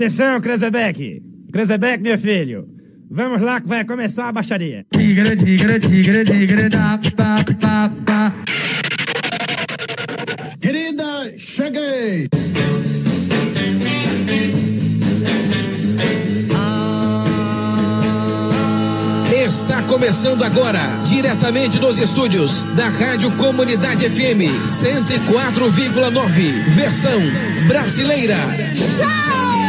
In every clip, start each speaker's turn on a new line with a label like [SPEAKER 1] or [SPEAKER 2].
[SPEAKER 1] Atenção, Krezebeck! Krezebeck, meu filho! Vamos lá que vai começar a baixaria.
[SPEAKER 2] Tigre, tigre, tigre, tigre, da, pa, pa, pa.
[SPEAKER 3] Querida, cheguei!
[SPEAKER 4] Está começando agora, diretamente dos estúdios da Rádio Comunidade FM 104,9, versão brasileira.
[SPEAKER 3] Alto!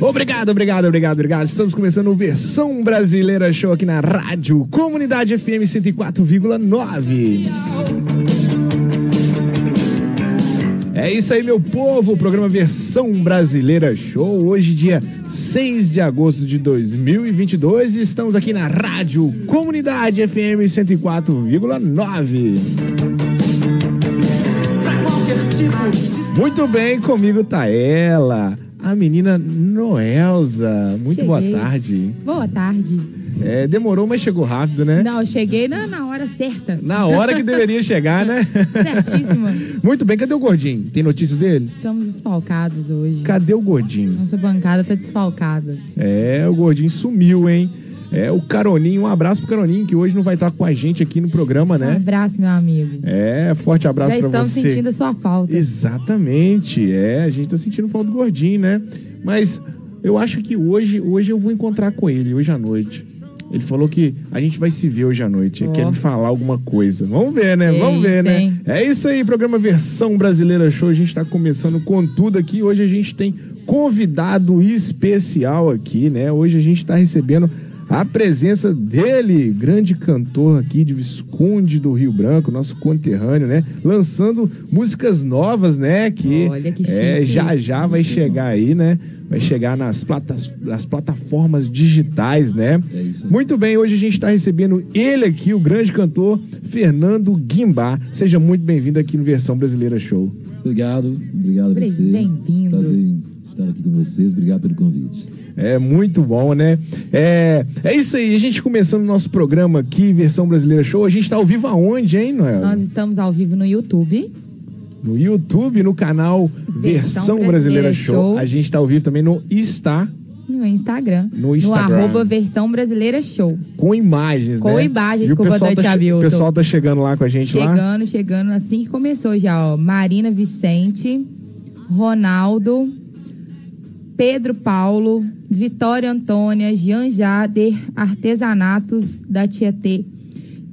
[SPEAKER 5] Obrigado, obrigado, obrigado, obrigado. Estamos começando o versão brasileira show aqui na Rádio Comunidade FM 104,9. É isso aí, meu povo. O programa Versão Brasileira Show. Hoje, dia 6 de agosto de 2022. e Estamos aqui na Rádio Comunidade FM 104,9. Muito bem, comigo tá ela, a menina Noelza. Muito boa
[SPEAKER 6] Cheguei.
[SPEAKER 5] tarde.
[SPEAKER 6] Boa tarde.
[SPEAKER 5] É, demorou, mas chegou rápido, né?
[SPEAKER 6] Não, eu cheguei na, na hora certa.
[SPEAKER 5] Na hora que deveria chegar, né?
[SPEAKER 6] Certíssima.
[SPEAKER 5] Muito bem, cadê o gordinho? Tem notícias dele?
[SPEAKER 6] Estamos desfalcados hoje.
[SPEAKER 5] Cadê o gordinho?
[SPEAKER 6] Nossa bancada tá desfalcada.
[SPEAKER 5] É, o gordinho sumiu, hein? É, o Caroninho, um abraço pro Caroninho, que hoje não vai estar com a gente aqui no programa,
[SPEAKER 6] Um
[SPEAKER 5] né?
[SPEAKER 6] abraço, meu amigo.
[SPEAKER 5] É, forte abraço
[SPEAKER 6] Já
[SPEAKER 5] pra
[SPEAKER 6] estamos
[SPEAKER 5] você.
[SPEAKER 6] sentindo a sua falta.
[SPEAKER 5] Exatamente, é, a gente tá sentindo falta do gordinho, né? Mas eu acho que hoje, hoje eu vou encontrar com ele, hoje à noite. Ele falou que a gente vai se ver hoje à noite.
[SPEAKER 6] Ó.
[SPEAKER 5] Quer me falar alguma coisa. Vamos ver, né? Vamos ver,
[SPEAKER 6] isso,
[SPEAKER 5] né? É isso aí, programa Versão Brasileira Show. A gente tá começando com tudo aqui. Hoje a gente tem convidado especial aqui, né? Hoje a gente tá recebendo a presença dele, grande cantor aqui de Visconde do Rio Branco, nosso conterrâneo, né? Lançando músicas novas, né? Que,
[SPEAKER 6] Olha que
[SPEAKER 5] é,
[SPEAKER 6] chique.
[SPEAKER 5] já já vai chegar aí, né? Vai chegar nas, platas, nas plataformas digitais, né?
[SPEAKER 7] É isso aí.
[SPEAKER 5] Muito bem, hoje a gente está recebendo ele aqui, o grande cantor Fernando Guimbá. Seja muito bem-vindo aqui no Versão Brasileira Show.
[SPEAKER 7] Obrigado, obrigado a você.
[SPEAKER 6] bem-vindo.
[SPEAKER 7] Prazer estar aqui com vocês. Obrigado pelo convite.
[SPEAKER 5] É muito bom, né? É, é isso aí, a gente começando o nosso programa aqui, Versão Brasileira Show. A gente está ao vivo aonde, hein, Noel?
[SPEAKER 6] Nós estamos ao vivo no YouTube.
[SPEAKER 5] No YouTube, no canal Versão,
[SPEAKER 6] Versão
[SPEAKER 5] Brasileira,
[SPEAKER 6] Brasileira
[SPEAKER 5] Show.
[SPEAKER 6] Show.
[SPEAKER 5] A gente está ao vivo também no Insta,
[SPEAKER 6] No Instagram.
[SPEAKER 5] No Instagram.
[SPEAKER 6] No arroba Versão Brasileira Show.
[SPEAKER 5] com imagens,
[SPEAKER 6] Com
[SPEAKER 5] né?
[SPEAKER 6] imagens,
[SPEAKER 5] e o pessoal, tá, o pessoal tá chegando lá com a gente lá.
[SPEAKER 6] Chegando, chegando, assim que começou já, ó. Marina Vicente, Ronaldo, Pedro Paulo, Vitória Antônia, Jean Jader, Artesanatos da Tietê.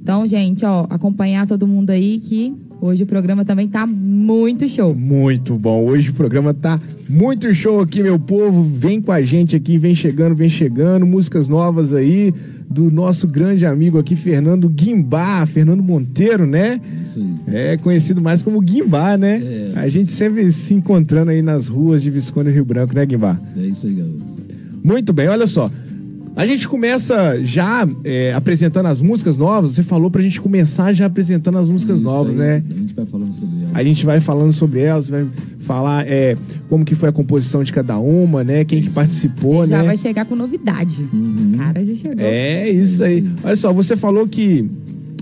[SPEAKER 6] Então, gente, ó, acompanhar todo mundo aí que hoje o programa também tá muito show.
[SPEAKER 5] Muito bom. Hoje o programa tá muito show aqui, meu povo. Vem com a gente aqui, vem chegando, vem chegando. Músicas novas aí do nosso grande amigo aqui, Fernando Guimbá, Fernando Monteiro, né?
[SPEAKER 7] Isso aí.
[SPEAKER 5] É conhecido mais como Guimbá, né?
[SPEAKER 7] É.
[SPEAKER 5] A gente sempre se encontrando aí nas ruas de Visconde e Rio Branco, né, Guimbá?
[SPEAKER 7] É isso aí, garoto.
[SPEAKER 5] Muito bem, olha só. A gente começa já é, apresentando as músicas novas. Você falou pra gente começar já apresentando as músicas
[SPEAKER 7] Isso
[SPEAKER 5] novas,
[SPEAKER 7] aí,
[SPEAKER 5] né?
[SPEAKER 7] A gente vai falando sobre ela.
[SPEAKER 5] A gente vai falando sobre elas, vai falar é, como que foi a composição de cada uma, né? Quem que participou,
[SPEAKER 6] já
[SPEAKER 5] né?
[SPEAKER 6] vai chegar com novidade.
[SPEAKER 7] Uhum.
[SPEAKER 6] Cara, já chegou.
[SPEAKER 5] É isso aí. Olha só, você falou que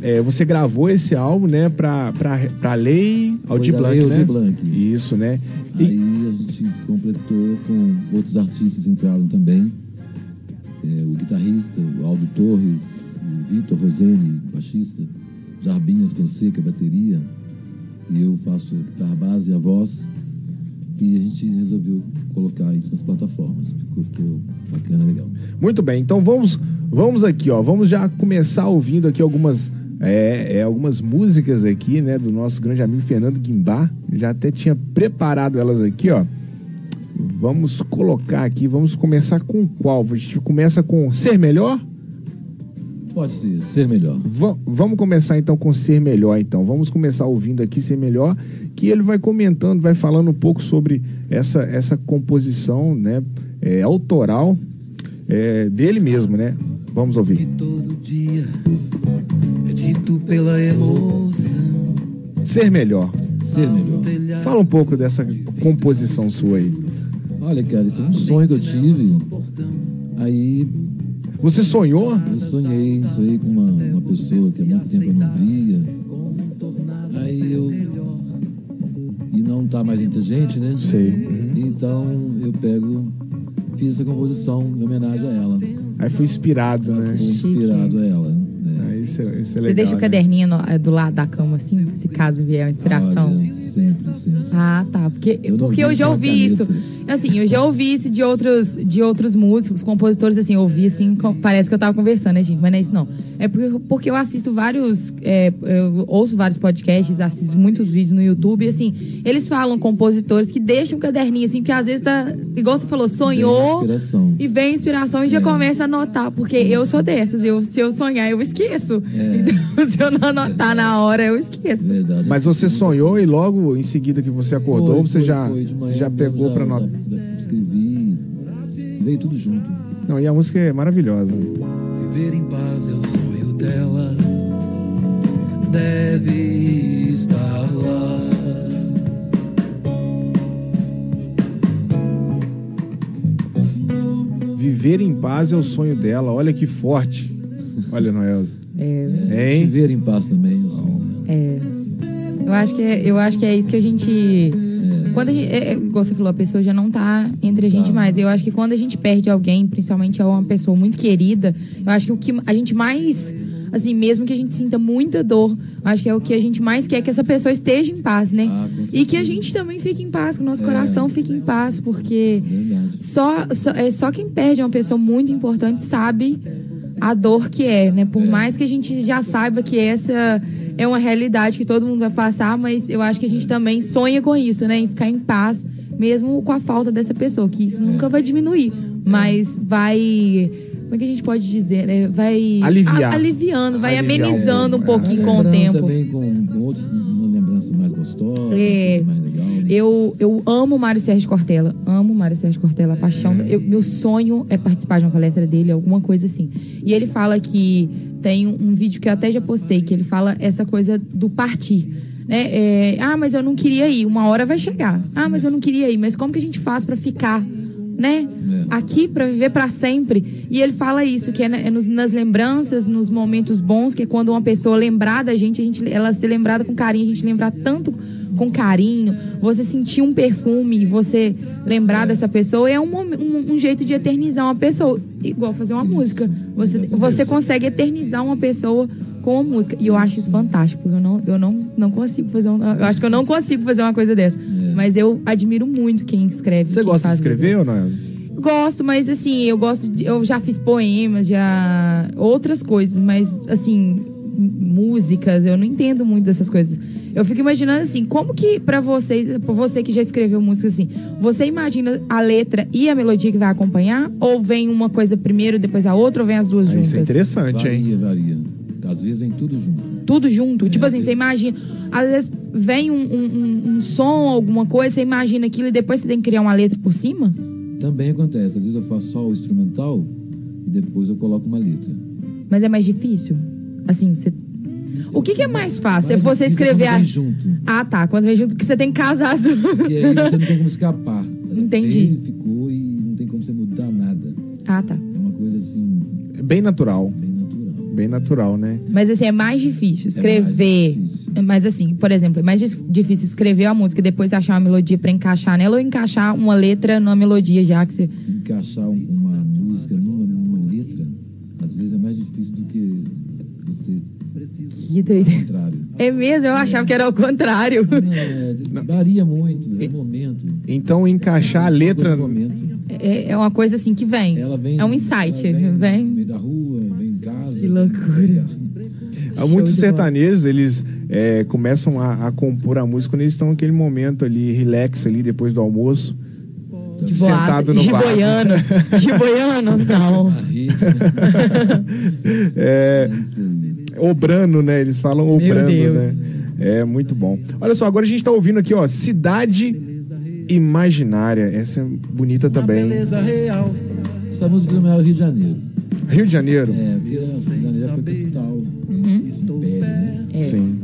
[SPEAKER 5] é, você gravou esse álbum, né, pra, pra, pra Lei
[SPEAKER 7] Foi da
[SPEAKER 5] Blanc,
[SPEAKER 7] Lei
[SPEAKER 5] né?
[SPEAKER 7] Aldir Blanc.
[SPEAKER 5] Isso, né? E-
[SPEAKER 7] Aí a gente completou com outros artistas entraram também. É, o guitarrista, o Aldo Torres, o Vitor Rosene, baixista, Jarbinhas Fonseca, bateria. E eu faço a guitarra base e a voz. E a gente resolveu colocar isso nas plataformas. Ficou, ficou bacana, legal.
[SPEAKER 5] Muito bem, então vamos, vamos aqui, ó. Vamos já começar ouvindo aqui algumas, é, é, algumas músicas aqui, né, do nosso grande amigo Fernando Guimbá. Já até tinha preparado elas aqui, ó. Vamos colocar aqui, vamos começar com qual? A gente começa com Ser Melhor?
[SPEAKER 7] Pode ser, ser melhor.
[SPEAKER 5] Va- vamos começar então com Ser Melhor, então. Vamos começar ouvindo aqui Ser Melhor, que ele vai comentando, vai falando um pouco sobre essa, essa composição, né, é, autoral é, dele mesmo, né? Vamos ouvir.
[SPEAKER 2] Todo dia é dito pela emoção.
[SPEAKER 5] Ser Melhor.
[SPEAKER 7] Ser melhor.
[SPEAKER 5] Fala um pouco dessa composição sua aí.
[SPEAKER 7] Olha, cara, isso é um sonho que eu tive. Aí
[SPEAKER 5] Você sonhou?
[SPEAKER 7] eu sonhei, sonhei com uma, uma pessoa que há muito tempo eu não via. Aí eu. E tá mais entre a gente, né?
[SPEAKER 5] Sei.
[SPEAKER 7] Então eu pego, fiz essa composição em homenagem a ela.
[SPEAKER 5] Aí fui inspirado, né?
[SPEAKER 7] Fui inspirado a ela. né?
[SPEAKER 5] Aí isso, é- isso é
[SPEAKER 6] Você
[SPEAKER 5] legal.
[SPEAKER 6] deixa o
[SPEAKER 5] né?
[SPEAKER 6] caderninho no- é, do lado da cama, assim, se caso vier uma inspiração?
[SPEAKER 7] Olha, sempre, sempre.
[SPEAKER 6] Ah, tá. Porque
[SPEAKER 7] Eu não
[SPEAKER 6] porque eu já ouvi isso. Assim, eu já ouvi isso de outros, de outros músicos, compositores, assim, eu ouvi assim, parece que eu tava conversando, né, gente? Mas não é isso, não. É porque, porque eu assisto vários. é, eu ouço vários podcasts, assisto muitos vídeos no YouTube, e assim, eles falam compositores que deixam um caderninho, assim, porque às vezes tá. Igual você falou,
[SPEAKER 7] Vem
[SPEAKER 6] sonhou.
[SPEAKER 7] inspiração.
[SPEAKER 6] E vem a inspiração e já
[SPEAKER 7] É.
[SPEAKER 6] começa a anotar, porque eu sou dessas. Eu, se eu sonhar, eu esqueço.
[SPEAKER 7] É.
[SPEAKER 6] Então, se eu não anotar na hora, eu esqueço.
[SPEAKER 7] Verdade.
[SPEAKER 5] Mas você sonhou e logo em seguida que você acordou,
[SPEAKER 7] Foi,
[SPEAKER 5] você
[SPEAKER 7] foi,
[SPEAKER 5] já,
[SPEAKER 7] foi
[SPEAKER 5] você já pegou
[SPEAKER 7] já- já escrevi, veio tudo junto.
[SPEAKER 5] Não, e a música é maravilhosa.
[SPEAKER 2] Viver em paz é o sonho dela. Deve estar lá.
[SPEAKER 5] Viver em paz é o sonho dela. Olha que forte. Olha, Noelza.
[SPEAKER 6] É,
[SPEAKER 5] Hein?
[SPEAKER 7] Viver em paz também, eu sou. né?
[SPEAKER 6] É. Eu acho que é, eu acho que é isso que a gente. Quando a gente, é, é, igual você falou, a pessoa já não tá entre a gente
[SPEAKER 7] Tá.
[SPEAKER 6] mais. Eu acho que quando a gente perde alguém, principalmente é uma pessoa muito querida, eu acho que o que a gente mais. Assim, mesmo que a gente sinta muita dor, acho que é o que a gente mais quer que essa pessoa esteja em paz, né?
[SPEAKER 7] Ah,
[SPEAKER 6] e que a gente também fique em paz, que o nosso
[SPEAKER 7] É.
[SPEAKER 6] coração fique em paz, porque só, só, é, só quem perde uma pessoa muito importante sabe a dor que é, né? Por mais que a gente já saiba que essa é uma realidade que todo mundo vai passar, mas eu acho que a gente também sonha com isso, né? Em ficar em paz, mesmo com a falta dessa pessoa, que isso nunca vai diminuir, mas vai. Como é que a gente pode dizer, né? Vai
[SPEAKER 5] Aliviar.
[SPEAKER 6] a- aliviando, vai
[SPEAKER 5] Aliviar
[SPEAKER 6] amenizando um
[SPEAKER 5] pouco,
[SPEAKER 6] pouquinho
[SPEAKER 7] Vai
[SPEAKER 6] com o
[SPEAKER 7] lembrando
[SPEAKER 6] tempo.
[SPEAKER 7] também com, com outros, uma lembrança mais gostosa,
[SPEAKER 6] É.
[SPEAKER 7] uma coisa mais legal. né?
[SPEAKER 6] Eu, eu amo o Mário Sérgio Cortella. Amo o Mário Sérgio Cortella. A paixão. eu- meu sonho é participar de uma palestra dele, alguma coisa assim. E ele fala que. Tem um, um vídeo que eu até já postei, que ele fala essa coisa do partir. Né? É, ah, mas eu não queria ir. Uma hora vai chegar. Ah, mas eu não queria ir. Mas como que a gente faz pra ficar? Né?
[SPEAKER 7] É.
[SPEAKER 6] Aqui pra viver pra sempre. E ele fala isso, que é, é nos- nas lembranças, nos momentos bons, que é quando uma pessoa lembrar da gente, a gente ela ser lembrada com carinho, a gente lembrar tanto com carinho, você sentir um perfume você lembrar dessa pessoa é um, um, um jeito de eternizar uma pessoa. Igual fazer uma música. Você, você consegue eternizar uma pessoa com uma música. E eu acho isso fantástico. Eu não, eu não, não consigo fazer um, Eu acho que eu não consigo fazer uma coisa dessa. Mas eu admiro muito quem escreve.
[SPEAKER 5] Você
[SPEAKER 6] quem
[SPEAKER 5] gosta de escrever
[SPEAKER 6] letras.
[SPEAKER 5] ou não?
[SPEAKER 6] Gosto, mas assim, eu gosto. de- eu já fiz poemas, já. outras coisas, mas assim, músicas, eu não entendo muito dessas coisas. Eu fico imaginando assim, como que pra vocês, pra você que já escreveu música assim, você imagina a letra e a melodia que vai acompanhar? Ou vem uma coisa primeiro, depois a outra, ou vem as duas
[SPEAKER 5] Ah,
[SPEAKER 6] juntas?
[SPEAKER 5] Isso é interessante, hein?
[SPEAKER 7] Varia, varia. Às vezes vem tudo junto.
[SPEAKER 6] Tudo junto. tipo
[SPEAKER 7] É,
[SPEAKER 6] assim,
[SPEAKER 7] às
[SPEAKER 6] você
[SPEAKER 7] vezes.
[SPEAKER 6] imagina. Às vezes vem um, um- um- um som, alguma coisa, você imagina aquilo e depois você tem que criar uma letra por cima?
[SPEAKER 7] Também acontece. Às vezes eu faço só o instrumental e depois eu coloco uma letra.
[SPEAKER 6] Mas é mais difícil? Assim, você. O que, que é mais fácil? É
[SPEAKER 7] Mais
[SPEAKER 6] você
[SPEAKER 7] difícil
[SPEAKER 6] escrever
[SPEAKER 7] quando
[SPEAKER 6] a.
[SPEAKER 7] vem junto.
[SPEAKER 6] Ah, tá. Quando vem junto, porque você tem que casar as duas.
[SPEAKER 7] E aí você não tem como escapar.
[SPEAKER 6] Entendi.
[SPEAKER 7] Veio, ficou e não tem como você mudar nada.
[SPEAKER 6] Ah, tá.
[SPEAKER 7] É uma coisa assim,
[SPEAKER 5] É bem natural.
[SPEAKER 7] Bem natural.
[SPEAKER 5] Né?
[SPEAKER 6] Mas assim, é mais difícil escrever.
[SPEAKER 7] difícil.
[SPEAKER 6] Mas assim, por exemplo, é mais difícil escrever a música e depois achar uma melodia pra encaixar nela ou encaixar uma letra numa melodia já que você.
[SPEAKER 7] Encaixar um- uma música numa, numa letra, às vezes é mais difícil do que.
[SPEAKER 6] Que doideira.
[SPEAKER 7] contrário.
[SPEAKER 6] É mesmo, eu achava que era o contrário.
[SPEAKER 7] Não, é, varia muito, é momento.
[SPEAKER 5] Então, encaixar a letra.
[SPEAKER 6] É, é uma coisa assim que vem.
[SPEAKER 7] Ela vem.
[SPEAKER 6] é um insight.
[SPEAKER 7] ela vem,
[SPEAKER 6] Vem.
[SPEAKER 7] no meio da rua, vem em casa.
[SPEAKER 6] Que loucura.
[SPEAKER 5] Há muitos sertanejos, eles é, começam a, a compor a música quando eles estão naquele momento ali, relax ali, depois do almoço.
[SPEAKER 6] De
[SPEAKER 5] Sentado
[SPEAKER 6] boaça.
[SPEAKER 5] no
[SPEAKER 6] De
[SPEAKER 5] bar.
[SPEAKER 6] boiano. De boiano, não.
[SPEAKER 7] Rede,
[SPEAKER 5] É,
[SPEAKER 7] é aí.
[SPEAKER 5] obrando, né? Eles falam
[SPEAKER 6] Meu
[SPEAKER 5] obrando,
[SPEAKER 6] Deus.
[SPEAKER 5] né? É muito bom. Olha só, agora a gente tá ouvindo aqui, ó, Cidade Imaginária. Essa é bonita também.
[SPEAKER 2] Beleza real.
[SPEAKER 7] Essa música é o Rio de Janeiro.
[SPEAKER 5] Rio de Janeiro?
[SPEAKER 7] É, porque Rio de Janeiro foi capital. Império, né?
[SPEAKER 6] É.
[SPEAKER 5] Sim.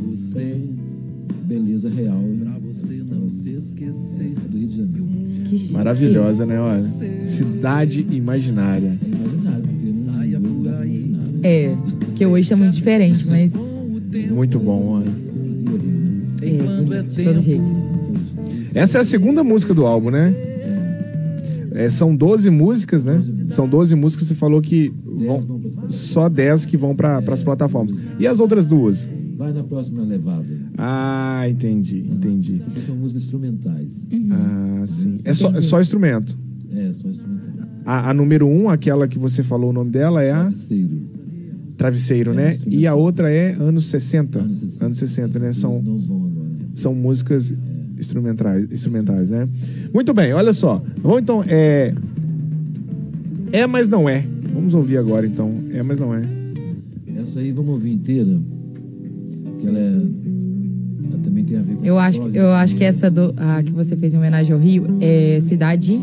[SPEAKER 7] Beleza real. Pra você não se esquecer. do Rio de Janeiro.
[SPEAKER 6] Que chique.
[SPEAKER 5] Maravilhosa, né? Ó, Cidade Imaginária.
[SPEAKER 7] É imaginário, porque não, não dá pra imaginar. né?
[SPEAKER 6] É, porque hoje tá muito diferente, mas
[SPEAKER 5] Muito bom,
[SPEAKER 7] é né?
[SPEAKER 6] é bonito de todo jeito.
[SPEAKER 5] Essa é a segunda música do álbum, né? É, são 12 músicas, né? São 12 músicas, você falou que vão, só 10 que vão para as plataformas. E as outras duas?
[SPEAKER 7] Vai na próxima levada.
[SPEAKER 5] Ah, entendi, entendi.
[SPEAKER 7] Porque são músicas instrumentais.
[SPEAKER 5] Ah, sim. É só, é só instrumento.
[SPEAKER 7] É, só instrumental.
[SPEAKER 5] A, a número um, aquela que você falou o nome dela, é a
[SPEAKER 7] Travesseiro.
[SPEAKER 5] Travesseiro,
[SPEAKER 7] É,
[SPEAKER 5] né? E a outra é anos 60.
[SPEAKER 7] Anos 60.
[SPEAKER 5] Anos 60, né? São, são músicas instrumentais, instrumentais, né? Muito bem, olha só. Vamos então, é. É, mas não é. Vamos ouvir agora então. É, mas não é.
[SPEAKER 7] Essa aí vamos ouvir inteira. Que ela é. Ela também tem a ver com.
[SPEAKER 6] Eu acho, eu acho que essa do, a que você fez em homenagem ao Rio é Cidade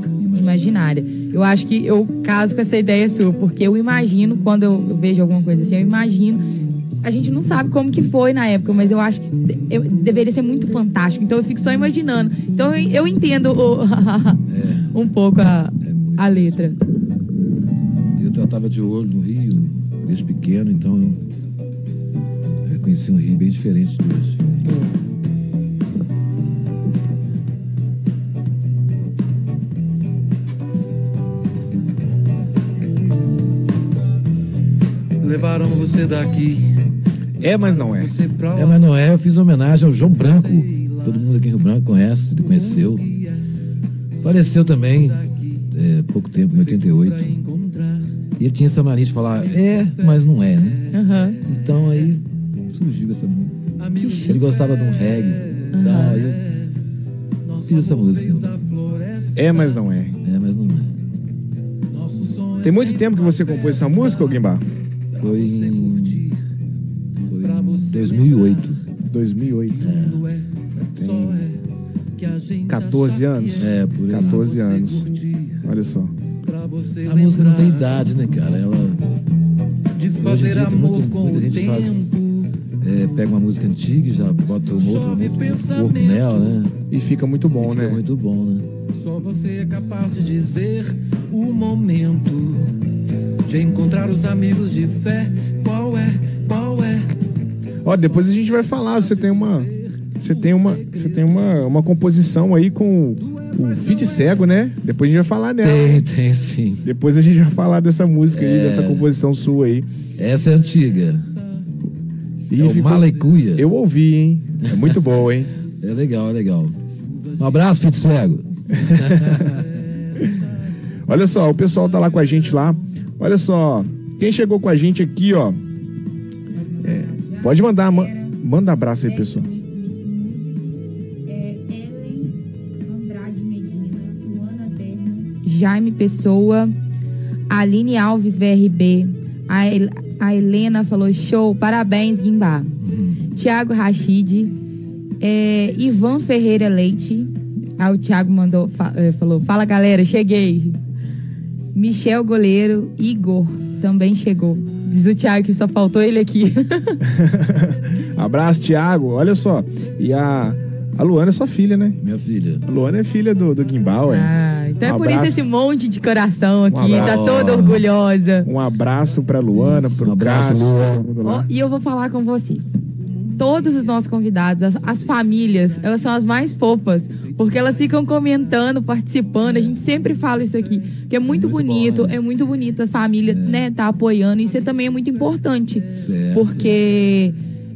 [SPEAKER 6] Imaginária. Eu acho que eu caso com essa ideia sua, porque eu imagino, quando eu, vejo alguma coisa assim, eu imagino. A gente não sabe como que foi na época, mas eu acho que eu- deveria ser muito fantástico. Então eu fico só imaginando. Então eu, eu entendo o- um pouco a, a letra.
[SPEAKER 7] Eu tratava de ouro no Rio, desde pequeno, então eu, eu conheci um Rio bem diferente de hoje.
[SPEAKER 2] Levaram você daqui.
[SPEAKER 5] É, mas não é.
[SPEAKER 7] É, mas não é, eu fiz homenagem ao João Branco. Todo mundo aqui em Rio Branco conhece, ele conheceu. Faleceu também, é, pouco tempo, em 88. E ele tinha essa mania de falar, é, mas não é, né?
[SPEAKER 6] Aham.
[SPEAKER 7] Então aí surgiu essa música. Ele gostava de um reggae e tal, aí eu fiz essa música.
[SPEAKER 5] É, mas não é.
[SPEAKER 7] É, mas não é.
[SPEAKER 5] Tem muito tempo que você compôs essa música, ô Guimbar?
[SPEAKER 7] Foi em foi em 2008.
[SPEAKER 5] 2008. Tem 14 anos?
[SPEAKER 7] É, por aí.
[SPEAKER 5] 14 anos. Olha só.
[SPEAKER 7] A música não tem idade, né, cara? Ela.
[SPEAKER 2] De
[SPEAKER 7] Hoje em
[SPEAKER 2] fazer
[SPEAKER 7] dia
[SPEAKER 2] amor
[SPEAKER 7] muita,
[SPEAKER 2] com o
[SPEAKER 7] gente faz.
[SPEAKER 2] tempo.
[SPEAKER 7] é, pega uma música antiga e já bota um outro, um outro corpo nela, né?
[SPEAKER 5] E fica muito bom,
[SPEAKER 7] Fica
[SPEAKER 5] né?
[SPEAKER 7] muito bom, né?
[SPEAKER 2] Só você é capaz de dizer o momento de encontrar os amigos de fé. Qual é? Qual é?
[SPEAKER 5] Ó, depois a gente vai falar. Você tem uma. Você tem uma. Você tem uma, uma composição aí com o Fit Cego, né? Depois a gente vai falar dela.
[SPEAKER 7] Tem, tem sim.
[SPEAKER 5] Depois a gente vai falar dessa música aí,
[SPEAKER 7] É.
[SPEAKER 5] dessa composição sua aí.
[SPEAKER 7] Essa é antiga.
[SPEAKER 5] E
[SPEAKER 7] é o
[SPEAKER 5] ficou-
[SPEAKER 7] Malecuia.
[SPEAKER 5] Eu ouvi, hein? É muito boa, hein?
[SPEAKER 7] É legal, é legal. Um abraço, Fito Cego.
[SPEAKER 5] Olha só, o pessoal tá lá com a gente lá. Olha só, quem chegou com a gente aqui, ó. É, pode mandar, ma- manda abraço aí, pessoal.
[SPEAKER 6] É Ellen Andrade Medina, Luana Termo, Jaime Pessoa, Aline Alves VRB, a, El- a Helena falou show, parabéns, Guimbá. Tiago Rachid, é, Ivan Ferreira Leite, aí o Tiago mandou, fa- eh, falou, fala galera, cheguei. Michel Goleiro, Igor também chegou. Diz o Tiago que só faltou ele aqui.
[SPEAKER 5] Abraço, Thiago. Olha só. E a, a Luana é sua filha, né?
[SPEAKER 7] Minha filha.
[SPEAKER 5] A Luana é filha do, do Guimbal, é.
[SPEAKER 6] Ah, então
[SPEAKER 5] Um
[SPEAKER 6] é por
[SPEAKER 5] abraço.
[SPEAKER 6] isso esse monte de coração aqui,
[SPEAKER 5] abraço.
[SPEAKER 6] tá toda orgulhosa.
[SPEAKER 5] Um abraço pra Luana,
[SPEAKER 7] Isso,
[SPEAKER 5] pro
[SPEAKER 7] um abraço, Luana.
[SPEAKER 5] lá.
[SPEAKER 6] e eu vou falar com você. Todos os nossos convidados, as, as famílias, elas são as mais fofas, porque elas ficam comentando, participando. A gente sempre fala isso aqui, que é muito,
[SPEAKER 7] Muito
[SPEAKER 6] bonito,
[SPEAKER 7] bom, né?
[SPEAKER 6] é muito bonito a família, né, tá apoiando. Isso também é muito importante,
[SPEAKER 7] Certo.
[SPEAKER 6] porque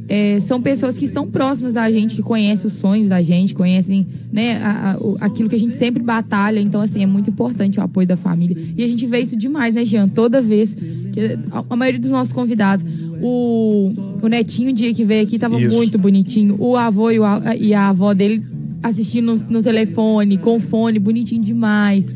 [SPEAKER 6] é, são pessoas que estão próximas da gente, que conhecem os sonhos da gente, conhecem, né, a- a- aquilo que a gente sempre batalha. Então, assim, é muito importante o apoio da família. E a gente vê isso demais, né, Jean? Toda vez que a, a maioria dos nossos convidados, o, o netinho, o dia que veio aqui, tava
[SPEAKER 5] Isso.
[SPEAKER 6] muito bonitinho. O avô e, o a, e a avó dele assistindo no, no telefone, com fone, bonitinho demais.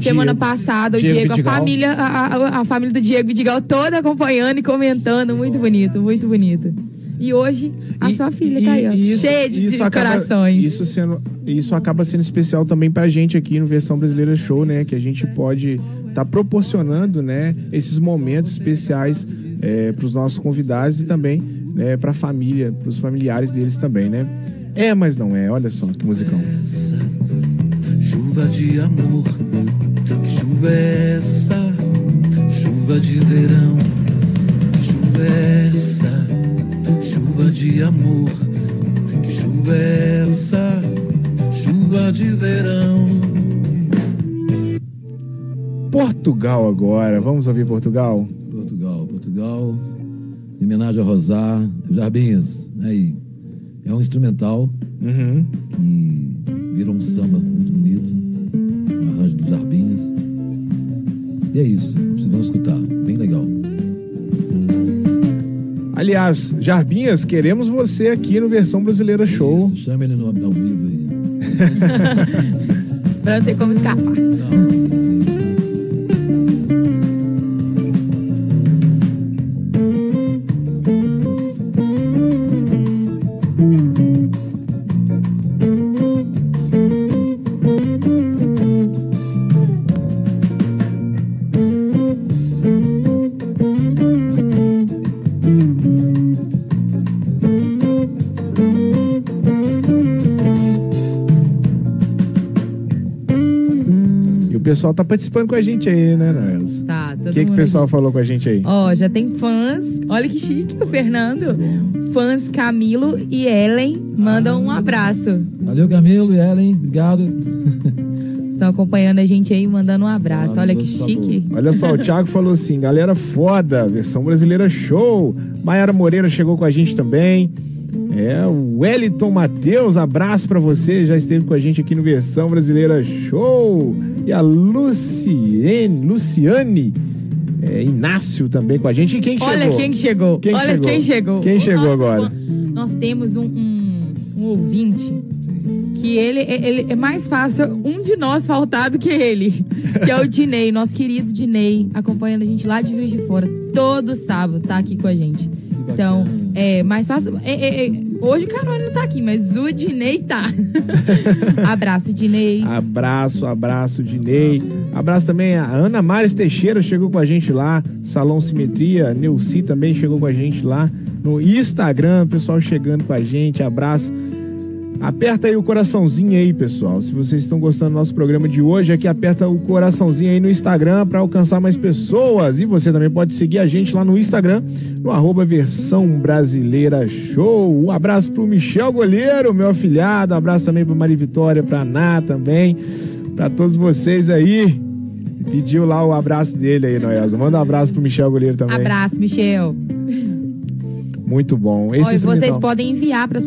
[SPEAKER 6] Semana
[SPEAKER 5] Diego-
[SPEAKER 6] passada, o
[SPEAKER 5] Diego
[SPEAKER 6] Diego, a
[SPEAKER 5] Vidigal.
[SPEAKER 6] família, a, a- a família do Diego Vidigal toda acompanhando e comentando. Muito bonito, muito bonito. E hoje, a
[SPEAKER 5] E-
[SPEAKER 6] sua filha
[SPEAKER 5] e-
[SPEAKER 6] tá aí, ó,
[SPEAKER 5] isso-
[SPEAKER 6] cheia de,
[SPEAKER 5] isso
[SPEAKER 6] de
[SPEAKER 5] acaba-
[SPEAKER 6] corações.
[SPEAKER 5] Isso, sendo, isso acaba sendo especial também pra gente aqui no Versão Brasileira Show, né? Que a gente pode estar proporcionando, né? Esses momentos especiais é, pros nossos convidados e também né, pra família, pros familiares deles também, né? É, mas não é. Olha só que musicão.
[SPEAKER 2] Essa chuva de amor, que chuva é essa? Chuva de verão, que chuva é essa? Chuva de amor, que chuva é essa? Chuva de verão.
[SPEAKER 5] Portugal agora. Vamos ouvir Portugal?
[SPEAKER 7] Portugal, Portugal, em homenagem a Rosar, Jarbinhas, aí. É um instrumental
[SPEAKER 5] Uhum.
[SPEAKER 7] que virou um samba muito bonito, um arranjo dos Jarbinhas. E é isso, vocês vão escutar, bem legal.
[SPEAKER 5] Aliás, Jarbinhas, queremos você aqui no Versão Brasileira Show.
[SPEAKER 7] Isso, chama ele no, ao vivo aí.
[SPEAKER 6] Pra não ter como escapar.
[SPEAKER 5] E pessoal tá participando com a gente aí, né, Noels?
[SPEAKER 6] Tá, todo
[SPEAKER 5] O que, que o pessoal
[SPEAKER 6] aqui.
[SPEAKER 5] falou com a gente aí?
[SPEAKER 6] Ó, já tem fãs. Olha que chique o Fernando. Fãs Camilo e Ellen mandam um abraço.
[SPEAKER 7] Valeu, Camilo e Ellen, obrigado.
[SPEAKER 6] Estão acompanhando a gente aí, mandando um abraço.
[SPEAKER 7] Ah,
[SPEAKER 6] Olha que chique.
[SPEAKER 5] Olha só, o Thiago falou assim: galera foda, versão brasileira show. Maiara Moreira chegou com a gente também. É, o Wellington Matheus, abraço pra você, já esteve com a gente aqui no Versão Brasileira Show. E a Luciene, Luciane é, Inácio também com a gente. E quem
[SPEAKER 6] Olha
[SPEAKER 5] chegou?
[SPEAKER 6] quem chegou.
[SPEAKER 5] Quem
[SPEAKER 6] Olha
[SPEAKER 5] chegou?
[SPEAKER 6] quem chegou.
[SPEAKER 5] Quem chegou
[SPEAKER 6] nosso
[SPEAKER 5] agora?
[SPEAKER 6] Nós temos um, um, um ouvinte que ele, ele é mais fácil um de nós faltar do que ele. Que é o Dinei, nosso querido Dinei, acompanhando a gente lá de Juiz de Fora. Todo sábado tá aqui com a gente. Então, é mais fácil. é, é, é, hoje o Carol não tá aqui, mas o Dinei tá. Abraço, Dinei.
[SPEAKER 5] Abraço, abraço, Dinei. Abraço também a Ana Mares Teixeira, chegou com a gente lá. Salão Simetria. Neuci também chegou com a gente lá. No Instagram, pessoal chegando com a gente. Abraço. Aperta aí o coraçãozinho aí, pessoal. Se vocês estão gostando do nosso programa de hoje, aqui aperta o coraçãozinho aí no Instagram para alcançar mais pessoas. E você também pode seguir a gente lá no Instagram, no arroba versão brasileira show. Um abraço pro Michel Goleiro, meu afilhado. abraço também pro Mari Vitória, pra Ná também. Pra todos vocês aí. Pediu lá o abraço dele aí, Noelza. Manda um abraço pro Michel Goleiro também.
[SPEAKER 6] Abraço, Michel.
[SPEAKER 5] Muito bom.
[SPEAKER 6] Ó, e vocês podem enviar para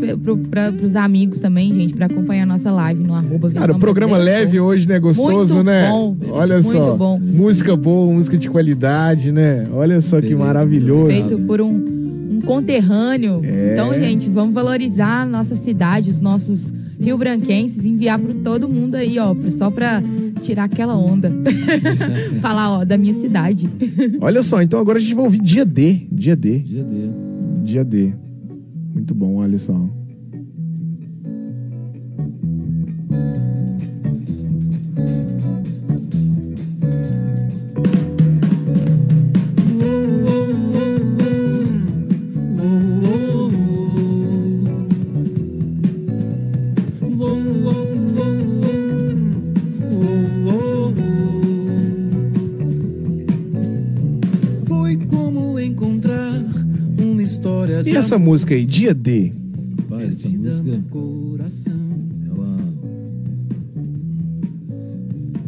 [SPEAKER 6] os amigos também, gente, para acompanhar a nossa live no arroba
[SPEAKER 5] Cara,
[SPEAKER 6] Versão
[SPEAKER 5] o programa leve
[SPEAKER 6] Show.
[SPEAKER 5] hoje, né? Gostoso,
[SPEAKER 6] Muito
[SPEAKER 5] né?
[SPEAKER 6] bom,
[SPEAKER 5] Olha
[SPEAKER 6] muito
[SPEAKER 5] só.
[SPEAKER 6] bom.
[SPEAKER 5] Música boa, música de qualidade, né? Olha só que
[SPEAKER 7] Beleza,
[SPEAKER 5] maravilhoso.
[SPEAKER 6] Feito por um, um conterrâneo.
[SPEAKER 5] É.
[SPEAKER 6] Então, gente, vamos valorizar a nossa cidade, os nossos rio-branquenses, enviar para todo mundo aí, ó, só para tirar aquela onda. Falar, ó, da minha cidade.
[SPEAKER 5] Olha só, então agora a gente vai ouvir Dia D. Dia D.
[SPEAKER 7] Dia D.
[SPEAKER 5] Dia D. Muito bom, olha só. Essa música aí, Dia D?
[SPEAKER 7] Rapaz, essa música, ela.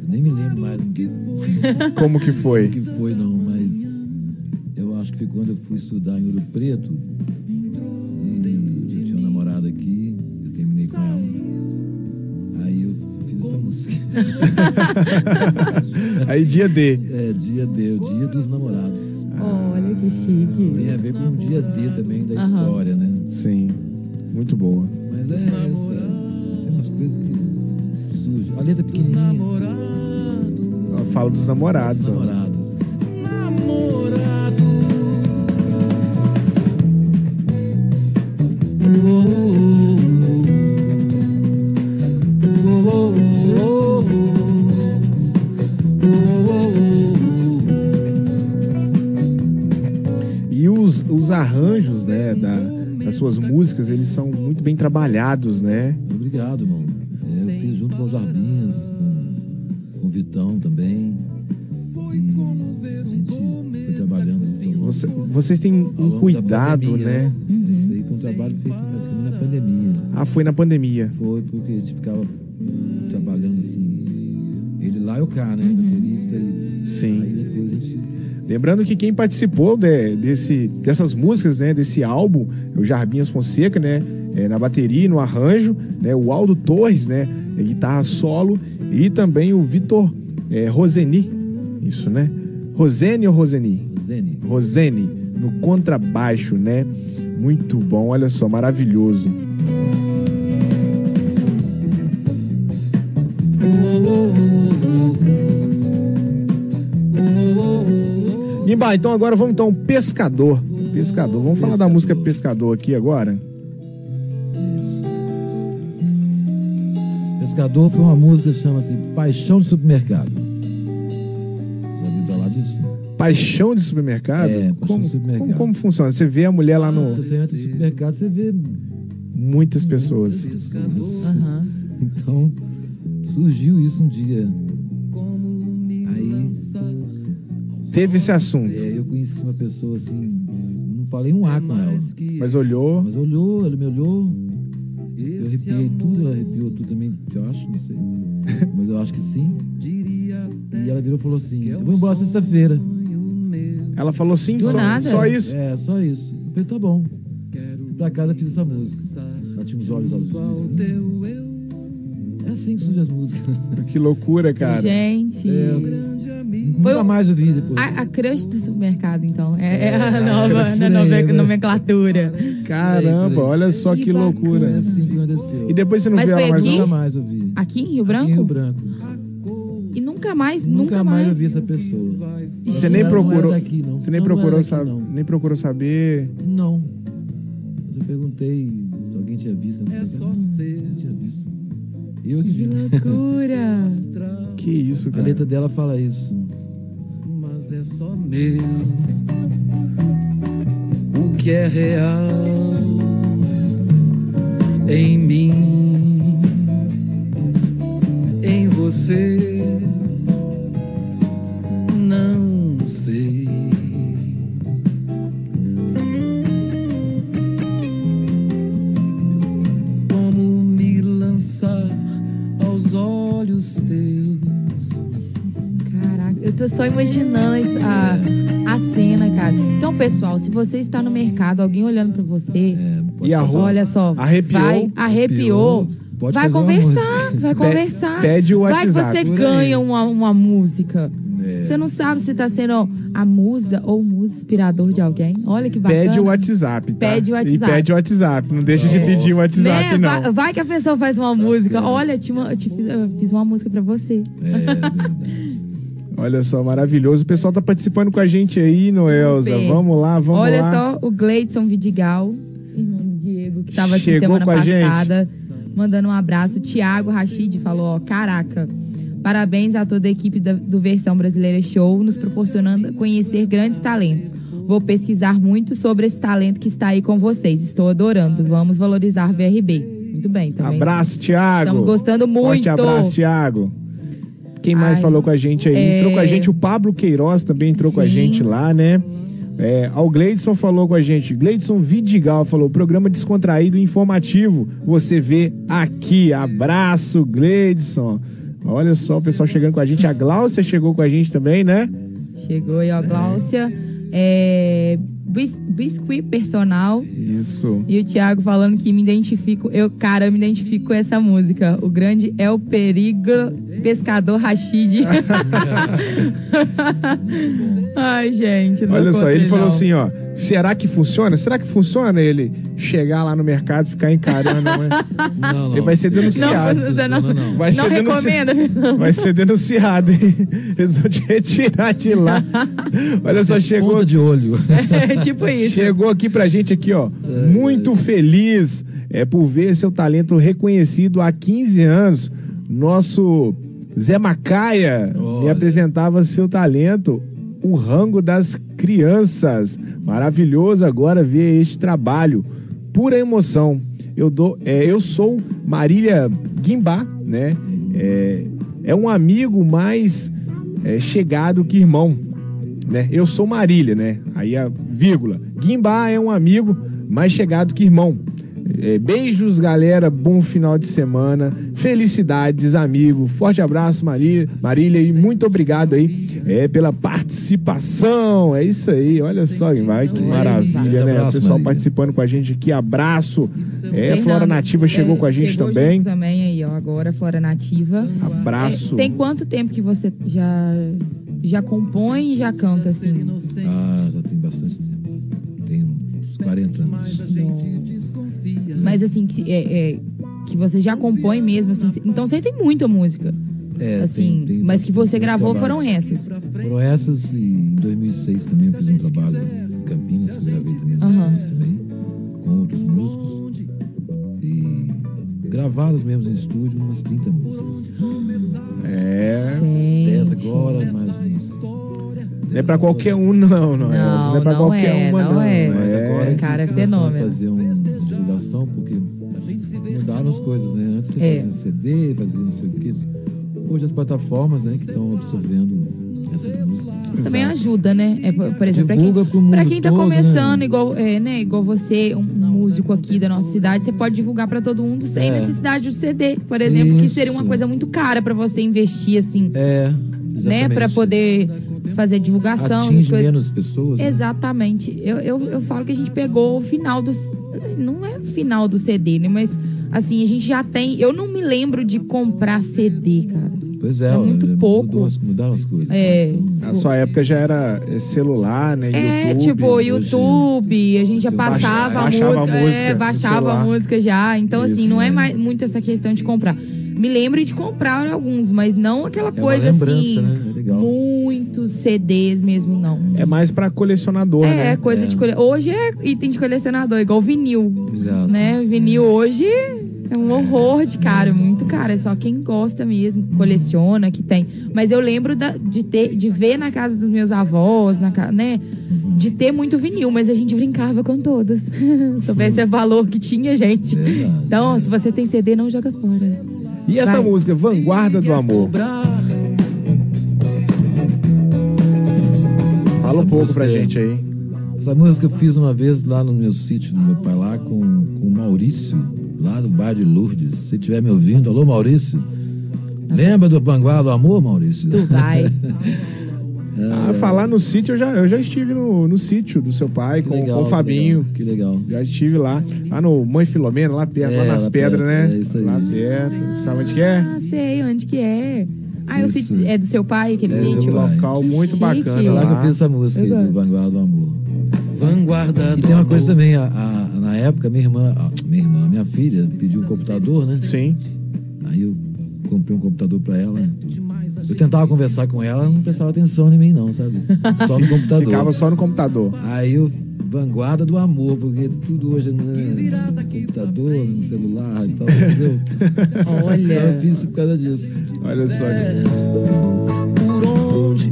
[SPEAKER 7] Eu nem me lembro mais do que
[SPEAKER 5] Como que foi?
[SPEAKER 7] que foi, não, mas eu acho que foi quando eu fui estudar em Ouro Preto. E eu tinha uma namorada aqui, eu terminei com ela. Aí eu fiz essa música.
[SPEAKER 5] Aí, Dia D.
[SPEAKER 7] É dia D, o dia dos namorados.
[SPEAKER 6] Olha que chique.
[SPEAKER 7] Tem a ver com o dia D também da
[SPEAKER 6] Aham.
[SPEAKER 7] história, né?
[SPEAKER 5] Sim. Muito boa.
[SPEAKER 7] Mas é essa. Tem umas coisas que surgem. A letra é pequenininha.
[SPEAKER 5] Ela fala dos namorados. ó.
[SPEAKER 7] Namorados.
[SPEAKER 5] Muito bem trabalhados, né?
[SPEAKER 7] Obrigado, irmão. É, eu fiz junto com os Jarbinhas, com, com o Vitão também. E a gente foi trabalhando isso.
[SPEAKER 5] Você- vocês têm um cuidado,
[SPEAKER 7] pandemia,
[SPEAKER 5] né?
[SPEAKER 7] Esse aí foi um trabalho feito praticamente na pandemia.
[SPEAKER 5] Ah, foi na pandemia.
[SPEAKER 7] Foi porque a gente ficava lá é o K, né? Baterista e.
[SPEAKER 5] Sim.
[SPEAKER 7] Aí depois a gente.
[SPEAKER 5] Lembrando que quem participou de- desse, dessas músicas, né, desse álbum, é o Jarbinhas Fonseca, né, é, na bateria, e no arranjo, né, o Aldo Torres, né, é guitarra solo, e também o Vitor é, Roseni, isso, né? Rosene ou Roseni?
[SPEAKER 7] Zene.
[SPEAKER 5] Rosene, no contrabaixo, né? Muito bom, olha só, maravilhoso. Gimba, então agora vamos então Pescador. Pescador, vamos falar da música Pescador aqui agora?
[SPEAKER 7] Pescador foi uma música que chama-se Paixão de Supermercado. Já ouviu falar disso?
[SPEAKER 5] Paixão de supermercado?
[SPEAKER 7] É, Paixão
[SPEAKER 5] como,
[SPEAKER 7] de Supermercado.
[SPEAKER 5] Como, como funciona? Você vê a mulher lá no.
[SPEAKER 7] Quando você entra no supermercado, você vê
[SPEAKER 5] Muitas pessoas.
[SPEAKER 7] pessoas.
[SPEAKER 6] Aham.
[SPEAKER 7] Então, surgiu isso um dia.
[SPEAKER 5] Teve esse assunto,
[SPEAKER 7] é, eu conheci uma pessoa assim, não falei um A com ela.
[SPEAKER 5] mas olhou.
[SPEAKER 7] Mas olhou, ela me olhou. Eu arrepiei tudo, ela arrepiou tudo também, eu acho, não sei. Mas eu acho que sim. E ela virou e falou assim: Eu vou embora sexta-feira.
[SPEAKER 5] Ela falou sim, só,
[SPEAKER 6] nada.
[SPEAKER 5] só isso.
[SPEAKER 7] É, só isso. Eu falei: Tá bom. Fui pra casa fiz essa música. Ela tinha os olhos azuis. lindos. É assim que surgem as músicas.
[SPEAKER 5] Que loucura, cara.
[SPEAKER 6] Gente.
[SPEAKER 7] É,
[SPEAKER 6] Foi
[SPEAKER 7] Nunca
[SPEAKER 6] o-
[SPEAKER 7] mais ouvi depois.
[SPEAKER 6] A, a crush do supermercado, então. É, é a
[SPEAKER 7] É,
[SPEAKER 6] nova
[SPEAKER 7] por
[SPEAKER 6] na?
[SPEAKER 5] Caramba,
[SPEAKER 7] Por
[SPEAKER 6] nomenclatura.
[SPEAKER 7] aí.
[SPEAKER 5] olha só que
[SPEAKER 6] bacana.
[SPEAKER 5] loucura.
[SPEAKER 7] É assim que aconteceu.
[SPEAKER 5] E depois você não
[SPEAKER 6] Mas foi
[SPEAKER 5] ela mais
[SPEAKER 6] aqui?
[SPEAKER 7] Nunca mais ouvi.
[SPEAKER 6] Aqui em Rio
[SPEAKER 7] Aqui
[SPEAKER 6] Branco?
[SPEAKER 7] em Rio Branco.
[SPEAKER 6] E nunca mais,
[SPEAKER 7] Nunca,
[SPEAKER 6] nunca,
[SPEAKER 7] mais
[SPEAKER 6] mais.
[SPEAKER 7] ouvi essa pessoa.
[SPEAKER 5] Você nem procurou.
[SPEAKER 7] daqui, não.
[SPEAKER 5] Você nem
[SPEAKER 7] Não,
[SPEAKER 5] procurou
[SPEAKER 7] daqui,
[SPEAKER 5] saber,
[SPEAKER 7] não.
[SPEAKER 5] nem procurou saber.
[SPEAKER 7] Não. Mas eu perguntei se alguém tinha visto. É só ser. Não tinha visto. Eu que
[SPEAKER 6] Que loucura.
[SPEAKER 5] Que isso,
[SPEAKER 7] A
[SPEAKER 5] cara.
[SPEAKER 7] letra dela fala isso.
[SPEAKER 2] Só meu. O que é real em mim, em você,
[SPEAKER 6] eu tô só imaginando a, a cena, cara. Então, pessoal, se você está no mercado, alguém olhando pra você,
[SPEAKER 7] É,
[SPEAKER 5] E a roupa?
[SPEAKER 6] olha só,
[SPEAKER 5] Arrepiou?
[SPEAKER 6] vai, arrepiou,
[SPEAKER 7] Pode
[SPEAKER 6] vai conversar, vai conversar.
[SPEAKER 5] pede o
[SPEAKER 6] Vai que
[SPEAKER 5] WhatsApp.
[SPEAKER 6] você ganha uma, uma música.
[SPEAKER 7] É.
[SPEAKER 6] Você não sabe se tá sendo a musa ou o musa inspirador de alguém. Olha que bacana.
[SPEAKER 5] Pede o WhatsApp, tá?
[SPEAKER 6] Pede o WhatsApp.
[SPEAKER 5] E pede o WhatsApp. Não deixa de pedir o WhatsApp,
[SPEAKER 6] Né?
[SPEAKER 5] não.
[SPEAKER 6] Vai, vai que a pessoa faz uma música.
[SPEAKER 7] certo.
[SPEAKER 6] Olha, te ma- te eu fiz uma música pra você.
[SPEAKER 7] É, verdade.
[SPEAKER 5] Olha só, maravilhoso. O pessoal tá participando com a gente aí, Noelza. Vamos lá, vamos
[SPEAKER 6] Olha
[SPEAKER 5] lá.
[SPEAKER 6] só, o Gleidson Vidigal, irmão do Diego, que tava aqui
[SPEAKER 5] Chegou
[SPEAKER 6] semana
[SPEAKER 5] com a gente.
[SPEAKER 6] passada, mandando um abraço. Tiago Rachid falou, ó, caraca, parabéns a toda a equipe da- do Versão Brasileira Show, nos proporcionando conhecer grandes talentos. Vou pesquisar muito sobre esse talento que está aí com vocês. Estou adorando. Vamos valorizar VRB. Muito bem, também.
[SPEAKER 5] Abraço, Thiago.
[SPEAKER 6] Estamos gostando
[SPEAKER 5] Forte
[SPEAKER 6] muito.
[SPEAKER 5] abraço, Thiago. Quem mais
[SPEAKER 6] Ai,
[SPEAKER 5] falou com a gente aí?
[SPEAKER 6] é-
[SPEAKER 5] Entrou com a gente o Pablo Queiroz também entrou com a
[SPEAKER 6] Sim.
[SPEAKER 5] gente lá, né? É, ao Gleidson falou com a gente. Gleidson Vidigal falou: programa descontraído e informativo. Você vê aqui. Abraço, Gleidson. Olha só o pessoal chegando com a gente. A Gláucia chegou com a gente também, né?
[SPEAKER 6] Chegou aí, ó, Gláucia. É, bis- biscuit personal.
[SPEAKER 5] Isso.
[SPEAKER 6] E o Thiago falando que me identifico. Eu, cara, eu me identifico com essa música. O grande é o perigo pescador Rashid. Ai, gente. não
[SPEAKER 5] Olha só, ele
[SPEAKER 6] encontrei,
[SPEAKER 5] falou
[SPEAKER 6] não.
[SPEAKER 5] assim, ó. Será que funciona? Será que funciona ele chegar lá no mercado e ficar encarando? né?
[SPEAKER 7] Não, não.
[SPEAKER 5] Ele vai ser
[SPEAKER 7] Não,
[SPEAKER 5] denunciado.
[SPEAKER 6] não,
[SPEAKER 7] funciona, não.
[SPEAKER 5] Vai
[SPEAKER 6] não
[SPEAKER 5] ser denunci-. Vai ser denunciado, hein? Eles vão te retirar de lá. Olha só, chegou,
[SPEAKER 7] Ponta de olho.
[SPEAKER 6] É tipo isso.
[SPEAKER 5] chegou aqui pra gente aqui, ó. Muito feliz é, por ver seu talento reconhecido há 15 anos. Nosso Zé Macaia me
[SPEAKER 7] Olha.
[SPEAKER 5] apresentava seu talento, o rango das crianças. Maravilhoso agora ver este trabalho. Pura emoção. Eu, dou, é, eu sou Marília Guimbá, né? É, é um amigo mais é, chegado que irmão, né? Eu sou Marília, né? Aí a vírgula. Guimbá é um amigo mais chegado que irmão. É, beijos, galera. Bom final de semana. Felicidades, amigo. Forte abraço, Marília, Marília e muito obrigado aí é, pela participação. É isso aí, olha só, vai que maravilha, né? O pessoal participando com a gente aqui. Abraço. É, Flora Nativa chegou
[SPEAKER 6] é,
[SPEAKER 5] com a gente
[SPEAKER 6] chegou
[SPEAKER 5] também.
[SPEAKER 6] também aí, ó. Agora, Flora Nativa.
[SPEAKER 5] Abraço.
[SPEAKER 6] É, tem quanto tempo que você já, já compõe e já canta, assim?
[SPEAKER 7] Ah, já tem bastante tempo. Tem uns 40 anos.
[SPEAKER 6] Mas assim, que, é, é, que você já compõe mesmo, assim. Então você tem muita música.
[SPEAKER 7] É,
[SPEAKER 6] assim,
[SPEAKER 7] tem- tem
[SPEAKER 6] mas que você gravou
[SPEAKER 7] trabalho.
[SPEAKER 6] foram essas.
[SPEAKER 7] Foram essas e em 2006 também eu fiz um trabalho em Campinas, que eu gravei também músicas também, com outros músicos. E gravadas mesmo em estúdio, umas 30 músicas.
[SPEAKER 5] É.
[SPEAKER 7] 10
[SPEAKER 6] Gente.
[SPEAKER 7] agora, mais umas.
[SPEAKER 5] Não é pra qualquer um, não, não, é.
[SPEAKER 6] Não,
[SPEAKER 5] Não é pra
[SPEAKER 6] não
[SPEAKER 5] qualquer
[SPEAKER 6] é,
[SPEAKER 5] uma,
[SPEAKER 6] não
[SPEAKER 5] não.
[SPEAKER 6] é.
[SPEAKER 7] Mas agora que
[SPEAKER 6] Cara, é fenômeno.
[SPEAKER 7] fazer uma divulgação, porque mudaram as coisas, né? Antes você
[SPEAKER 6] É.
[SPEAKER 7] fazia CD, fazia não sei o que. Hoje as plataformas, né, que estão absorvendo essas músicas.
[SPEAKER 6] Isso também ajuda, né? É, por exemplo, pra
[SPEAKER 7] Divulga
[SPEAKER 6] quem,
[SPEAKER 7] pro mundo
[SPEAKER 6] pra quem tá
[SPEAKER 7] todo,
[SPEAKER 6] começando,
[SPEAKER 7] né?
[SPEAKER 6] igual, é, né, igual você, um, músico aqui da nossa cidade, você pode divulgar pra todo mundo sem
[SPEAKER 7] É.
[SPEAKER 6] necessidade do CD, por exemplo, que
[SPEAKER 7] Isso.
[SPEAKER 6] seria uma coisa muito cara pra você investir, assim,
[SPEAKER 7] É,
[SPEAKER 6] né?
[SPEAKER 7] exatamente.
[SPEAKER 6] Pra poder fazer divulgação,
[SPEAKER 7] Atinge
[SPEAKER 6] coisas.
[SPEAKER 7] menos pessoas. né?
[SPEAKER 6] Exatamente. Eu, eu, eu falo que a gente pegou o final do. Não é o final do CD, né? Mas, assim, a gente já tem. Eu não me lembro de comprar CD, cara.
[SPEAKER 7] Pois é,
[SPEAKER 6] É muito
[SPEAKER 7] mudou
[SPEAKER 6] pouco.
[SPEAKER 7] mudaram as coisas.
[SPEAKER 6] É.
[SPEAKER 5] Na sua época já era é, celular, né?
[SPEAKER 6] É,
[SPEAKER 5] YouTube.
[SPEAKER 6] tipo,
[SPEAKER 7] hoje-
[SPEAKER 6] YouTube, a gente já passava a
[SPEAKER 5] baixava
[SPEAKER 6] música,
[SPEAKER 5] a música
[SPEAKER 6] é, baixava a música já. Então, assim,
[SPEAKER 5] Isso,
[SPEAKER 6] não é
[SPEAKER 7] é.
[SPEAKER 6] mais muito essa questão de comprar. Me lembro de comprar alguns, mas não aquela
[SPEAKER 7] É
[SPEAKER 6] coisa assim,
[SPEAKER 7] né? É legal.
[SPEAKER 6] muitos CDs mesmo, não.
[SPEAKER 5] É mais pra colecionador,
[SPEAKER 6] É,
[SPEAKER 5] né?
[SPEAKER 6] coisa de cole... Hoje é item de colecionador, igual vinil.
[SPEAKER 7] Exato.
[SPEAKER 6] Né? Vinil hoje é um horror de caro, muito caro. É só quem gosta mesmo, coleciona, que tem. Mas eu lembro da- de, ter, de ver na casa dos meus avós, na, né? De ter muito vinil, mas a gente brincava com todos. Soubesse o valor que tinha, gente.
[SPEAKER 7] Verdade.
[SPEAKER 6] Então, se você tem CD, não joga fora.
[SPEAKER 5] E essa
[SPEAKER 6] Vai.
[SPEAKER 5] música, Vanguarda do Amor? Fala um pouco pra gente aí.
[SPEAKER 7] Essa música eu fiz uma vez lá no meu sítio do meu pai, lá com, com o Maurício, lá do bar de Lourdes. Se estiver me ouvindo, alô Maurício. Lembra do Vanguarda do Amor, Maurício?
[SPEAKER 6] Tu vai.
[SPEAKER 5] Ah, falar no sítio, eu já, eu já estive no, no sítio do seu pai,
[SPEAKER 7] Que
[SPEAKER 5] com,
[SPEAKER 7] legal,
[SPEAKER 5] com o
[SPEAKER 7] que
[SPEAKER 5] Fabinho.
[SPEAKER 7] legal, Que legal.
[SPEAKER 5] Já estive lá, lá no Mãe Filomena, lá perto,
[SPEAKER 7] É,
[SPEAKER 5] lá nas
[SPEAKER 7] lá
[SPEAKER 5] pedras,
[SPEAKER 7] perto,
[SPEAKER 5] né?
[SPEAKER 7] é isso aí.
[SPEAKER 5] Lá perto. Sabe onde que é?
[SPEAKER 6] Ah, sei onde que é. Ah, o
[SPEAKER 7] Isso.
[SPEAKER 6] sítio é do seu pai, aquele
[SPEAKER 7] É,
[SPEAKER 5] Um
[SPEAKER 6] sítio?
[SPEAKER 7] meu pai.
[SPEAKER 5] local muito
[SPEAKER 6] chique.
[SPEAKER 5] bacana
[SPEAKER 7] É lá que eu fiz essa música aí, do. Vanguarda do Amor.
[SPEAKER 3] Vanguarda
[SPEAKER 7] E
[SPEAKER 3] do
[SPEAKER 7] tem uma coisa
[SPEAKER 3] amor.
[SPEAKER 7] também, a, a- na época, minha irmã, a- minha irmã, minha filha pediu um computador, né?
[SPEAKER 5] Sim.
[SPEAKER 7] Aí eu comprei um computador pra ela. Eu tentava conversar com ela, ela não prestava atenção em mim, não, sabe? Só no computador.
[SPEAKER 5] Ficava só no computador.
[SPEAKER 7] Aí eu, vanguarda do amor, porque tudo hoje é no computador, no celular e tal, entendeu? Então eu
[SPEAKER 6] Olha.
[SPEAKER 7] fiz isso por causa disso.
[SPEAKER 5] Olha só.
[SPEAKER 7] É.
[SPEAKER 3] Por onde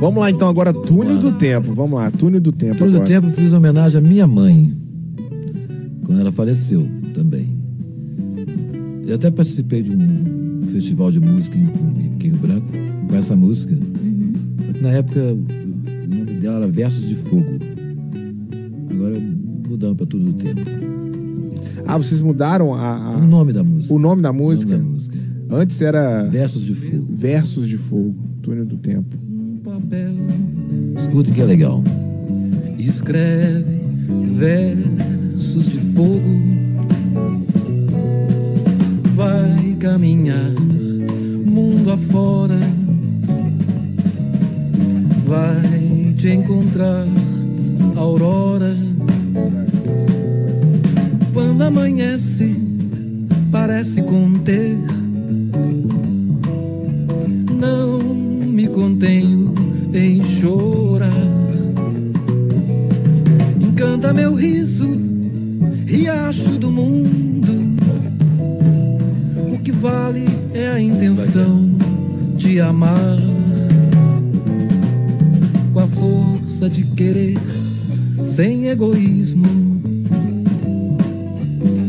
[SPEAKER 5] Vamos lá então agora, túnel do tempo. Vamos lá, túnel do tempo
[SPEAKER 7] Todo o
[SPEAKER 5] agora.
[SPEAKER 7] tempo eu fiz homenagem à minha mãe, quando ela faleceu também. Eu até participei de um festival de música em, em Rio Branco com essa música. Na época o nome dela era Versos de Fogo. Agora mudamos para Tudo o Tempo.
[SPEAKER 5] Ah, vocês mudaram a, a-
[SPEAKER 7] O nome da música.
[SPEAKER 5] o nome da
[SPEAKER 7] O nome
[SPEAKER 5] música?
[SPEAKER 7] da música.
[SPEAKER 5] Antes era
[SPEAKER 7] Versos de Fogo.
[SPEAKER 5] Versos de Fogo, túnel do tempo.
[SPEAKER 3] papel
[SPEAKER 7] Escute que é legal.
[SPEAKER 3] escreve versos de fogo. Vai caminhar mundo afora. Vai te encontrar aurora. Quando amanhece, parece conter. Não me contenho em chorar. Encanta meu riso, riacho do mundo. O que vale é a intenção de amar. Força de querer, sem egoísmo.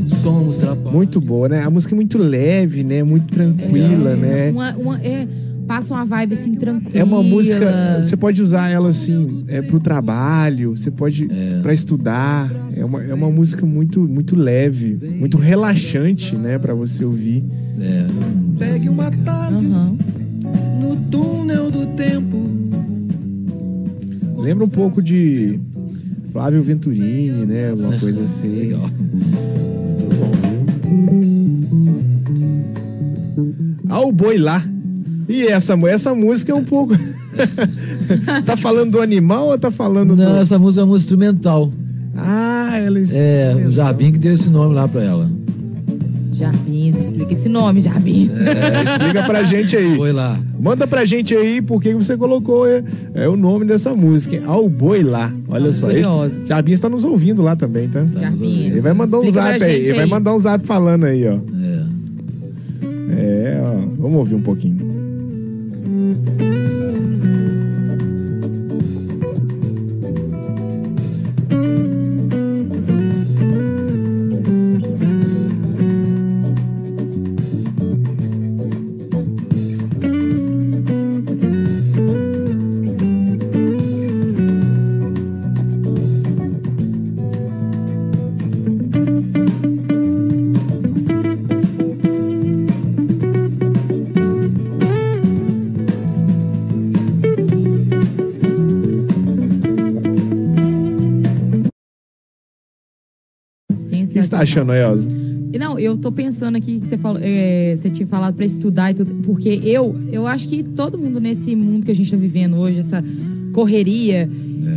[SPEAKER 3] Somos trabalho.
[SPEAKER 5] Muito boa, né? A música é muito leve, né? Muito tranquila,
[SPEAKER 6] É,
[SPEAKER 5] né?
[SPEAKER 6] Uma, uma- é passa uma vibe assim tranquila.
[SPEAKER 5] É uma música, você pode usar ela assim, é pro trabalho, você pode
[SPEAKER 7] É.
[SPEAKER 5] pra estudar. É uma, é uma música muito muito leve, muito relaxante, né, Pra você ouvir.
[SPEAKER 7] É,
[SPEAKER 3] Pegue um
[SPEAKER 7] cara.
[SPEAKER 3] atalho
[SPEAKER 6] Aham.
[SPEAKER 3] no túnel do tempo.
[SPEAKER 5] Lembra um pouco de Flávio Venturini, né, alguma coisa assim.
[SPEAKER 7] Legal.
[SPEAKER 5] Ao boi lá. E essa essa música é um pouco Tá falando do animal ou tá falando
[SPEAKER 7] Não,
[SPEAKER 5] do
[SPEAKER 7] essa música é uma música instrumental.
[SPEAKER 5] Ah, eles
[SPEAKER 7] É, o Jarbim que deu esse nome lá pra ela.
[SPEAKER 6] Jarbins, explica esse nome, Jarbins.
[SPEAKER 5] É, explica pra gente aí.
[SPEAKER 7] Foi lá.
[SPEAKER 5] Manda pra gente aí por que você colocou é, é o nome dessa música, hein? Ao Boi Lá. Olha só. Ele,
[SPEAKER 6] Curiosos.
[SPEAKER 5] Jarbinha está nos ouvindo lá também, tá?
[SPEAKER 7] Tá
[SPEAKER 6] Jarbins.
[SPEAKER 5] Ele vai mandar um
[SPEAKER 6] Explica
[SPEAKER 5] zap aí. Ele vai mandar um zap falando aí, ó.
[SPEAKER 7] É.
[SPEAKER 5] É, ó. Vamos ouvir um pouquinho. Achando, Elza?
[SPEAKER 6] Não, eu tô pensando aqui que você falou, é, você tinha falado pra estudar e tudo, porque eu, eu acho que todo mundo nesse mundo que a gente tá vivendo hoje, essa correria,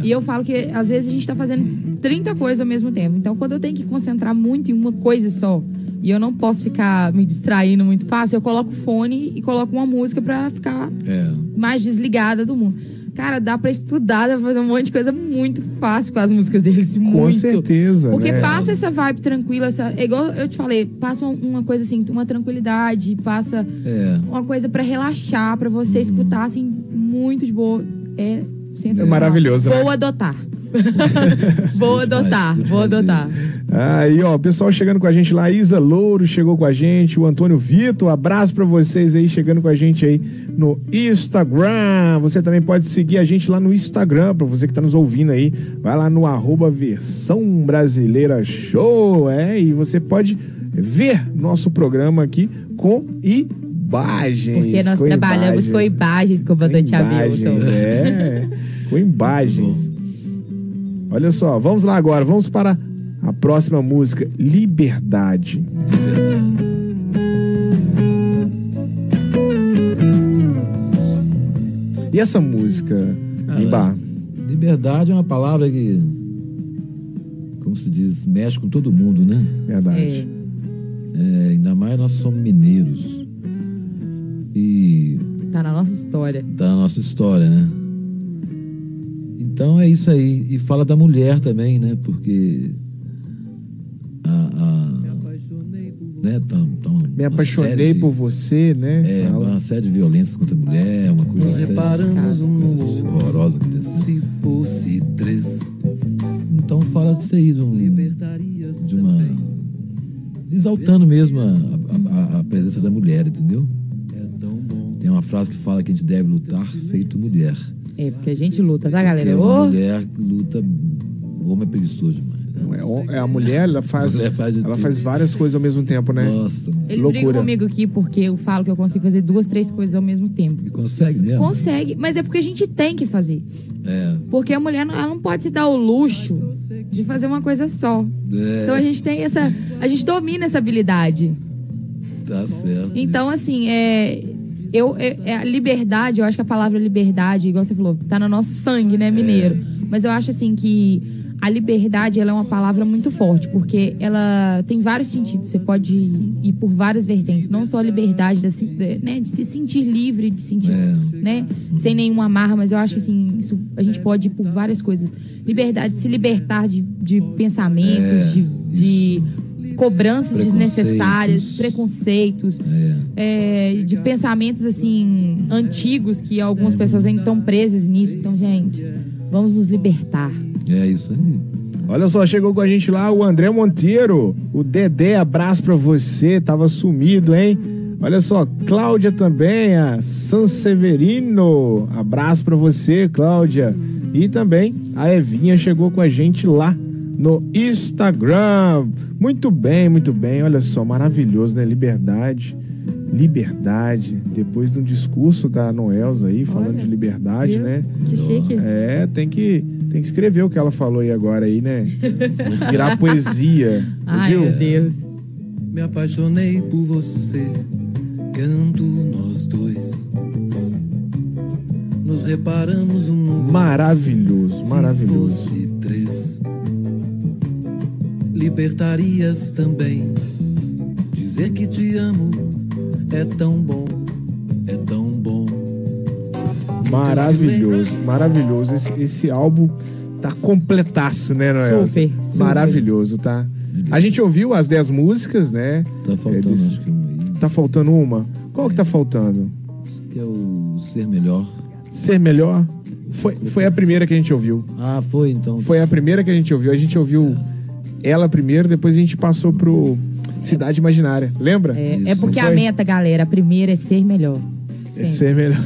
[SPEAKER 6] e eu falo que às vezes a gente tá fazendo 30 coisas ao mesmo tempo. Então, quando eu tenho que concentrar muito em uma coisa só, e eu não posso ficar me distraindo muito fácil, eu coloco o fone e coloco uma música pra ficar
[SPEAKER 7] É.
[SPEAKER 6] mais desligada do mundo. Cara, dá pra estudar, dá pra fazer um monte de coisa muito fácil com as músicas deles.
[SPEAKER 5] Com
[SPEAKER 6] muito.
[SPEAKER 5] certeza,
[SPEAKER 6] Porque
[SPEAKER 5] né?
[SPEAKER 6] passa essa vibe tranquila, essa, é igual eu te falei, passa uma, coisa assim, uma tranquilidade, passa
[SPEAKER 7] É.
[SPEAKER 6] uma coisa pra relaxar, pra você escutar assim, muito de boa. É sensacional.
[SPEAKER 5] É maravilhoso, né?
[SPEAKER 6] Vou adotar. vou adotar, vou adotar.
[SPEAKER 5] Aí, ó, o pessoal chegando com a gente lá, Isa Louro chegou com a gente, o Antônio Vitor, abraço pra vocês aí, chegando com a gente aí no Instagram. Você também pode seguir a gente lá no Instagram, pra você que tá nos ouvindo aí, vai lá no arroba versão brasileira show, é, e você pode ver nosso programa aqui com imagens.
[SPEAKER 6] Porque nós
[SPEAKER 5] com
[SPEAKER 6] trabalhamos
[SPEAKER 5] imagens.
[SPEAKER 6] com imagens, comandante
[SPEAKER 5] Imagens,
[SPEAKER 6] Hamilton.
[SPEAKER 5] É, com imagens. Olha só, vamos lá agora, vamos para a próxima música, Liberdade. E essa música, Imbá?
[SPEAKER 7] Liberdade é uma palavra que, como se diz, mexe com todo mundo, né?
[SPEAKER 5] Verdade.
[SPEAKER 7] É, ainda mais nós somos mineiros. E
[SPEAKER 6] Tá na nossa história.
[SPEAKER 7] da nossa história, né? Então é isso aí. E fala da mulher também, né? Porque né? Tá, tá uma,
[SPEAKER 5] Me
[SPEAKER 7] uma
[SPEAKER 5] apaixonei
[SPEAKER 7] série de-
[SPEAKER 5] por você, né?
[SPEAKER 7] É,
[SPEAKER 5] Fala.
[SPEAKER 7] uma série de violências contra a mulher, uma coisa, séria,
[SPEAKER 3] reparamos um
[SPEAKER 7] coisa
[SPEAKER 3] outro.
[SPEAKER 7] horrorosa acontecendo.
[SPEAKER 3] Se fosse três,
[SPEAKER 7] Então fala disso aí, de, um, de uma. exaltando mesmo a, a- a- a presença da mulher, entendeu?
[SPEAKER 3] É tão bom.
[SPEAKER 7] Tem uma frase que fala que a gente deve lutar feito mulher.
[SPEAKER 6] É, porque a gente luta, tá,
[SPEAKER 7] Porque
[SPEAKER 6] galera?
[SPEAKER 7] uma
[SPEAKER 6] Ô,
[SPEAKER 7] mulher que luta. O homem é preguiçoso demais.
[SPEAKER 5] Não, é é a mulher, ela faz,
[SPEAKER 7] mulher faz
[SPEAKER 5] ela
[SPEAKER 7] tudo.
[SPEAKER 5] faz várias coisas ao mesmo tempo, né?
[SPEAKER 7] Nossa, mano.
[SPEAKER 6] Eles
[SPEAKER 5] loucura.
[SPEAKER 6] brigam comigo aqui porque eu falo que eu consigo fazer duas, três coisas ao mesmo tempo.
[SPEAKER 7] E consegue mesmo?
[SPEAKER 6] Consegue, mas é porque a gente tem que fazer.
[SPEAKER 7] É.
[SPEAKER 6] Porque a mulher não, ela não pode se dar o luxo de fazer uma coisa só.
[SPEAKER 7] É,
[SPEAKER 6] Então a gente tem essa. A gente domina essa habilidade.
[SPEAKER 7] tá certo.
[SPEAKER 6] Então, assim, é. Eu, é, é a liberdade, eu acho que a palavra liberdade, igual você falou, tá no nosso sangue, né, mineiro. Mas eu acho assim que a liberdade ela é uma palavra muito forte, porque ela tem vários sentidos. Você pode ir por várias vertentes, não só a liberdade da né, de se sentir livre, de sentir, né, sem nenhuma amarra, mas eu acho que assim, isso, a gente pode ir por várias coisas. Liberdade de se libertar de, de pensamentos,
[SPEAKER 7] É,
[SPEAKER 6] de, de cobranças
[SPEAKER 7] Preconceitos.
[SPEAKER 6] desnecessárias, preconceitos
[SPEAKER 7] É.
[SPEAKER 6] é, de pensamentos assim antigos que algumas pessoas ainda estão presas nisso. Então, gente, vamos nos libertar.
[SPEAKER 7] É isso aí.
[SPEAKER 5] Olha só, chegou com a gente lá o André Monteiro. O Dedé, abraço pra você. Tava sumido, hein? Olha só, Cláudia também, a Sanseverino. Abraço pra você, Cláudia. E também a Evinha chegou com a gente lá no Instagram. Muito bem, muito bem. Olha só, maravilhoso, né? Liberdade. Liberdade. Depois do discurso da Noelza aí, falando
[SPEAKER 6] Olha,
[SPEAKER 5] de liberdade,
[SPEAKER 6] viu?
[SPEAKER 5] né?
[SPEAKER 6] Que chique.
[SPEAKER 5] É, tem que, tem que escrever o que ela falou aí agora aí, né? Virar poesia.
[SPEAKER 6] Ai,
[SPEAKER 5] viu?
[SPEAKER 6] meu Deus.
[SPEAKER 2] Me apaixonei por você, canto nós dois. Nos reparamos um no outro.
[SPEAKER 5] Maravilhoso,
[SPEAKER 2] Se
[SPEAKER 5] maravilhoso.
[SPEAKER 2] fosse três, libertarias também. Dizer que te amo é tão bom.
[SPEAKER 5] Maravilhoso, maravilhoso. Esse, esse álbum tá completaço, né, Noel?
[SPEAKER 6] Super, super.
[SPEAKER 5] Maravilhoso, tá? A gente ouviu as 10 músicas, né?
[SPEAKER 7] Tá faltando,
[SPEAKER 5] Eles-
[SPEAKER 7] acho que uma aí.
[SPEAKER 5] Tá faltando uma? Qual que tá faltando?
[SPEAKER 7] Acho que é o Ser Melhor.
[SPEAKER 5] Ser Melhor? Foi, foi a primeira que a gente ouviu.
[SPEAKER 7] Ah, foi então.
[SPEAKER 5] Foi a primeira que a gente ouviu. A gente ouviu ela primeiro, depois a gente passou pro Cidade Imaginária. Lembra?
[SPEAKER 6] É, é porque a meta, galera, a primeira é ser melhor.
[SPEAKER 5] É
[SPEAKER 6] Sempre.
[SPEAKER 5] ser melhor.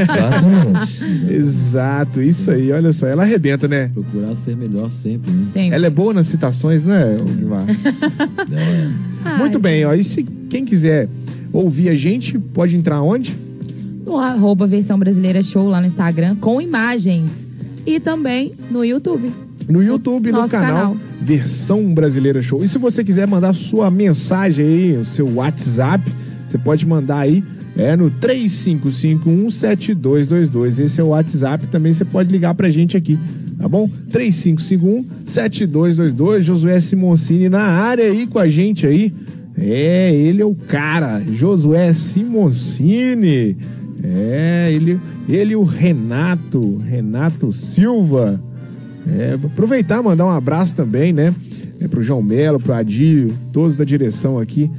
[SPEAKER 7] Exatamente.
[SPEAKER 5] Exato, isso aí, olha só. Ela arrebenta, né?
[SPEAKER 7] Procurar ser melhor sempre, né?
[SPEAKER 6] Sempre.
[SPEAKER 5] Ela é boa nas citações, né, Guimar?
[SPEAKER 7] É.
[SPEAKER 6] Ai,
[SPEAKER 5] Muito bem, ó. E se quem quiser ouvir a gente, pode entrar onde?
[SPEAKER 6] No arroba versão brasileira show lá no Instagram, com imagens. E também no YouTube.
[SPEAKER 5] No YouTube, no
[SPEAKER 6] nosso
[SPEAKER 5] canal,
[SPEAKER 6] canal.
[SPEAKER 5] Versão Brasileira Show. E se você quiser mandar sua mensagem aí, o seu WhatsApp, você pode mandar aí é no 35517222. Esse é o WhatsApp, também você pode ligar pra gente aqui, tá bom? 35517222. Josué Simoncini na área aí com a gente aí. É, ele é o cara, Josué Simoncini. É, ele, ele e o Renato, Renato Silva. É, aproveitar mandar um abraço também, né? É, pro João Melo, pro Adílio, todos da direção aqui.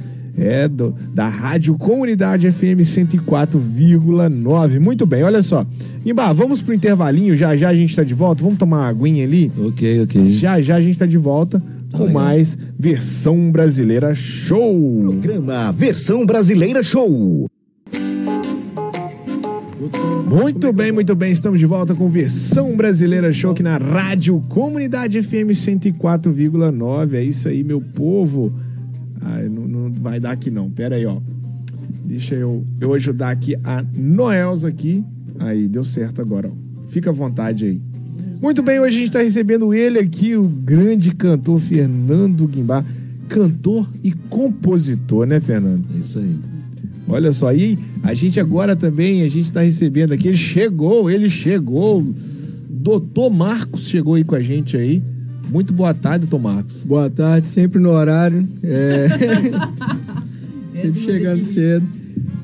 [SPEAKER 5] É, do- da Rádio Comunidade FM 104,9. Muito bem, olha só. Imba, vamos pro intervalinho, já já a gente tá de volta. Vamos tomar uma aguinha ali?
[SPEAKER 7] Ok, ok.
[SPEAKER 5] Já já a gente tá de volta com
[SPEAKER 7] legal.
[SPEAKER 5] mais versão brasileira show.
[SPEAKER 8] Programa Versão Brasileira Show.
[SPEAKER 5] Muito bem, muito bem. Estamos de volta com versão brasileira show aqui na Rádio Comunidade FM 104,9. É isso aí, meu povo. Ah, vai dar aqui não. Pera aí, ó. Deixa eu, eu ajudar aqui a Noelza aqui. Aí, deu certo agora, ó. Fica à vontade aí. Muito bem, hoje a gente está recebendo ele aqui, o grande cantor Fernando Guimbá. Cantor e compositor, né, Fernando?
[SPEAKER 7] É isso aí.
[SPEAKER 5] Olha só, aí a gente agora também, a gente tá recebendo aqui, ele chegou, ele chegou. Doutor Marcos chegou aí com a gente aí. Muito boa tarde, doutor Marcos.
[SPEAKER 9] Boa tarde, sempre no horário. É... sempre chegando cedo.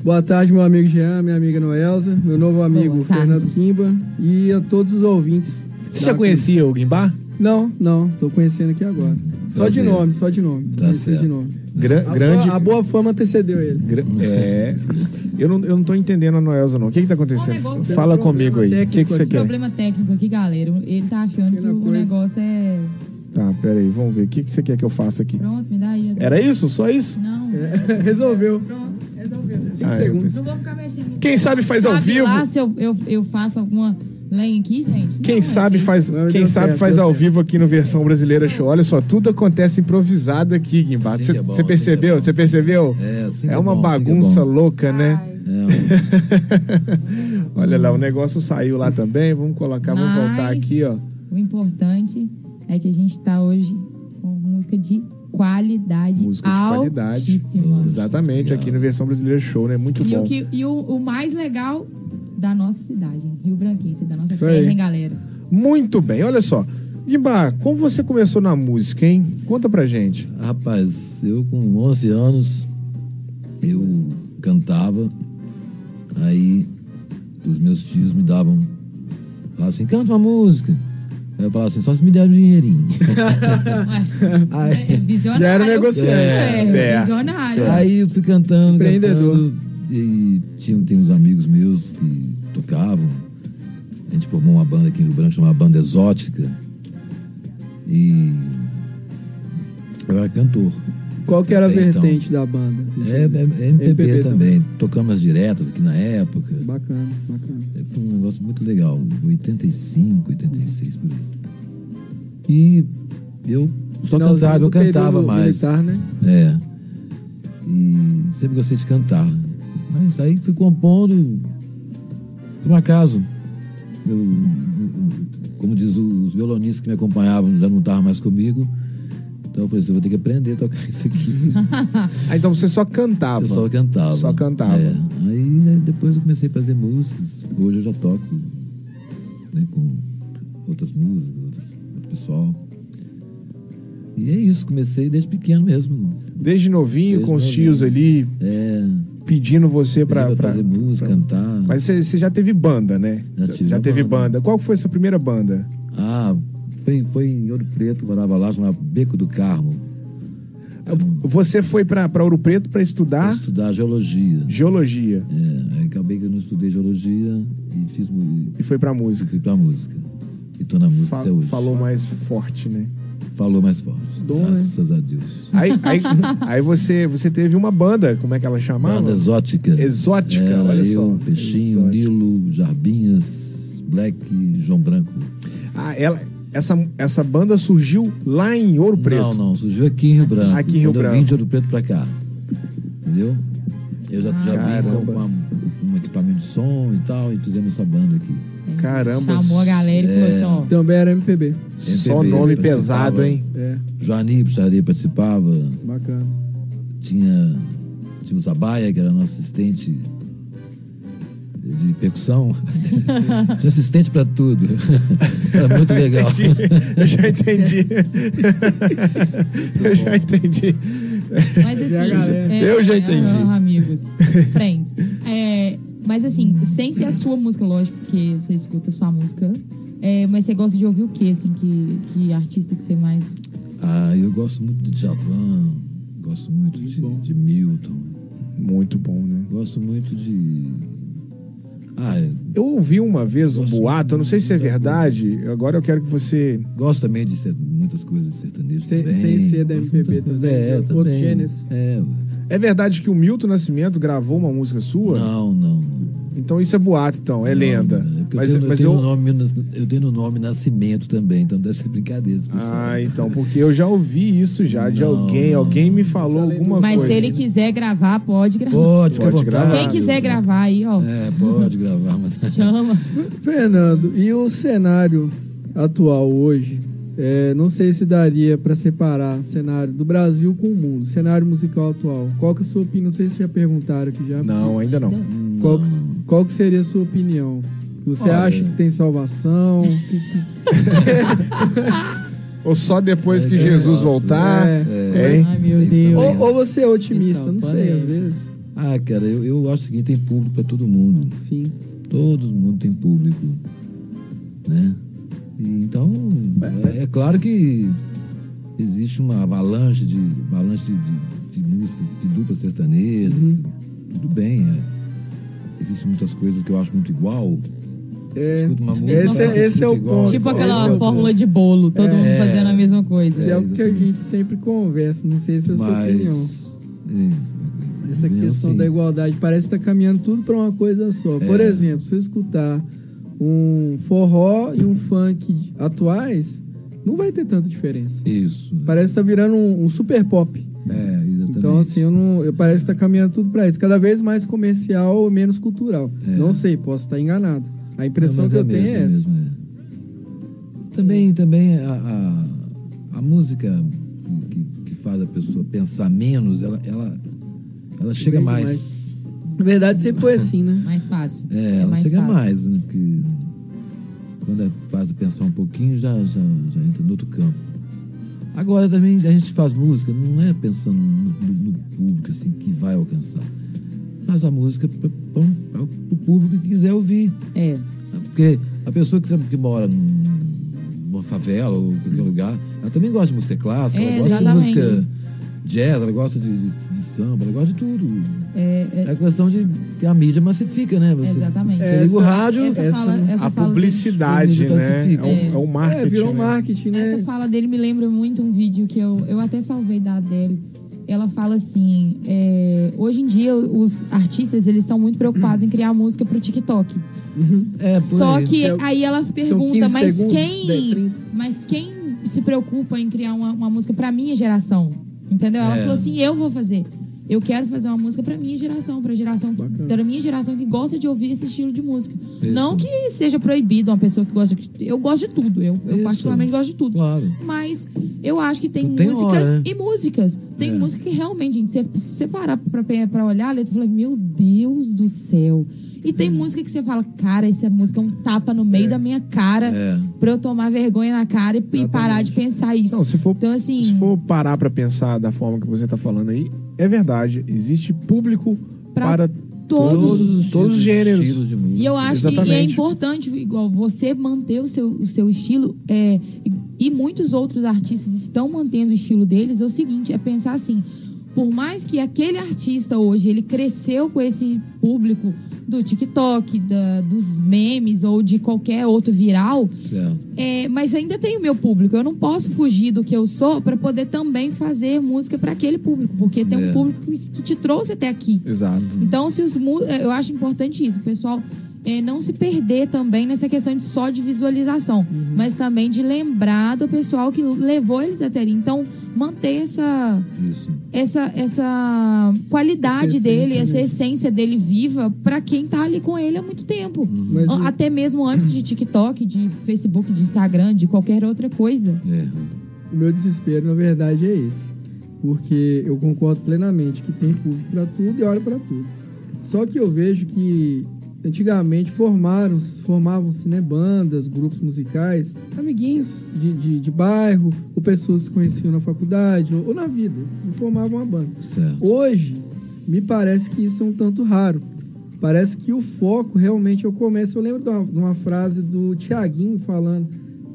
[SPEAKER 9] Boa tarde, meu amigo Jean, minha amiga Noelza, meu novo amigo. Fernando Kimba e a todos os ouvintes.
[SPEAKER 5] Você já conhecia o Guimbá?
[SPEAKER 9] Não, não, tô conhecendo aqui agora. Só de
[SPEAKER 7] Prazer.
[SPEAKER 9] nome, só de nome.
[SPEAKER 7] Tá certo.
[SPEAKER 9] de nome.
[SPEAKER 5] Gra-
[SPEAKER 9] A,
[SPEAKER 5] grande.
[SPEAKER 9] a boa fama antecedeu ele.
[SPEAKER 5] gra- é. Eu não, eu não tô entendendo a Noelza, não. O que que tá acontecendo? Fala
[SPEAKER 9] um
[SPEAKER 5] comigo aí. O que, que você
[SPEAKER 9] aqui.
[SPEAKER 5] quer?
[SPEAKER 6] Problema técnico aqui, galera. Ele tá achando que
[SPEAKER 9] Pequena
[SPEAKER 6] o
[SPEAKER 9] coisa.
[SPEAKER 6] negócio é.
[SPEAKER 5] Tá, pera aí, vamos ver. O que, que você quer que eu faça aqui?
[SPEAKER 6] Pronto, me dá aí. agora.
[SPEAKER 5] Era isso? Só isso?
[SPEAKER 6] Não.
[SPEAKER 9] É, resolveu.
[SPEAKER 6] Pronto, resolveu.
[SPEAKER 9] Cinco
[SPEAKER 5] Ah,
[SPEAKER 9] segundos.
[SPEAKER 5] pensei-
[SPEAKER 6] Não vou ficar mexendo.
[SPEAKER 5] Quem sabe faz ao
[SPEAKER 6] Sabe
[SPEAKER 5] vivo.
[SPEAKER 6] lá se eu, eu, eu faço alguma lenha aqui, gente?
[SPEAKER 5] Quem
[SPEAKER 6] Não,
[SPEAKER 5] sabe
[SPEAKER 6] é
[SPEAKER 5] faz,
[SPEAKER 9] Não,
[SPEAKER 5] quem sabe
[SPEAKER 9] certo,
[SPEAKER 5] faz ao
[SPEAKER 9] certo.
[SPEAKER 5] vivo aqui no versão brasileira show. Olha só, tudo acontece improvisado aqui, Guimba.
[SPEAKER 7] Assim
[SPEAKER 5] Você
[SPEAKER 7] é assim
[SPEAKER 5] percebeu?
[SPEAKER 7] que é bom,
[SPEAKER 5] Você
[SPEAKER 7] assim
[SPEAKER 5] percebeu?
[SPEAKER 7] É, assim
[SPEAKER 5] É uma
[SPEAKER 7] bom, assim é
[SPEAKER 5] bagunça
[SPEAKER 7] bom.
[SPEAKER 5] louca, né?
[SPEAKER 7] É,
[SPEAKER 5] Olha lá, o negócio saiu lá também. Vamos colocar, vamos
[SPEAKER 6] Mas-
[SPEAKER 5] voltar aqui, ó.
[SPEAKER 6] O importante é que a gente tá hoje com música de qualidade
[SPEAKER 5] Música de qualidade.
[SPEAKER 6] altíssima.
[SPEAKER 5] Exatamente, aqui no versão brasileira show, né? Muito
[SPEAKER 6] E,
[SPEAKER 5] bom.
[SPEAKER 6] o, que, e o, o mais legal da nossa cidade, Rio Branquense, da nossa
[SPEAKER 9] Isso
[SPEAKER 6] terra,
[SPEAKER 9] aí.
[SPEAKER 6] hein, galera?
[SPEAKER 5] Muito bem, olha só. Guimba, como você começou na música, hein? Conta pra gente.
[SPEAKER 7] Rapaz, eu com 11 anos, eu cantava, aí os meus tios me davam, falavam assim, canta uma música. Aí eu falava assim, só se me der um dinheirinho.
[SPEAKER 6] É, é visionário.
[SPEAKER 9] Já era negociante.
[SPEAKER 6] É,
[SPEAKER 5] É,
[SPEAKER 6] visionário.
[SPEAKER 7] Aí eu fui cantando,
[SPEAKER 9] Empreendedor.
[SPEAKER 7] cantando, e tinha, tem uns amigos meus que tocavam. A gente formou uma banda aqui no Rio Branco, chamada Banda Exótica. E eu era cantor.
[SPEAKER 9] Qual que era a
[SPEAKER 7] então.
[SPEAKER 9] vertente da banda?
[SPEAKER 7] É, é- é MPB, também. Tocamos as diretas aqui na época.
[SPEAKER 9] Bacana, bacana.
[SPEAKER 7] Foi um negócio muito legal. 85, 86 por aí. E eu só
[SPEAKER 9] Finalzinho
[SPEAKER 7] cantava, eu cantava mais.
[SPEAKER 9] militar, né?
[SPEAKER 7] É. E sempre gostei de cantar. Mas aí fui compondo por um acaso. Eu, como diz os violonistas que me acompanhavam, já não estavam mais comigo. Então eu falei assim, eu vou ter que aprender a tocar isso aqui.
[SPEAKER 5] Ah, então você só cantava.
[SPEAKER 7] Eu só cantava.
[SPEAKER 5] Só cantava.
[SPEAKER 7] É. Aí depois eu comecei a fazer músicas. Hoje eu já toco né, com outras músicas, outro pessoal. E é isso, comecei desde pequeno mesmo.
[SPEAKER 5] Desde novinho,
[SPEAKER 7] Desde
[SPEAKER 5] com os
[SPEAKER 7] novinho.
[SPEAKER 5] tios ali,
[SPEAKER 7] É,
[SPEAKER 5] pedindo você pra-
[SPEAKER 7] fazer música,
[SPEAKER 5] pra-
[SPEAKER 7] cantar.
[SPEAKER 5] Mas você, já teve banda, né?
[SPEAKER 7] Já tive uma
[SPEAKER 5] teve
[SPEAKER 7] banda.
[SPEAKER 5] banda. Qual foi a sua primeira banda?
[SPEAKER 7] Ah, foi, foi em Ouro Preto, morava lá, chamava Beco do Carmo.
[SPEAKER 5] Você foi pra pra Ouro Preto pra
[SPEAKER 7] Pra
[SPEAKER 5] estudar
[SPEAKER 7] estudar geologia.
[SPEAKER 5] geologia
[SPEAKER 7] É, aí acabei que eu não estudei geologia e fiz
[SPEAKER 5] e foi pra
[SPEAKER 7] e
[SPEAKER 5] música.
[SPEAKER 7] fui pra música. E tô na música
[SPEAKER 5] Fa-
[SPEAKER 7] até hoje.
[SPEAKER 5] falou mais forte, né?
[SPEAKER 7] Falou mais forte.
[SPEAKER 9] Dom, né?
[SPEAKER 7] graças a Deus.
[SPEAKER 5] Aí, aí, aí você, você teve uma banda, como é que ela chamava?
[SPEAKER 7] Banda exótica.
[SPEAKER 5] Exótica,
[SPEAKER 7] Era
[SPEAKER 5] olha
[SPEAKER 7] eu,
[SPEAKER 5] só.
[SPEAKER 7] Peixinho,
[SPEAKER 5] Exótica.
[SPEAKER 7] Nilo, Jarbinhas, Black João Branco.
[SPEAKER 5] Ah, ela, essa, essa banda surgiu lá em Ouro Preto.
[SPEAKER 7] Não, não, surgiu aqui em Rio Branco.
[SPEAKER 5] Aqui em Rio Branco.
[SPEAKER 7] Eu vim de Ouro Preto pra cá. Entendeu? Eu já, já vim com, um equipamento de som e tal, e fizemos essa banda aqui.
[SPEAKER 5] Caramba.
[SPEAKER 6] Chamou a galera e falou
[SPEAKER 7] É.
[SPEAKER 6] assim, ó.
[SPEAKER 9] Também era MPB.
[SPEAKER 5] Só
[SPEAKER 7] MPB,
[SPEAKER 5] nome
[SPEAKER 7] participava.
[SPEAKER 5] pesado, hein?
[SPEAKER 9] É,
[SPEAKER 7] Joani Puxaria participava.
[SPEAKER 9] bacana.
[SPEAKER 7] Tinha, tinha o Zabaia, que era nosso assistente de percussão. tinha assistente pra tudo. Era muito legal.
[SPEAKER 5] Eu já entendi. Eu já entendi.
[SPEAKER 6] Mas assim. É,
[SPEAKER 5] Eu já
[SPEAKER 6] é,
[SPEAKER 5] entendi.
[SPEAKER 6] ah, amigos. Friends. É, mas assim, sem ser a sua música, lógico, porque você escuta a sua música. é, mas você gosta de ouvir o quê, assim? Que, que artista que você mais.
[SPEAKER 7] Ah, eu gosto muito de Djavan, gosto muito de, de Milton,
[SPEAKER 5] Muito bom, né?
[SPEAKER 7] gosto muito de. Ah, é,
[SPEAKER 5] Eu ouvi uma vez um boato, eu não sei se é verdade. Agora eu quero que você.
[SPEAKER 7] gosto também de ser- muitas coisas de sertanejo
[SPEAKER 9] Sem-
[SPEAKER 7] também.
[SPEAKER 9] sem ser da MPB
[SPEAKER 7] muitas coisas.
[SPEAKER 9] também,
[SPEAKER 7] É,
[SPEAKER 9] outros
[SPEAKER 7] também.
[SPEAKER 9] gêneros.
[SPEAKER 7] É,
[SPEAKER 5] É verdade que o Milton Nascimento gravou uma música sua?
[SPEAKER 7] não, não.
[SPEAKER 5] Então isso é boato, então, é
[SPEAKER 7] Não,
[SPEAKER 5] lenda.
[SPEAKER 7] é
[SPEAKER 5] mas
[SPEAKER 7] eu tenho,
[SPEAKER 5] mas
[SPEAKER 7] eu, no nome, eu tenho no nome Nascimento também, então deve ser brincadeira pessoal.
[SPEAKER 5] Ah, então, porque eu já ouvi isso já de
[SPEAKER 7] Não,
[SPEAKER 5] alguém.
[SPEAKER 7] não.
[SPEAKER 5] Alguém me falou alguma
[SPEAKER 6] Mas
[SPEAKER 5] coisa.
[SPEAKER 6] se ele quiser gravar, pode gravar.
[SPEAKER 7] Pode,
[SPEAKER 5] Pode gravar.
[SPEAKER 6] Quem quiser gravar aí, ó,
[SPEAKER 7] É, pode gravar, mas.
[SPEAKER 6] chama.
[SPEAKER 9] Fernando, e o cenário atual hoje? É, não sei se daria para separar o cenário do Brasil com o mundo, cenário musical atual. Qual que é a sua opinião? Não sei se já perguntaram aqui já.
[SPEAKER 5] Não, ainda não.
[SPEAKER 9] Qual, qual que seria a sua opinião? Você
[SPEAKER 7] Olha.
[SPEAKER 9] acha que tem salvação?
[SPEAKER 5] Ou só depois que Jesus
[SPEAKER 7] nossa,
[SPEAKER 5] voltar.
[SPEAKER 9] é.
[SPEAKER 5] Hein?
[SPEAKER 6] Ai, meu
[SPEAKER 7] Isso
[SPEAKER 6] Deus.
[SPEAKER 9] ou, ou você é otimista?
[SPEAKER 6] Pessoal,
[SPEAKER 9] Não sei, às vezes.
[SPEAKER 7] Ah, cara, eu, eu acho o seguinte, tem público pra todo mundo.
[SPEAKER 9] Sim.
[SPEAKER 7] Todo mundo tem público, né? Então, é, é claro que existe uma avalanche de, avalanche de, de, de música, de duplas sertanejas.
[SPEAKER 9] Uhum.
[SPEAKER 7] Tudo bem, é. Existem muitas coisas que eu acho muito igual.
[SPEAKER 9] É,
[SPEAKER 7] Escuto uma música,
[SPEAKER 9] esse, é- esse é o
[SPEAKER 7] igual.
[SPEAKER 9] ponto.
[SPEAKER 6] Tipo aquela
[SPEAKER 9] é
[SPEAKER 6] fórmula de bolo, todo mundo
[SPEAKER 7] É.
[SPEAKER 6] fazendo a mesma coisa.
[SPEAKER 9] É,
[SPEAKER 7] É,
[SPEAKER 9] o que a gente sempre conversa, não sei se é a sua opinião.
[SPEAKER 7] Mas. é,
[SPEAKER 9] Essa
[SPEAKER 7] é
[SPEAKER 9] questão
[SPEAKER 7] assim.
[SPEAKER 9] da igualdade parece que está caminhando tudo para uma coisa só. Por
[SPEAKER 7] É.
[SPEAKER 9] exemplo, se eu escutar um forró e um funk atuais, não vai ter tanta diferença.
[SPEAKER 7] Isso.
[SPEAKER 9] Parece que tá virando um, um super pop.
[SPEAKER 7] É, exatamente.
[SPEAKER 9] Então, assim, eu não, eu parece que tá caminhando tudo para isso. Cada vez mais comercial, menos cultural.
[SPEAKER 7] É.
[SPEAKER 9] Não sei, posso estar enganado. A impressão
[SPEAKER 7] Não,
[SPEAKER 9] que eu
[SPEAKER 7] mesmo,
[SPEAKER 9] tenho é essa.
[SPEAKER 7] mesmo, é. Também, também a, a, a música que, que faz a pessoa pensar menos, ela, ela, ela chega mais.
[SPEAKER 9] mais. Na verdade, sempre foi assim, né?
[SPEAKER 6] Mais fácil.
[SPEAKER 7] É, ela
[SPEAKER 6] mais
[SPEAKER 7] chega
[SPEAKER 6] fácil.
[SPEAKER 7] mais, né? Porque quando ela faz pensar um pouquinho, já, já, já entra no outro campo. Agora também a gente faz música, não é pensando no, no- no público assim que vai alcançar. Faz a música para o público que quiser ouvir.
[SPEAKER 6] É.
[SPEAKER 7] Porque a pessoa que, que mora num- numa favela ou em qualquer lugar, ela também gosta de música clássica,
[SPEAKER 6] É,
[SPEAKER 7] ela gosta
[SPEAKER 6] exatamente.
[SPEAKER 7] de música jazz, ela gosta de, de samba, ela gosta de tudo.
[SPEAKER 6] É, é,
[SPEAKER 7] É questão de que a mídia massifica, né? Você,
[SPEAKER 6] exatamente.
[SPEAKER 7] Você liga o rádio,
[SPEAKER 6] essa
[SPEAKER 9] essa-
[SPEAKER 6] fala, essa
[SPEAKER 5] A publicidade,
[SPEAKER 7] dele
[SPEAKER 5] né? É o, é o marketing.
[SPEAKER 9] É, virou
[SPEAKER 5] né?
[SPEAKER 9] marketing, né?
[SPEAKER 6] essa fala dele me lembra muito um vídeo que eu, eu até salvei da Adele. ela fala assim: é, hoje em dia os artistas eles estão muito preocupados em criar música pro TikTok.
[SPEAKER 7] É, por
[SPEAKER 6] Só
[SPEAKER 7] aí.
[SPEAKER 6] que
[SPEAKER 9] É,
[SPEAKER 6] aí ela pergunta,
[SPEAKER 9] 15
[SPEAKER 6] mas
[SPEAKER 9] segundos,
[SPEAKER 6] quem,
[SPEAKER 9] 10, 30.
[SPEAKER 6] mas quem se preocupa em criar uma, uma música pra minha geração? Entendeu? Ela
[SPEAKER 7] É.
[SPEAKER 6] falou assim: eu vou fazer. Eu quero fazer uma música pra minha geração, pra geração pra minha geração que gosta de ouvir esse estilo de música.
[SPEAKER 7] Isso.
[SPEAKER 6] Não que seja proibido uma pessoa que gosta de, eu gosto de tudo, eu, eu particularmente gosto de tudo.
[SPEAKER 7] Claro.
[SPEAKER 6] Mas eu acho que tem
[SPEAKER 7] Não tem
[SPEAKER 6] músicas
[SPEAKER 7] hora, né?
[SPEAKER 6] e músicas. Tem
[SPEAKER 7] É.
[SPEAKER 6] música que realmente, gente, se você parar pra olhar a letra, você fala, meu Deus do céu. E tem música que você fala, cara, essa música é um tapa no meio da minha cara
[SPEAKER 7] É.
[SPEAKER 6] pra eu tomar vergonha na cara e, e parar de pensar isso.
[SPEAKER 5] Não, se for,
[SPEAKER 6] Então, assim-
[SPEAKER 5] se for parar pra pensar da forma que você tá falando aí, é verdade. Existe público
[SPEAKER 6] Pra
[SPEAKER 5] para
[SPEAKER 6] todos.
[SPEAKER 5] todos os gêneros.
[SPEAKER 7] estilos de música.
[SPEAKER 6] E eu acho que é
[SPEAKER 5] Exatamente.
[SPEAKER 6] importante, igual, você manter o seu, o seu estilo, é, e, e muitos outros artistas estão mantendo o estilo deles, é o seguinte, é pensar assim, por mais que aquele artista hoje, ele cresceu com esse público do TikTok, da- dos memes ou de qualquer outro viral, é, mas ainda tem o meu público. Eu não posso fugir do que eu sou para poder também fazer música para aquele público, porque tem um
[SPEAKER 7] É.
[SPEAKER 6] público que, te trouxe até aqui.
[SPEAKER 5] Exato.
[SPEAKER 6] Então, se os mu- eu acho importante isso, o pessoal é, não se perder também nessa questão de só de visualização,
[SPEAKER 5] Uhum.
[SPEAKER 6] mas também de lembrar do pessoal que levou eles até ali. Então, manter essa
[SPEAKER 7] Isso.
[SPEAKER 6] essa essa qualidade
[SPEAKER 9] Essa
[SPEAKER 6] dele,
[SPEAKER 9] essência,
[SPEAKER 6] essa essência dele viva para quem tá ali com ele há muito tempo.
[SPEAKER 9] Mas
[SPEAKER 6] An-
[SPEAKER 9] o-
[SPEAKER 6] Até mesmo antes de TikTok, de Facebook, de Instagram, de qualquer outra coisa.
[SPEAKER 7] É.
[SPEAKER 9] O meu desespero, na verdade, é esse. Porque eu concordo plenamente que tem público para tudo e hora para tudo. Só que eu vejo que antigamente formaram, formavam-se né, bandas, grupos musicais, amiguinhos de, de, de bairro, ou pessoas que se conheciam na faculdade, ou, ou na vida, e formavam uma banda.
[SPEAKER 7] Certo.
[SPEAKER 9] Hoje, me parece que isso é um tanto raro. Parece que o foco realmente é o começo. Eu lembro de uma, de uma frase do Tiaguinho falando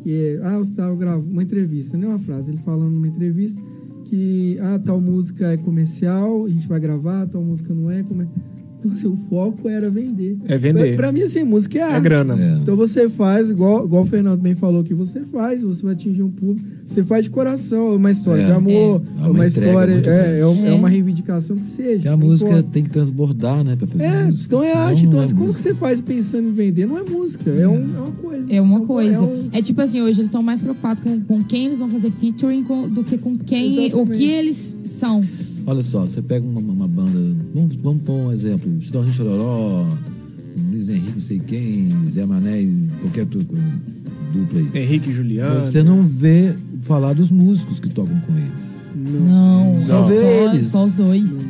[SPEAKER 9] que é, ah, eu estava gravando uma entrevista, não é uma frase, ele falando numa entrevista que ah, tal música é comercial, a gente vai gravar, tal música não é comercial. Então, assim, o foco era vender.
[SPEAKER 5] É vender.
[SPEAKER 9] Pra, pra mim, assim, música é
[SPEAKER 5] É
[SPEAKER 9] arte.
[SPEAKER 5] grana.
[SPEAKER 7] É.
[SPEAKER 9] Então você faz, igual, igual o Fernando bem falou que você faz, você vai atingir um público, você faz de coração, é uma história
[SPEAKER 7] É.
[SPEAKER 9] de amor,
[SPEAKER 7] É.
[SPEAKER 9] é,
[SPEAKER 7] É uma
[SPEAKER 9] uma
[SPEAKER 7] entrega
[SPEAKER 9] história, é, é, um- é
[SPEAKER 6] É.
[SPEAKER 9] uma reivindicação que seja.
[SPEAKER 7] Que a música
[SPEAKER 9] importa.
[SPEAKER 7] tem que transbordar, né? Pra fazer
[SPEAKER 9] É,
[SPEAKER 7] música.
[SPEAKER 9] então é
[SPEAKER 7] senão
[SPEAKER 9] arte. Então,
[SPEAKER 7] é
[SPEAKER 9] assim, como que você faz pensando em vender? Não é música, é, um- é uma coisa.
[SPEAKER 6] É uma
[SPEAKER 9] um-
[SPEAKER 6] coisa.
[SPEAKER 9] É um,
[SPEAKER 6] É tipo assim, hoje eles estão mais preocupados com, com quem eles vão fazer featuring com- do que com quem, o
[SPEAKER 9] Exatamente.
[SPEAKER 6] que eles são.
[SPEAKER 7] Olha só, você pega uma, uma banda. Vamos, vamos pôr um exemplo: Chitãozinho Chororó, Luiz Henrique, não sei quem, Zé Mané, qualquer dupla aí.
[SPEAKER 5] Henrique e Juliano.
[SPEAKER 7] Você não vê falar dos músicos que tocam com eles.
[SPEAKER 6] Não,
[SPEAKER 7] Só
[SPEAKER 6] é
[SPEAKER 7] vê
[SPEAKER 6] só,
[SPEAKER 7] eles.
[SPEAKER 6] só os dois.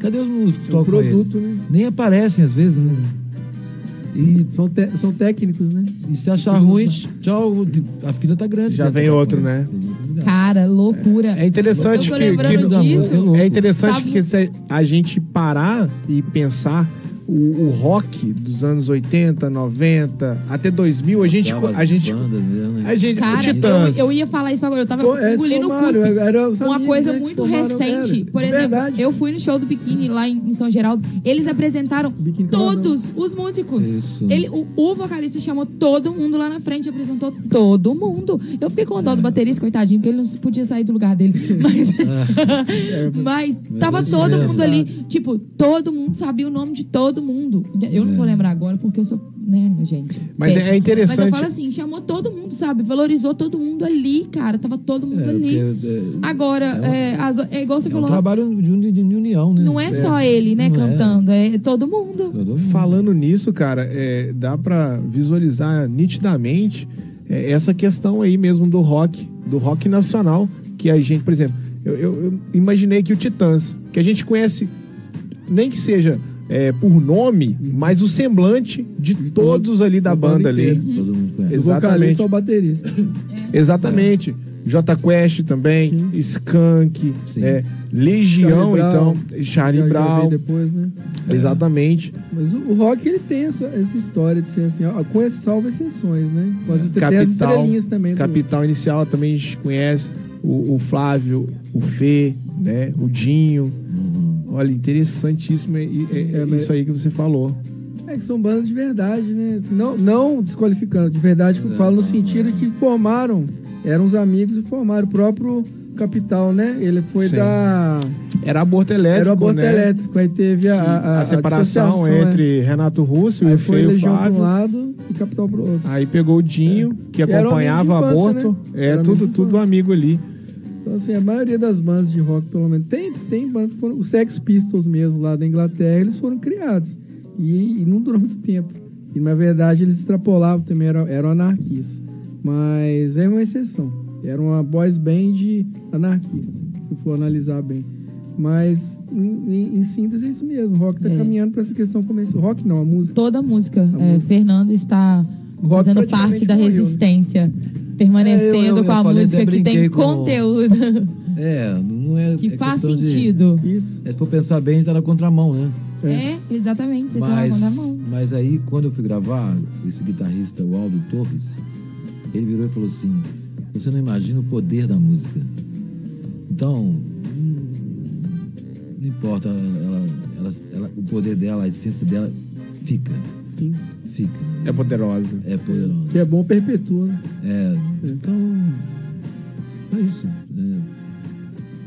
[SPEAKER 7] Cadê os músicos que
[SPEAKER 9] é um
[SPEAKER 7] tocam com eles?
[SPEAKER 9] produto, né?
[SPEAKER 7] Nem aparecem às vezes. Né? E,
[SPEAKER 9] São, te- são técnicos, né?
[SPEAKER 7] e se achar ruim, tchau, a fila tá grande.
[SPEAKER 5] Já vem
[SPEAKER 7] com
[SPEAKER 5] outro,
[SPEAKER 7] eles.
[SPEAKER 6] Cara, loucura.
[SPEAKER 5] É interessante que- que-
[SPEAKER 6] disso.
[SPEAKER 7] É
[SPEAKER 5] interessante que se a gente parar e pensar o, o rock dos anos 80, 90, até 2000, a gente. A gente,
[SPEAKER 7] bandas, né?
[SPEAKER 5] a gente
[SPEAKER 6] Cara,
[SPEAKER 5] o Titãs.
[SPEAKER 6] eu, eu ia falar isso agora. Eu tava
[SPEAKER 9] Pô, é,
[SPEAKER 6] engolindo o cuspe.
[SPEAKER 9] era
[SPEAKER 6] Uma coisa
[SPEAKER 9] né,
[SPEAKER 6] muito recente.
[SPEAKER 9] era.
[SPEAKER 6] Por
[SPEAKER 9] De
[SPEAKER 6] exemplo,
[SPEAKER 9] verdade.
[SPEAKER 6] eu fui no show do Biquíni lá em, em São Geraldo. Eles apresentaram todos os músicos.
[SPEAKER 7] Isso.
[SPEAKER 6] Ele, o, o vocalista chamou todo mundo lá na frente, apresentou todo mundo. Eu fiquei com dó
[SPEAKER 9] É.
[SPEAKER 6] do baterista, coitadinho, porque ele não podia sair do lugar dele. Mas, mas tava todo mundo ali. Tipo, todo mundo sabia o nome de todo mundo. Eu não vou lembrar agora, porque eu sou, né, gente.
[SPEAKER 5] Mas é interessante-
[SPEAKER 6] Mas eu falo assim, chamou todo mundo, sabe? Valorizou todo mundo ali, cara. Tava todo mundo
[SPEAKER 7] É,
[SPEAKER 6] ali.
[SPEAKER 7] porque, é,
[SPEAKER 6] Agora, é, as- é igual você
[SPEAKER 7] é um
[SPEAKER 6] falou.
[SPEAKER 7] trabalho de, de união, né?
[SPEAKER 6] Não é só ele, né,
[SPEAKER 7] Não é.
[SPEAKER 6] cantando. É todo mundo.
[SPEAKER 7] Todo mundo.
[SPEAKER 5] Falando nisso, cara, é, dá pra visualizar nitidamente é, essa questão aí mesmo do rock, do rock nacional, que a gente, por exemplo, eu, eu- eu imaginei que o Titãs, que a gente conhece, nem que seja é, por nome, mas o semblante de todos ali da
[SPEAKER 9] da banda
[SPEAKER 5] ali.
[SPEAKER 9] inteira.
[SPEAKER 7] Todo mundo conhece.
[SPEAKER 9] Do
[SPEAKER 5] Exatamente.
[SPEAKER 9] vocalista ao baterista.
[SPEAKER 5] Exatamente. J Quest também,
[SPEAKER 9] Sim.
[SPEAKER 5] Skank,
[SPEAKER 7] Sim.
[SPEAKER 5] é, Legião,
[SPEAKER 9] Charlie
[SPEAKER 5] então,
[SPEAKER 9] Brown.
[SPEAKER 5] Charlie Brown,
[SPEAKER 9] depois, né?
[SPEAKER 5] exatamente.
[SPEAKER 9] Mas o, o rock, ele tem essa, essa história de ser assim, ó, com esse salvo exceções, né? Pode ter tem as
[SPEAKER 5] Capital,
[SPEAKER 9] estrelinhas também. do-
[SPEAKER 5] Capital Inicial também a gente conhece, o, o Flávio, o Fê, né, o Dinho. Olha, interessantíssimo é, é- é
[SPEAKER 9] É,
[SPEAKER 5] isso aí que você falou.
[SPEAKER 9] É que são bandas de verdade, né? Assim, não, não desqualificando, de verdade que eu falo no sentido que formaram, eram os amigos e formaram. O próprio Capital, né? Ele foi
[SPEAKER 5] Sim.
[SPEAKER 9] da.
[SPEAKER 5] Era aborto elétrico,
[SPEAKER 9] Era o aborto
[SPEAKER 5] né?
[SPEAKER 9] elétrico. Aí teve a, a,
[SPEAKER 5] a separação
[SPEAKER 9] dissociação,
[SPEAKER 5] entre Renato Russo
[SPEAKER 9] é.
[SPEAKER 5] e
[SPEAKER 9] Aí
[SPEAKER 5] o
[SPEAKER 9] foi
[SPEAKER 5] Feio
[SPEAKER 9] para um lado e Capital pro outro.
[SPEAKER 5] Aí pegou o Dinho, que
[SPEAKER 9] E era um
[SPEAKER 5] acompanhava
[SPEAKER 9] de
[SPEAKER 5] aborto.
[SPEAKER 9] infância, né?
[SPEAKER 5] É, tudo, tudo
[SPEAKER 9] infância.
[SPEAKER 5] amigo ali.
[SPEAKER 9] Então, assim, a maioria das bandas de rock, pelo menos, tem, tem bandas que foram. Os Sex Pistols mesmo, lá da Inglaterra, eles foram criados. E, e não durou muito tempo. E, na verdade, eles extrapolavam também, eram, eram anarquistas. Mas é uma exceção. Era uma boys band anarquista, se for analisar bem. Mas, em, em- em síntese, é isso mesmo. O rock tá
[SPEAKER 6] É.
[SPEAKER 9] caminhando para essa questão comercial. Rock não, a música.
[SPEAKER 6] Toda a música.
[SPEAKER 9] A
[SPEAKER 6] é,
[SPEAKER 9] música.
[SPEAKER 6] Fernando está fazendo parte da
[SPEAKER 9] morreu, né?
[SPEAKER 6] Permanecendo
[SPEAKER 7] É, eu- eu-
[SPEAKER 6] com a
[SPEAKER 7] falei,
[SPEAKER 6] música que tem
[SPEAKER 7] com-
[SPEAKER 6] conteúdo.
[SPEAKER 7] É, não é.
[SPEAKER 6] que
[SPEAKER 7] é
[SPEAKER 6] faz
[SPEAKER 7] questão de-
[SPEAKER 6] sentido.
[SPEAKER 9] Isso.
[SPEAKER 7] é, se for pensar bem, a gente tá na contramão, né?
[SPEAKER 6] É, exatamente. Você
[SPEAKER 7] Mas,
[SPEAKER 6] tem uma mão.
[SPEAKER 7] mas aí, quando eu fui gravar, esse guitarrista, o Aldo Torres, ele virou e falou assim: Você não imagina o poder da música. Então, hum, não importa, ela, ela- ela- o poder dela, a essência dela, fica.
[SPEAKER 9] Sim.
[SPEAKER 7] Fica.
[SPEAKER 5] É poderosa.
[SPEAKER 7] É poderosa.
[SPEAKER 9] Que é bom, perpetua. né?
[SPEAKER 7] É, então, é isso. É,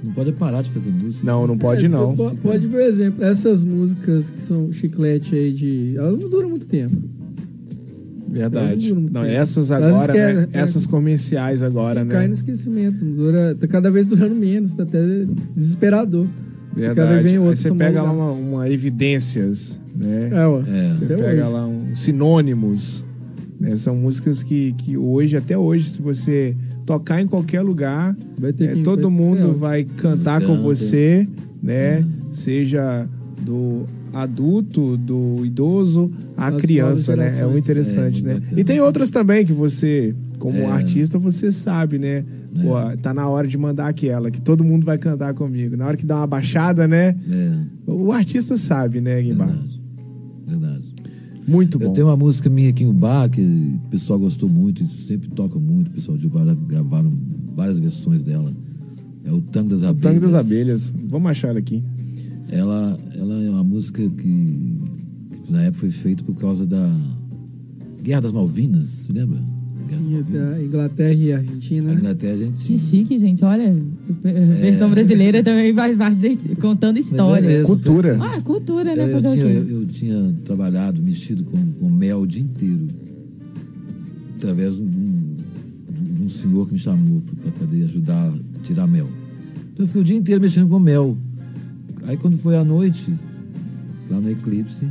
[SPEAKER 7] não pode parar de fazer música.
[SPEAKER 5] Não, não pode
[SPEAKER 9] É,
[SPEAKER 5] não.
[SPEAKER 9] po- Pode, por exemplo, essas músicas que são chiclete aí de. Elas não duram muito tempo.
[SPEAKER 5] Verdade.
[SPEAKER 9] Não
[SPEAKER 5] Não, essas agora,
[SPEAKER 9] querem-
[SPEAKER 5] né?
[SPEAKER 9] é,
[SPEAKER 5] Essas comerciais agora, né?
[SPEAKER 9] Cai no esquecimento. Não dura, tá cada vez durando menos, tá até desesperador. Cada
[SPEAKER 5] Verdade.
[SPEAKER 9] vez vem
[SPEAKER 5] Aí
[SPEAKER 9] outro
[SPEAKER 5] você
[SPEAKER 9] tomando
[SPEAKER 5] pega lá uma, uma evidências, né?
[SPEAKER 9] É, ué.
[SPEAKER 7] É.
[SPEAKER 5] Você
[SPEAKER 9] Até
[SPEAKER 5] pega
[SPEAKER 9] hoje.
[SPEAKER 5] lá um sinônimos. né? São músicas que, que hoje, até hoje, se você tocar em qualquer lugar,
[SPEAKER 9] Vai ter
[SPEAKER 5] é,
[SPEAKER 9] que-
[SPEAKER 5] todo
[SPEAKER 9] vai-
[SPEAKER 5] mundo
[SPEAKER 9] é.
[SPEAKER 5] vai cantar com você, né? Seja do adulto, do idoso, a
[SPEAKER 9] As
[SPEAKER 5] criança, né? É muito interessante,
[SPEAKER 7] É,
[SPEAKER 5] né?
[SPEAKER 7] bacana.
[SPEAKER 5] E tem outras também que você, como
[SPEAKER 7] É.
[SPEAKER 5] artista, você sabe, né?
[SPEAKER 7] É.
[SPEAKER 5] Pô, tá na hora de mandar aquela, que todo mundo vai cantar comigo. Na hora que dá uma baixada, né?
[SPEAKER 7] É,
[SPEAKER 5] O artista sabe, né, Guimbar? Muito bom.
[SPEAKER 7] Eu tenho uma música minha aqui em Ubá que o pessoal gostou muito, e sempre toca muito, o pessoal de Ubá gravaram várias versões dela. É o Tango das
[SPEAKER 5] O
[SPEAKER 7] Abelhas.
[SPEAKER 5] Tango das Abelhas. Vamos achar ela aqui.
[SPEAKER 7] Ela, ela é uma música que, que na época foi feita por causa da Guerra das Malvinas, se lembra?
[SPEAKER 9] Sim,
[SPEAKER 7] Malvinas.
[SPEAKER 9] da Inglaterra e Argentina.
[SPEAKER 7] A? Inglaterra, a gente.
[SPEAKER 6] Que chique, gente. Olha, a versão brasileira também faz parte contando
[SPEAKER 7] é
[SPEAKER 6] história.
[SPEAKER 7] mesmo,
[SPEAKER 5] Cultura.
[SPEAKER 7] assim.
[SPEAKER 6] Ah, cultura, né?
[SPEAKER 7] Eu, eu
[SPEAKER 6] Fazer
[SPEAKER 7] tinha, eu, eu tinha trabalhado, mexido com, com mel o dia inteiro. Através de um, de um senhor que me chamou para poder ajudar a tirar mel. Então eu fiquei o dia inteiro mexendo com mel. Aí quando foi à noite, lá no Eclipse,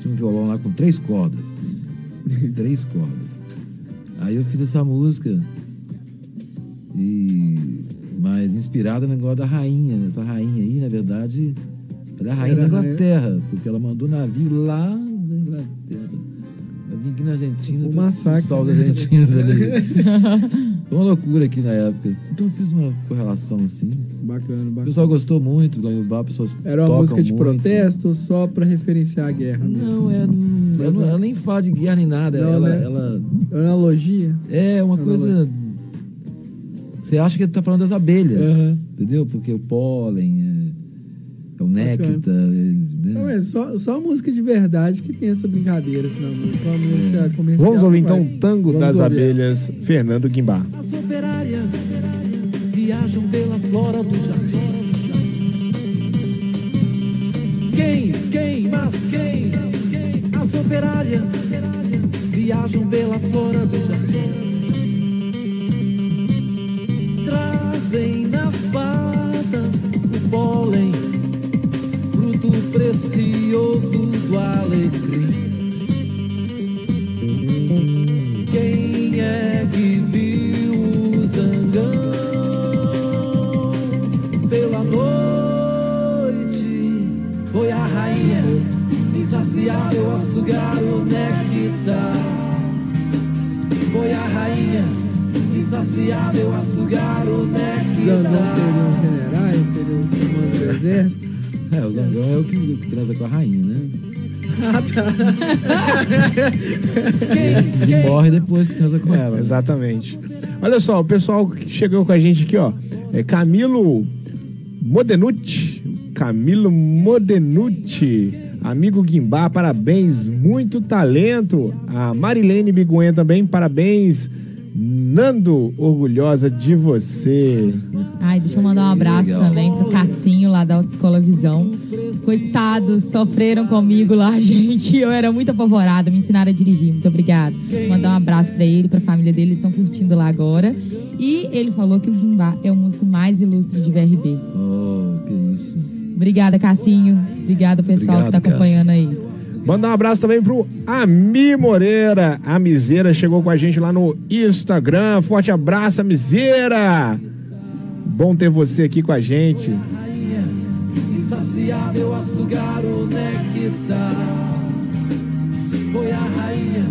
[SPEAKER 7] tinha um violão lá com três cordas. três cordas. Aí eu fiz essa música. E. Mas inspirada no negócio da rainha. Essa rainha aí, na verdade, ela é a rainha
[SPEAKER 9] Era
[SPEAKER 7] da
[SPEAKER 9] a rainha.
[SPEAKER 7] Inglaterra, porque ela mandou navio lá da Inglaterra. Eu vim aqui na Argentina.
[SPEAKER 9] Um massacre.
[SPEAKER 7] expulsar os argentinos ali. Foi uma loucura aqui na época. Então eu fiz uma correlação assim.
[SPEAKER 9] Bacana,
[SPEAKER 7] O
[SPEAKER 9] bacana.
[SPEAKER 7] pessoal gostou muito lá em Ubá, pessoas
[SPEAKER 9] Era uma
[SPEAKER 7] tocam
[SPEAKER 9] música de
[SPEAKER 7] muito.
[SPEAKER 9] protesto ou só pra referenciar a guerra? mesmo?
[SPEAKER 7] Não, é, não, ela, não- ela nem fala de guerra nem nada.
[SPEAKER 9] Não,
[SPEAKER 7] ela,
[SPEAKER 9] né?
[SPEAKER 7] ela
[SPEAKER 9] É uma analogia?
[SPEAKER 7] é uma coisa. Você acha que tá falando das abelhas,
[SPEAKER 9] Aham.
[SPEAKER 7] entendeu? Porque o pólen, é, é o néctar. é, né?
[SPEAKER 9] Não, é só, só música de verdade que tem essa brincadeira na música. Uma música comercial.
[SPEAKER 5] Vamos ouvir então o Tango
[SPEAKER 9] Vamos
[SPEAKER 5] das
[SPEAKER 9] ouvir.
[SPEAKER 5] Abelhas, Fernando Guimbar.
[SPEAKER 3] As operárias viajam pela flora do jardim. Quem, quem, mas quem? As operárias viajam pela flora do jardim. Zangão
[SPEAKER 7] é o que, transa com a rainha, né? Ele morre depois que transa com ela. né?
[SPEAKER 5] Exatamente. Olha só, o pessoal que chegou com a gente aqui, ó. É Camilo Modenucci. Camilo Modenucci. Amigo Guimbá, parabéns. Muito talento. A Marilene Biguen também, parabéns. Nando, orgulhosa de você.
[SPEAKER 6] Ai, deixa eu mandar um abraço
[SPEAKER 7] Legal.
[SPEAKER 6] também pro Cassinho lá da Autoescola Visão. Coitados, sofreram comigo lá, gente. Eu era muito apavorada, me ensinaram a dirigir. Muito obrigada. Mandar um abraço pra ele, pra família dele, eles estão curtindo lá agora. E ele falou que o Guimbá é o músico mais ilustre de VRB.
[SPEAKER 7] Oh, que isso.
[SPEAKER 6] Obrigada, Cassinho. Obrigada, pessoal
[SPEAKER 7] Obrigado,
[SPEAKER 6] que tá acompanhando aí.
[SPEAKER 5] Mandar um abraço também pro Ami Moreira. A Miseira chegou com a gente lá no Instagram. Forte abraço, Amizeira. Bom ter você aqui com a gente.
[SPEAKER 3] insaciável a sugar o néctar. Foi a rainha,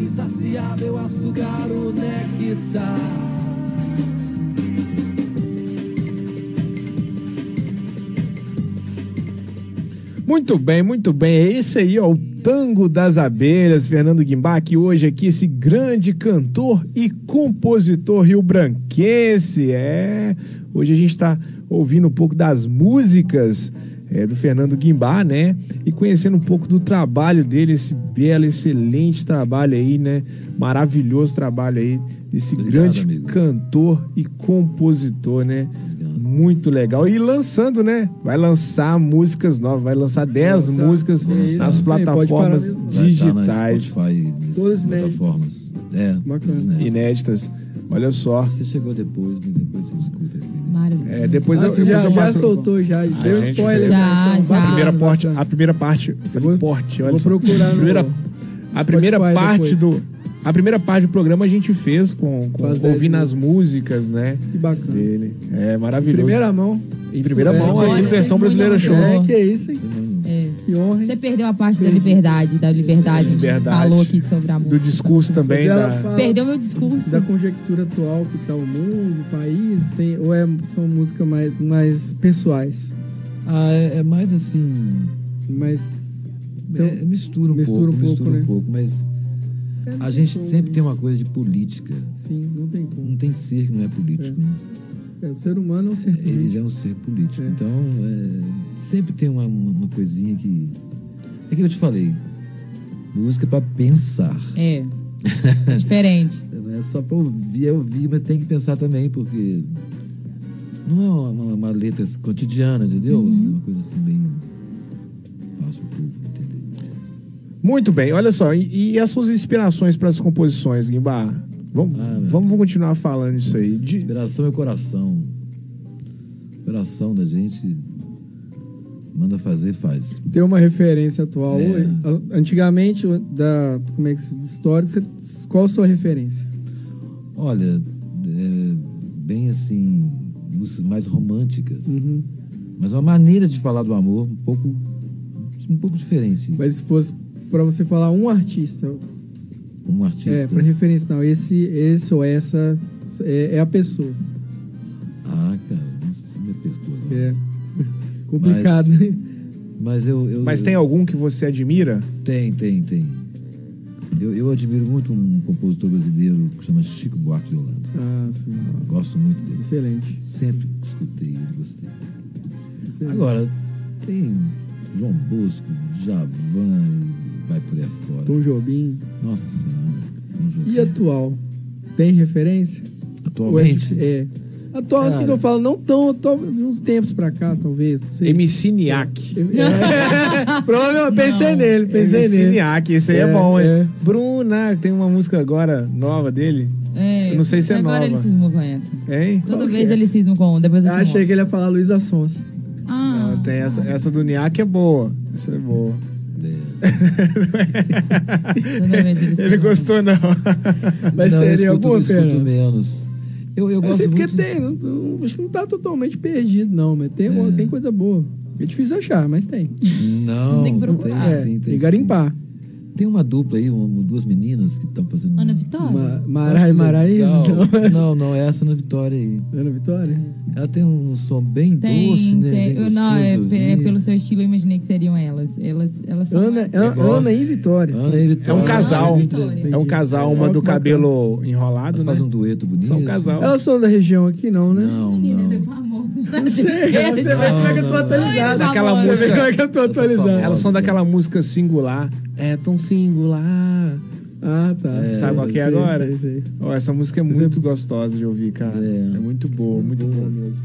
[SPEAKER 3] insaciável a sugar o néctar.
[SPEAKER 5] Muito bem, muito bem. É esse aí, ó, o Tango das Abelhas, Fernando Guimbá, que hoje aqui, esse grande cantor e compositor rio-branquense. É, hoje a gente está ouvindo um pouco das músicas é, do Fernando Guimbá, né? E conhecendo um pouco do trabalho dele, esse belo, excelente trabalho aí, né? Maravilhoso trabalho aí, esse
[SPEAKER 7] Obrigado,
[SPEAKER 5] grande
[SPEAKER 7] amigo.
[SPEAKER 5] cantor e compositor, né?
[SPEAKER 7] Obrigado.
[SPEAKER 5] Muito legal. E lançando, né? Vai lançar músicas novas, vai lançar 10
[SPEAKER 9] lançar.
[SPEAKER 5] músicas
[SPEAKER 9] É
[SPEAKER 5] nas plataformas.
[SPEAKER 7] Vai estar
[SPEAKER 5] digitais
[SPEAKER 7] na Spotify,
[SPEAKER 9] Todas
[SPEAKER 7] plataformas. É,
[SPEAKER 9] Bacana.
[SPEAKER 7] inéditas.
[SPEAKER 5] Olha só.
[SPEAKER 7] Você chegou depois, depois você escuta.
[SPEAKER 5] É, depois
[SPEAKER 9] Ah,
[SPEAKER 5] eu,
[SPEAKER 9] já,
[SPEAKER 5] eu
[SPEAKER 9] já soltou, já. Deu spoiler.
[SPEAKER 6] já,
[SPEAKER 9] né? Então,
[SPEAKER 6] já.
[SPEAKER 5] a
[SPEAKER 9] bacana,
[SPEAKER 5] primeira parte,
[SPEAKER 9] bacana.
[SPEAKER 5] a primeira parte, eu falei
[SPEAKER 9] vou-
[SPEAKER 5] porte, olha
[SPEAKER 9] vou
[SPEAKER 5] só.
[SPEAKER 9] procurar
[SPEAKER 5] a
[SPEAKER 9] no-
[SPEAKER 5] primeira, a primeira
[SPEAKER 9] Spotify
[SPEAKER 5] parte
[SPEAKER 9] depois.
[SPEAKER 5] do a primeira parte do programa a gente fez com, com ouvindo as
[SPEAKER 9] músicas.
[SPEAKER 5] né?
[SPEAKER 9] Que bacana.
[SPEAKER 5] Dele. É maravilhoso.
[SPEAKER 9] Primeira mão.
[SPEAKER 5] em primeira
[SPEAKER 9] É,
[SPEAKER 5] mão,
[SPEAKER 9] isso,
[SPEAKER 5] versão brasileira show.
[SPEAKER 9] É, que isso, hein?
[SPEAKER 6] É.
[SPEAKER 9] Que honra, hein?
[SPEAKER 6] Você perdeu a parte da liberdade, da liberdade. A gente
[SPEAKER 5] Liberdade.
[SPEAKER 6] falou aqui sobre a
[SPEAKER 5] Do
[SPEAKER 6] música.
[SPEAKER 5] discurso também. Da...
[SPEAKER 9] fala
[SPEAKER 6] Perdeu meu discurso.
[SPEAKER 9] Da conjectura atual que tá o mundo, o país, tem, ou é, são músicas mais, mais pessoais?
[SPEAKER 7] Ah, é, é mais assim.
[SPEAKER 9] Mas. Então,
[SPEAKER 7] é, mistura um
[SPEAKER 9] mistura
[SPEAKER 7] pouco,
[SPEAKER 9] um pouco,
[SPEAKER 7] mistura
[SPEAKER 9] né?
[SPEAKER 7] um pouco, mas
[SPEAKER 9] é,
[SPEAKER 7] a gente
[SPEAKER 9] tem
[SPEAKER 7] sempre tem uma coisa de política.
[SPEAKER 9] Sim, não tem como.
[SPEAKER 7] Não tem ser que não é político. né?
[SPEAKER 9] É, o ser humano é um ser
[SPEAKER 7] Ele
[SPEAKER 9] político.
[SPEAKER 7] já é um ser político.
[SPEAKER 9] É.
[SPEAKER 7] Então, é, sempre tem uma, uma, uma coisinha que. É que eu te falei. Música pra pensar.
[SPEAKER 6] É. Diferente.
[SPEAKER 7] Não é só pra ouvir, é ouvir, mas tem que pensar também, porque não é uma, uma- uma letra cotidiana, entendeu?
[SPEAKER 6] Uhum.
[SPEAKER 7] É uma coisa assim bem fácil pro povo entender.
[SPEAKER 5] Muito bem, olha só, e, e as suas inspirações para as composições, Guimbar? Vamos,
[SPEAKER 7] Ah,
[SPEAKER 5] vamos continuar falando isso aí. De-
[SPEAKER 7] Inspiração é coração. Coração da gente manda fazer, faz.
[SPEAKER 9] Tem uma referência atual.
[SPEAKER 7] É.
[SPEAKER 9] Antigamente, o- da, como é que se diz, histórico, você, qual a sua referência?
[SPEAKER 7] Olha, é, bem assim, músicas mais românticas.
[SPEAKER 9] Uhum.
[SPEAKER 7] Mas uma maneira de falar do amor um pouco, um pouco diferente.
[SPEAKER 9] Mas se fosse pra você falar um artista,
[SPEAKER 7] Um artista.
[SPEAKER 9] é, pra referência, não, esse, esse ou essa é, é a pessoa.
[SPEAKER 7] Ah, cara, nossa, você me apertou.
[SPEAKER 9] É. Complicado, né?
[SPEAKER 7] Mas eu, eu.
[SPEAKER 5] Mas tem algum que você admira?
[SPEAKER 7] Tem, tem, tem. Eu, eu admiro muito um compositor brasileiro que chama Chico Buarque de Holanda.
[SPEAKER 9] Ah, sim.
[SPEAKER 7] Gosto muito dele.
[SPEAKER 9] Excelente.
[SPEAKER 7] Sempre escutei ele, gostei.
[SPEAKER 9] excelente.
[SPEAKER 7] Agora, tem João Bosco, Javan e vai por aí afora.
[SPEAKER 9] Tom Jobim.
[SPEAKER 7] Nossa Senhora.
[SPEAKER 9] E atual? Tem referência?
[SPEAKER 7] Atualmente?
[SPEAKER 9] É. Atual, assim
[SPEAKER 7] Cara.
[SPEAKER 9] que eu falo, não tão, atual, de uns tempos pra cá, talvez, não sei.
[SPEAKER 5] MC Niak.
[SPEAKER 9] É. Provavelmente, pensei
[SPEAKER 6] Não.
[SPEAKER 9] nele, pensei
[SPEAKER 5] MC
[SPEAKER 9] nele.
[SPEAKER 5] Niak, esse aí é,
[SPEAKER 9] É,
[SPEAKER 5] bom, hein?
[SPEAKER 9] é.
[SPEAKER 5] Bruna, tem uma música agora nova dele.
[SPEAKER 6] É,
[SPEAKER 5] Eu não sei se é
[SPEAKER 6] agora
[SPEAKER 5] nova.
[SPEAKER 6] ele cismou com essa.
[SPEAKER 5] Hein?
[SPEAKER 6] Toda
[SPEAKER 9] Qual
[SPEAKER 6] vez
[SPEAKER 9] é?
[SPEAKER 6] ele cisma com um, depois eu te
[SPEAKER 9] achei
[SPEAKER 6] mostro.
[SPEAKER 9] que ele ia falar Luísa Sonsa.
[SPEAKER 6] Ah,
[SPEAKER 5] Não, tem essa, essa do Niak é boa. Essa é boa.
[SPEAKER 7] É.
[SPEAKER 6] ele
[SPEAKER 5] gostou, não.
[SPEAKER 9] Mas
[SPEAKER 7] não, eu escuto,
[SPEAKER 9] alguma,
[SPEAKER 7] eu escuto
[SPEAKER 9] Fernando?
[SPEAKER 7] menos. Eu, eu
[SPEAKER 9] Eu
[SPEAKER 7] gosto
[SPEAKER 9] sei porque
[SPEAKER 7] muito...
[SPEAKER 9] tem, não- não- acho que não tá totalmente perdido, não, mas tem,
[SPEAKER 7] É.
[SPEAKER 9] tem coisa boa. É difícil achar, mas tem.
[SPEAKER 7] Não,
[SPEAKER 6] Tem que
[SPEAKER 7] tem,
[SPEAKER 6] procurar.
[SPEAKER 9] É,
[SPEAKER 7] sim,
[SPEAKER 9] tem
[SPEAKER 7] tem
[SPEAKER 9] que
[SPEAKER 7] sim. Tem uma dupla aí, uma, duas meninas que estão fazendo...
[SPEAKER 6] Ana Vitória?
[SPEAKER 9] Ma
[SPEAKER 7] Eu
[SPEAKER 9] Marai
[SPEAKER 7] acho
[SPEAKER 9] Maraíz?
[SPEAKER 7] legal.
[SPEAKER 9] Não.
[SPEAKER 7] Não, não, é essa na Vitória aí.
[SPEAKER 9] Ana Vitória?
[SPEAKER 7] Ela tem um som bem
[SPEAKER 6] Tem,
[SPEAKER 7] doce, né?
[SPEAKER 6] tem.
[SPEAKER 7] Bem
[SPEAKER 6] Eu, não, é, é pelo seu estilo, eu imaginei que seriam elas. Elas, elas são.
[SPEAKER 9] Ana,
[SPEAKER 6] mais-
[SPEAKER 9] Ana. Ana e Vitória.
[SPEAKER 7] Ana e Vitória.
[SPEAKER 5] É um casal.
[SPEAKER 6] Ana e.
[SPEAKER 5] É um casal, uma do cabelo enrolado,
[SPEAKER 7] Elas
[SPEAKER 5] né?
[SPEAKER 7] fazem um dueto bonito.
[SPEAKER 5] São um casal.
[SPEAKER 9] Elas são da região aqui, não, né?
[SPEAKER 7] Não, não.
[SPEAKER 9] Não sei, você vê como é que eu tô
[SPEAKER 7] não.
[SPEAKER 9] atualizado.
[SPEAKER 5] Daquela
[SPEAKER 9] Você
[SPEAKER 5] música-
[SPEAKER 9] vê como é que eu tô atualizado.
[SPEAKER 7] famoso.
[SPEAKER 5] Elas são daquela música singular. É tão singular.
[SPEAKER 9] Ah, tá.
[SPEAKER 5] Sabe qual que é agora?
[SPEAKER 9] sei, sei.
[SPEAKER 5] Ó, essa música é muito gostosa de ouvir, cara. É,
[SPEAKER 7] É.
[SPEAKER 5] muito boa, muito boa mesmo.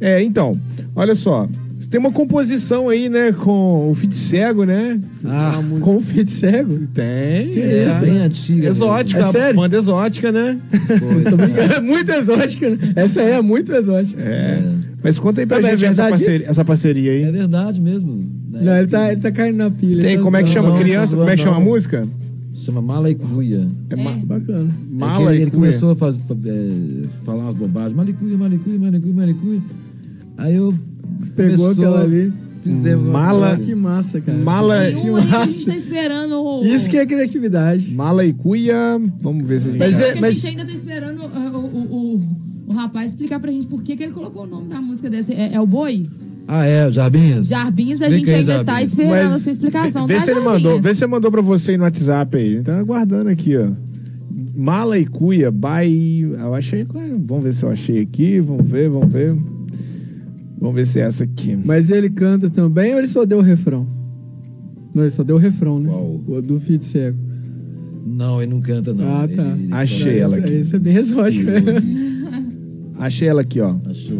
[SPEAKER 5] É, então, olha só. Tem uma composição aí, né, com o Fit Cego, né?
[SPEAKER 7] Ah,
[SPEAKER 9] Com o Fit Cego?
[SPEAKER 5] Tem.
[SPEAKER 9] Que
[SPEAKER 5] é.
[SPEAKER 9] isso,
[SPEAKER 7] bem antiga.
[SPEAKER 5] Exótica,
[SPEAKER 9] É sério?
[SPEAKER 5] banda exótica, né?
[SPEAKER 9] Brincando. É muito exótica, né? Essa aí é muito exótica.
[SPEAKER 5] É. Mas conta aí pra
[SPEAKER 9] Também é
[SPEAKER 5] gente essa
[SPEAKER 9] verdade
[SPEAKER 5] parceria, essa parceria aí.
[SPEAKER 7] É verdade mesmo. Na
[SPEAKER 9] Não, ele tá, ele tá caindo na pilha.
[SPEAKER 5] Tem, como é que chama?
[SPEAKER 7] Não,
[SPEAKER 5] Criança,
[SPEAKER 7] não,
[SPEAKER 5] como é que chama a música?
[SPEAKER 7] Chama Mala e Cuia.
[SPEAKER 5] É,
[SPEAKER 9] Bacana.
[SPEAKER 7] É que
[SPEAKER 5] Mala
[SPEAKER 7] ele,
[SPEAKER 5] e
[SPEAKER 7] ele
[SPEAKER 5] Cuia.
[SPEAKER 7] começou a faz- é, falar umas bobagens. Malicuia, malicuia, malicuia, malicuia. Aí eu.
[SPEAKER 9] Pegou aquela ali.
[SPEAKER 7] Fizemos
[SPEAKER 5] Mala-.
[SPEAKER 9] Que massa, cara.
[SPEAKER 5] Mala,
[SPEAKER 6] aí que a gente tá esperando o...
[SPEAKER 9] Isso que é criatividade.
[SPEAKER 5] mala e cuia. Vamos ver se a gente.
[SPEAKER 9] Mas é-
[SPEAKER 6] que a
[SPEAKER 9] mas-
[SPEAKER 6] gente ainda tá esperando uh, o, o, o, o rapaz explicar pra gente por que, que ele colocou o nome da música desse. É, é o Boi?
[SPEAKER 7] Ah, é, Jarbinhas?
[SPEAKER 6] Jarbins, a
[SPEAKER 7] Explica
[SPEAKER 6] gente
[SPEAKER 7] aí,
[SPEAKER 6] ainda tá
[SPEAKER 7] Jarbinhas.
[SPEAKER 6] esperando
[SPEAKER 5] Mas
[SPEAKER 6] a sua explicação,
[SPEAKER 5] Vê
[SPEAKER 6] tá,
[SPEAKER 5] se ele
[SPEAKER 6] Jarbinhas?
[SPEAKER 5] mandou, vê se ele mandou pra você aí no WhatsApp aí. Ele tá aguardando aqui, ó. Mala e cuia, by. Eu achei. Vamos ver se eu achei aqui. Vamos ver, vamos ver. Vamos ver se é essa aqui.
[SPEAKER 9] Mas ele canta também ou ele só deu o refrão? Não, ele só deu o refrão, né?
[SPEAKER 7] Qual?
[SPEAKER 9] O do Fit Cego.
[SPEAKER 7] Não, ele não canta, não.
[SPEAKER 9] Ah,
[SPEAKER 7] Ele-
[SPEAKER 9] tá.
[SPEAKER 7] ele só-
[SPEAKER 5] Achei ela aqui.
[SPEAKER 9] Isso é bem exótico, né?
[SPEAKER 5] Achei ela aqui, ó.
[SPEAKER 7] Achou.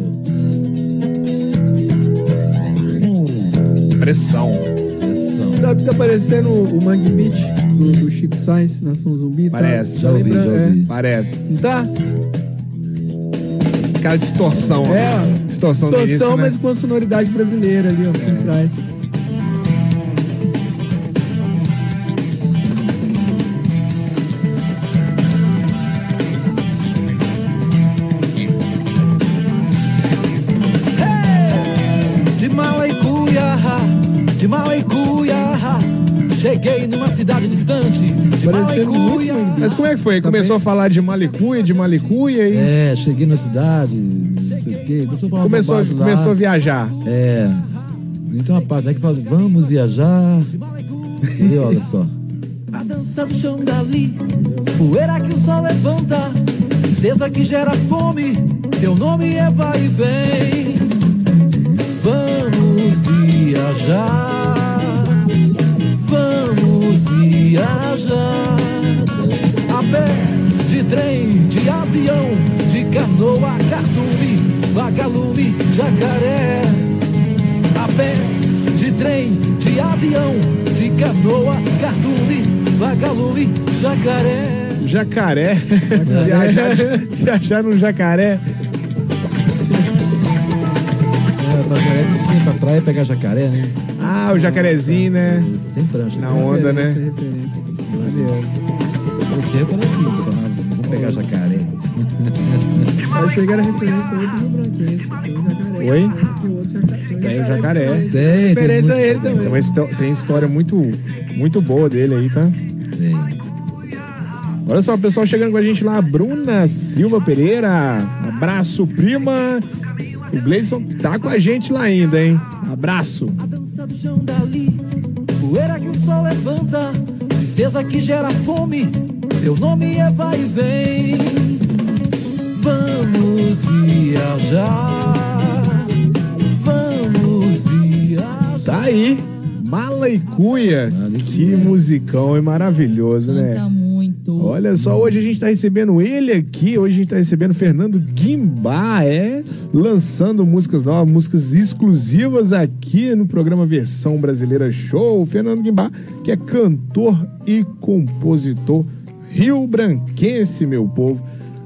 [SPEAKER 5] Pressão.
[SPEAKER 7] Pressão.
[SPEAKER 9] Sabe que tá parecendo o o Mangue Beach do, do Chico Sainz, Nação Zumbi? Tá-
[SPEAKER 5] Parece.
[SPEAKER 9] Tá,
[SPEAKER 7] Já ouvi, já
[SPEAKER 9] é.
[SPEAKER 7] ouvi.
[SPEAKER 5] Parece.
[SPEAKER 9] Não tá?
[SPEAKER 5] Cara, distorção.
[SPEAKER 9] É, ó.
[SPEAKER 5] Distorção do
[SPEAKER 9] Distorção,
[SPEAKER 5] início, né?
[SPEAKER 9] mas com a sonoridade brasileira ali, ó, por trás. Beach.
[SPEAKER 5] Mas como é que foi? Começou a falar de malicuia, de malicuia e
[SPEAKER 7] É, cheguei na cidade, não sei o quê. Começou a
[SPEAKER 5] começou, começou a viajar.
[SPEAKER 7] É. Então uma parte né, que fala, vamos viajar. E olha só.
[SPEAKER 3] A dança do chão dali, poeira que o sol levanta, tristeza que gera fome, teu nome é vai e vem. Vamos viajar, vamos viajar. A pé, de trem, de avião, de canoa, cardume, vagalume, jacaré. A pé, de trem, de avião, de canoa, cardume, vagalume, jacaré.
[SPEAKER 5] Jacaré. viajar, viajar no jacaré.
[SPEAKER 7] É, pra jacaré, pra praia pegar jacaré, né?
[SPEAKER 5] Ah, o jacarezinho, né?
[SPEAKER 7] Sem prancha.
[SPEAKER 5] Na onda, né?
[SPEAKER 7] O tempo era assim, chamava. Vamos pegar jacaré.
[SPEAKER 9] Achei que era referência a outro Rio Branquense. Tem o jacaré.
[SPEAKER 5] Oi?
[SPEAKER 9] Tem o outro jacaré.
[SPEAKER 5] Tem o jacaré.
[SPEAKER 7] Tem, tem.
[SPEAKER 9] Referência a ele também.
[SPEAKER 5] Tem, uma histó- tem história muito, muito boa dele aí, tá?
[SPEAKER 7] Tem.
[SPEAKER 5] Olha só, o pessoal chegando com a gente lá, Bruna Silva Pereira. Abraço, prima. O Gleison tá com a gente lá ainda, hein? Abraço.
[SPEAKER 3] Do chão dali, poeira que o sol levanta, tristeza que gera fome, teu nome é vai e vem. Vamos viajar, vamos viajar.
[SPEAKER 5] Tá aí. Mala e
[SPEAKER 7] e
[SPEAKER 5] Que musicão, é maravilhoso, né?
[SPEAKER 6] Canta muito.
[SPEAKER 5] Olha só, hoje a gente tá recebendo ele aqui, hoje a gente tá recebendo Fernando Guimbá, é, lançando músicas novas, músicas exclusivas aqui no programa Versão Brasileira Show. Fernando Guimbá, que é cantor e compositor rio branquense, meu povo.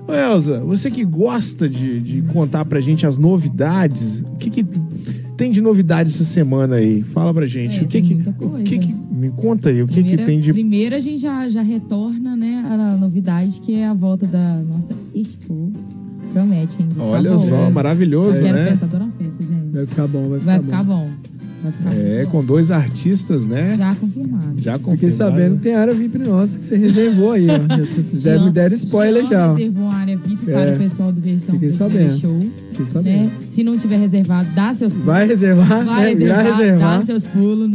[SPEAKER 5] Ô Elza, você que gosta de, de contar pra gente as novidades, o que que tem de novidade essa semana aí? Fala pra gente.
[SPEAKER 6] É,
[SPEAKER 5] o que
[SPEAKER 6] tem
[SPEAKER 5] que,
[SPEAKER 6] muita
[SPEAKER 5] o
[SPEAKER 6] coisa.
[SPEAKER 5] que que me conta aí, o que
[SPEAKER 6] Primeira,
[SPEAKER 5] que tem de
[SPEAKER 6] primeiro a gente já, já retorna, né, a novidade que é a volta da nossa Expo. Promete, hein?
[SPEAKER 5] Olha
[SPEAKER 6] bom.
[SPEAKER 5] só, maravilhoso,
[SPEAKER 6] Quero
[SPEAKER 5] né?
[SPEAKER 6] festa, adoro uma festa, gente.
[SPEAKER 9] Vai ficar bom, vai ficar
[SPEAKER 6] Vai
[SPEAKER 9] bom.
[SPEAKER 6] ficar bom. Ficar
[SPEAKER 5] É, com dois artistas, né?
[SPEAKER 6] Já confirmado.
[SPEAKER 5] Já
[SPEAKER 9] Fiquei
[SPEAKER 5] confirmado.
[SPEAKER 9] sabendo que tem área VIP nossa que você reservou aí, ó. Vocês já me deram spoiler
[SPEAKER 6] Jean
[SPEAKER 9] já. ó.
[SPEAKER 6] reservou uma área VIP para
[SPEAKER 9] É.
[SPEAKER 6] o pessoal do Versão
[SPEAKER 9] Fiquei
[SPEAKER 6] Brasileira
[SPEAKER 9] sabendo.
[SPEAKER 6] Show.
[SPEAKER 9] Fiquei
[SPEAKER 6] Né?
[SPEAKER 9] sabendo.
[SPEAKER 6] Se não tiver reservado, dá seus pulos.
[SPEAKER 9] Vai reservar,
[SPEAKER 6] Vai
[SPEAKER 9] né? Irá
[SPEAKER 6] reservar,
[SPEAKER 9] reservar.
[SPEAKER 6] dá seus pulos.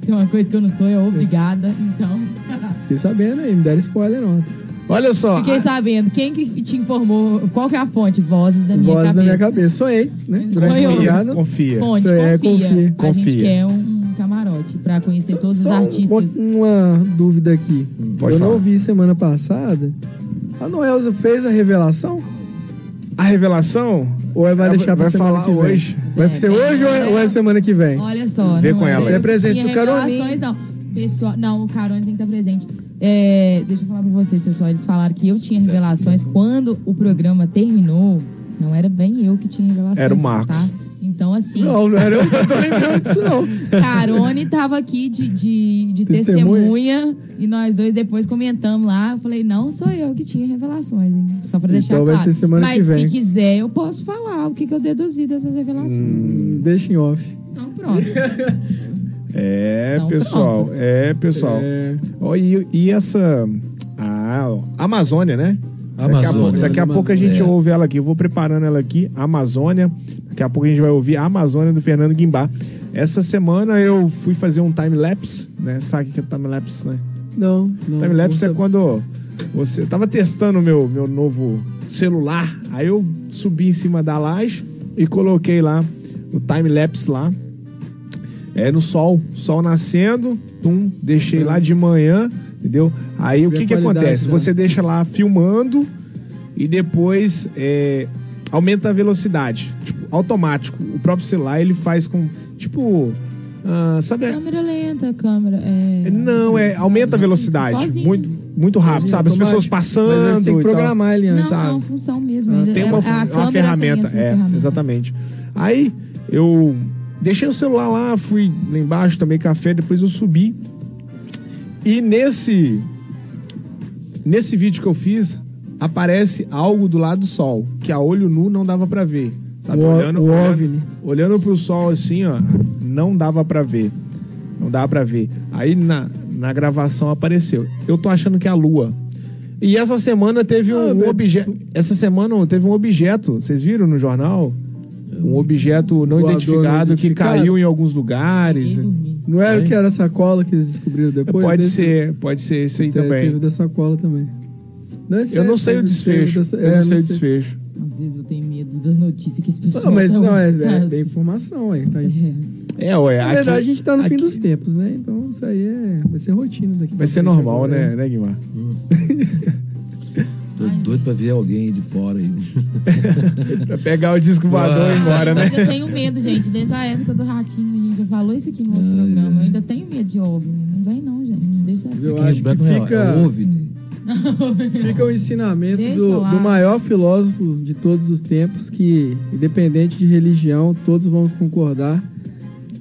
[SPEAKER 6] Tem uma coisa que eu não sou, é obrigada. Então,
[SPEAKER 9] Fiquei sabendo aí, me deram spoiler ontem.
[SPEAKER 5] Olha só.
[SPEAKER 6] fiquei sabendo. Quem que te informou? Qual que é a fonte? Vozes da minha
[SPEAKER 9] Voz
[SPEAKER 6] cabeça.
[SPEAKER 9] da minha cabeça. Sonhei, né? Durante a
[SPEAKER 6] Sonhou.
[SPEAKER 5] Confia.
[SPEAKER 6] Fonte,
[SPEAKER 9] é,
[SPEAKER 6] confia.
[SPEAKER 9] confia,
[SPEAKER 6] A gente quer um, camarote. Pra conhecer todos os
[SPEAKER 9] Só um-
[SPEAKER 6] artistas.
[SPEAKER 9] uma dúvida aqui.
[SPEAKER 5] Pode
[SPEAKER 9] eu não
[SPEAKER 5] falar.
[SPEAKER 9] ouvi semana passada. A Noelza fez a revelação?
[SPEAKER 5] A revelação?
[SPEAKER 9] Ou vai
[SPEAKER 5] Ela
[SPEAKER 9] deixar pra
[SPEAKER 5] vai
[SPEAKER 9] semana
[SPEAKER 5] falar
[SPEAKER 9] que vem?
[SPEAKER 5] hoje.
[SPEAKER 9] Vai ser hoje ou é, ou é semana que vem?
[SPEAKER 6] Olha só,
[SPEAKER 5] Vê
[SPEAKER 6] não
[SPEAKER 5] com ela.
[SPEAKER 9] É presente
[SPEAKER 6] que
[SPEAKER 9] do
[SPEAKER 6] revelações, não. Pessoal, não, o Carone tem que estar presente. É, deixa eu falar pra vocês, pessoal. Eles falaram que eu tinha revelações quando o programa terminou. Não era bem eu que tinha revelações.
[SPEAKER 5] Era o
[SPEAKER 6] não,
[SPEAKER 5] Marcos.
[SPEAKER 6] Tá? Então, assim,
[SPEAKER 9] Não, não era eu que tô lembrando disso, não.
[SPEAKER 6] Carone tava aqui de, de, de
[SPEAKER 9] Testemunha.
[SPEAKER 6] testemunha e nós dois depois comentamos lá. Eu falei, não sou eu que tinha revelações, hein? Só pra deixar
[SPEAKER 9] Então
[SPEAKER 6] claro. Mas se quiser, eu posso falar o que, que eu deduzi dessas revelações.
[SPEAKER 9] Hum, Deixa em off.
[SPEAKER 6] Então, pronto.
[SPEAKER 5] É,
[SPEAKER 6] Então,
[SPEAKER 5] pessoal.
[SPEAKER 6] pronto.
[SPEAKER 5] É, pessoal.
[SPEAKER 9] É,
[SPEAKER 5] Ó, e, e essa. A Amazônia, né? Daqui a,
[SPEAKER 7] Amazônia.
[SPEAKER 5] pouco, daqui a pouco a gente
[SPEAKER 7] É.
[SPEAKER 5] ouve ela aqui. Eu vou preparando ela aqui, Amazônia. Daqui a pouco a gente vai ouvir a Amazônia do Fernando Guimbá. Essa semana eu fui fazer um time-lapse, né? Sabe o que é time-lapse, né?
[SPEAKER 9] não, não.
[SPEAKER 5] Time-lapse é quando você... Eu tava testando o meu, meu novo celular, aí eu subi em cima da laje e coloquei lá o time-lapse lá. É no sol, sol nascendo, tum, deixei lá de manhã, entendeu? Aí o que que acontece?
[SPEAKER 9] dela.
[SPEAKER 5] Você deixa lá filmando e depois é, aumenta a velocidade, tipo, automático. O próprio celular ele faz com, tipo, ah, sabe?
[SPEAKER 6] câmera lenta, câmera. É...
[SPEAKER 5] Não, é aumenta a velocidade,
[SPEAKER 6] Sozinho.
[SPEAKER 5] muito, muito rápido, sabe? As pessoas passando.
[SPEAKER 9] Mas tem que programar ele antes.
[SPEAKER 6] Não,
[SPEAKER 5] sabe?
[SPEAKER 6] não, função mesmo.
[SPEAKER 9] Ah,
[SPEAKER 6] Ele-
[SPEAKER 5] Tem
[SPEAKER 6] é-
[SPEAKER 5] uma,
[SPEAKER 6] a
[SPEAKER 5] uma ferramenta,
[SPEAKER 6] tem essa
[SPEAKER 5] é,
[SPEAKER 6] ferramenta.
[SPEAKER 5] exatamente. Aí eu deixei o celular lá, fui lá embaixo, tomei café, depois eu subi. E nesse nesse vídeo que eu fiz aparece algo do lado do sol, que a olho nu não dava pra ver. Sabe?
[SPEAKER 9] O-
[SPEAKER 5] olhando,
[SPEAKER 9] o
[SPEAKER 5] olhando,
[SPEAKER 9] OVNI.
[SPEAKER 5] olhando pro sol assim, ó, não dava pra ver. Não dava pra ver. Aí na, na gravação apareceu. Eu tô achando que é a lua. E essa semana teve
[SPEAKER 9] Ah,
[SPEAKER 5] um objeto. Essa semana teve um objeto. Vocês viram no jornal? Um objeto não
[SPEAKER 9] Voador
[SPEAKER 5] identificado
[SPEAKER 9] não
[SPEAKER 5] que caiu em alguns lugares.
[SPEAKER 9] Não era o que era a sacola que eles descobriram depois?
[SPEAKER 5] pode
[SPEAKER 9] desse?
[SPEAKER 5] ser, pode ser isso aí também.
[SPEAKER 9] Teve da sacola também. Não, é
[SPEAKER 5] Eu
[SPEAKER 9] sério,
[SPEAKER 5] não sei o desfecho.
[SPEAKER 9] dessa-
[SPEAKER 5] Eu
[SPEAKER 9] é,
[SPEAKER 5] não sei o desfecho.
[SPEAKER 6] Às vezes eu tenho medo das notícias que as pessoas
[SPEAKER 9] Não, mas
[SPEAKER 6] dão.
[SPEAKER 9] não, é, é
[SPEAKER 6] Mas-
[SPEAKER 9] bem informação aí. Tá aí.
[SPEAKER 6] É.
[SPEAKER 5] É, ué.
[SPEAKER 9] Na
[SPEAKER 5] aqui-
[SPEAKER 9] verdade, a gente tá no fim
[SPEAKER 5] aqui
[SPEAKER 9] dos tempos, né? Então isso aí é, vai ser rotina daqui.
[SPEAKER 5] Vai ser normal,
[SPEAKER 9] agora,
[SPEAKER 5] né, né, Guimar?
[SPEAKER 7] Tô doido pra ver alguém de fora aí.
[SPEAKER 5] pra pegar o disco voador e ir embora, né?
[SPEAKER 6] Mas eu tenho medo, gente. Desde a época do ratinho, a gente já falou isso aqui no outro
[SPEAKER 7] Ai,
[SPEAKER 6] programa.
[SPEAKER 7] ai.
[SPEAKER 6] Eu ainda tenho medo de OVNI. Não vem não, gente. Deixa
[SPEAKER 9] Eu
[SPEAKER 7] é
[SPEAKER 9] acho que
[SPEAKER 7] é-
[SPEAKER 9] fica,
[SPEAKER 7] é OVNI.
[SPEAKER 9] fica o ensinamento do, do maior filósofo de todos os tempos que, independente de religião, todos vamos concordar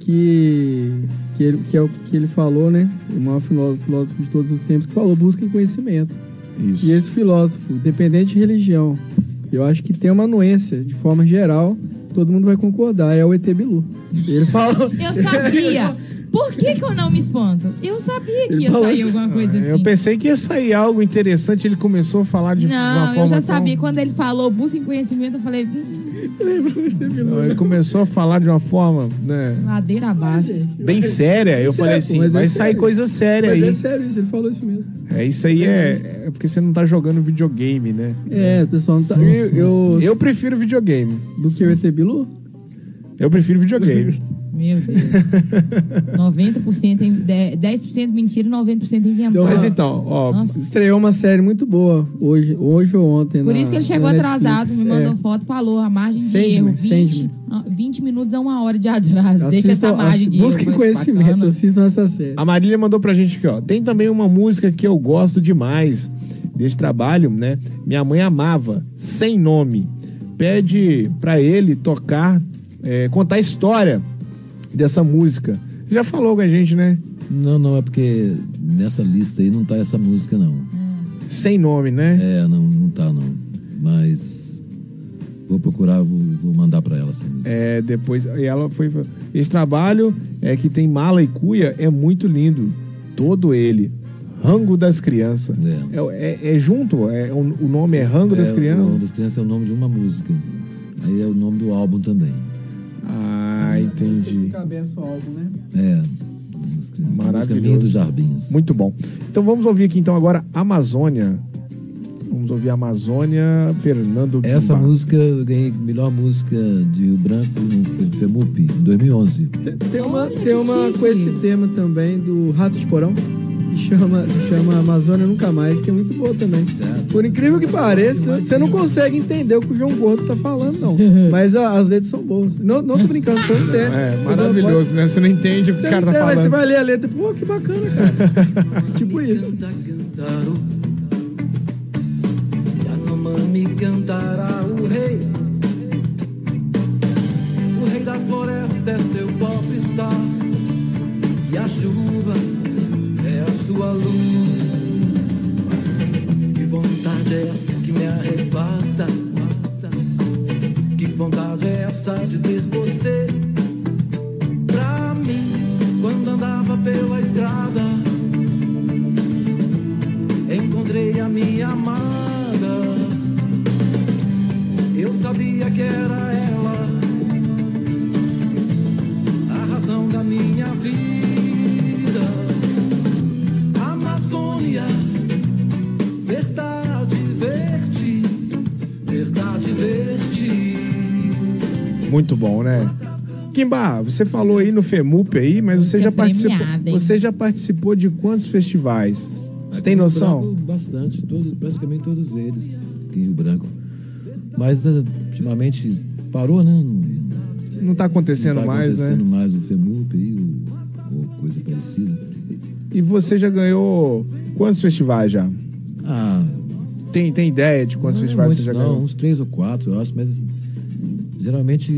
[SPEAKER 9] que, que, ele, que é o que ele falou, né? O maior filósofo, filósofo de todos os tempos que falou, busquem conhecimento.
[SPEAKER 5] Isso.
[SPEAKER 9] E esse filósofo, independente de religião, eu acho que tem uma anuência, de forma geral, todo mundo vai concordar, é o ET Bilu. Ele falou.
[SPEAKER 6] Eu sabia. Por que, que eu não me espanto? Eu sabia que ia sair alguma coisa
[SPEAKER 5] Eu
[SPEAKER 6] assim.
[SPEAKER 5] pensei que ia sair algo interessante. Ele começou a falar de uma
[SPEAKER 6] Não,
[SPEAKER 5] forma
[SPEAKER 6] eu já
[SPEAKER 5] tão-
[SPEAKER 6] sabia. Quando ele falou busquem conhecimento, eu falei, hum,
[SPEAKER 5] Não, ele começou a falar de uma forma, né,
[SPEAKER 6] ladeira abaixo.
[SPEAKER 5] bem séria. Eu falei assim,
[SPEAKER 9] mas é
[SPEAKER 5] vai sair
[SPEAKER 9] sério.
[SPEAKER 5] coisa séria
[SPEAKER 9] Mas
[SPEAKER 5] aí.
[SPEAKER 9] é sério isso, ele falou isso mesmo.
[SPEAKER 5] É isso aí é, é porque você não tá jogando videogame, né?
[SPEAKER 9] É, o pessoal não tá. Eu, eu-
[SPEAKER 5] Eu prefiro videogame.
[SPEAKER 9] do que o ET Bilu?
[SPEAKER 5] Eu prefiro videogame.
[SPEAKER 6] Meu Deus. 90% em, de- 10% mentira e 90% inventado.
[SPEAKER 5] Mas então, ó,
[SPEAKER 6] Nossa.
[SPEAKER 9] Estreou uma série muito boa hoje, hoje ou ontem.
[SPEAKER 6] Por
[SPEAKER 9] na-
[SPEAKER 6] isso que ele chegou atrasado,
[SPEAKER 9] Netflix.
[SPEAKER 6] me mandou
[SPEAKER 9] É.
[SPEAKER 6] foto, falou a margem de erro, 20,
[SPEAKER 9] Sandman.
[SPEAKER 6] ah, 20 minutos a uma hora de atraso. Deixa essa margem de erro.
[SPEAKER 9] Busquem conhecimento,
[SPEAKER 6] bacana.
[SPEAKER 9] assistam essa série.
[SPEAKER 5] A Marília mandou pra gente aqui, ó. Tem também uma música que eu gosto demais desse trabalho, né? Minha mãe amava, sem nome. Pede pra ele tocar, é, contar a história dessa música. Você já falou com a gente, né?
[SPEAKER 7] Não, não, é porque nessa lista aí não tá essa música, não.
[SPEAKER 5] Sem nome, né?
[SPEAKER 7] É, não, não tá, não. Mas vou procurar, vou, vou mandar pra ela essa música.
[SPEAKER 5] É, depois. E ela foi. Esse trabalho é que tem mala e cuia, é muito lindo. Todo ele. Rango das crianças.
[SPEAKER 7] É.
[SPEAKER 5] É, é- é junto? É, o, o nome é Rango das
[SPEAKER 7] É, O
[SPEAKER 5] Crianças?
[SPEAKER 7] nome das crianças é o nome de uma música. Aí é o nome do álbum também.
[SPEAKER 5] Ah, entendi.
[SPEAKER 9] Cabeça o álbum, né?
[SPEAKER 7] É.
[SPEAKER 5] Maravilhoso.
[SPEAKER 7] dos Jarbins.
[SPEAKER 5] Muito bom. Então vamos ouvir aqui então agora Amazônia. Vamos ouvir Amazônia, Fernando
[SPEAKER 7] Essa
[SPEAKER 5] Guimbá.
[SPEAKER 7] música eu ganhei melhor música de Rio Branco no FEMUP, em 2011.
[SPEAKER 9] Tem uma,
[SPEAKER 6] Olha,
[SPEAKER 9] tem uma com esse tema também do Ratos de Porão, chama, chama Amazônia Nunca Mais, que é muito boa também. Por incrível que pareça, você não consegue entender o que o João Gordo tá falando, não. Mas ó, as letras são boas. Não, não tô brincando, tô sério.
[SPEAKER 5] É, maravilhoso, né? Você não entende o que o cara tá
[SPEAKER 9] entende, mas você
[SPEAKER 5] falando.
[SPEAKER 9] vai ler a letra, pô, que bacana, cara. tipo isso.
[SPEAKER 3] Yanomami cantará o rei. O rei da floresta é seu popstar. E a chuva sua luz. Que vontade é essa que me arrebata? Que vontade é essa de ter você pra mim quando andava pela estrada? encontrei a minha amada. Eu sabia que era ela,
[SPEAKER 5] Muito bom, né? Kimba, você falou aí no FEMUP aí, mas você já participou.
[SPEAKER 6] premiada, hein?
[SPEAKER 5] Você já participou de quantos festivais? Você tem
[SPEAKER 7] Aqui
[SPEAKER 5] noção?
[SPEAKER 7] Branco, bastante, todos, praticamente todos eles aqui em Rio Branco. Mas eh, ultimamente parou, né? Não,
[SPEAKER 5] Não tá acontecendo
[SPEAKER 7] não tá
[SPEAKER 5] mais,
[SPEAKER 7] acontecendo
[SPEAKER 5] né?
[SPEAKER 7] mais o FEMUP aí, ou, ou coisa parecida.
[SPEAKER 5] E você já ganhou quantos festivais já?
[SPEAKER 7] Ah,
[SPEAKER 5] Tem, tem ideia de quantos
[SPEAKER 7] não é
[SPEAKER 5] festivais
[SPEAKER 7] muitos,
[SPEAKER 5] você já
[SPEAKER 7] não,
[SPEAKER 5] ganhou?
[SPEAKER 7] uns três ou quatro, eu acho, mas geralmente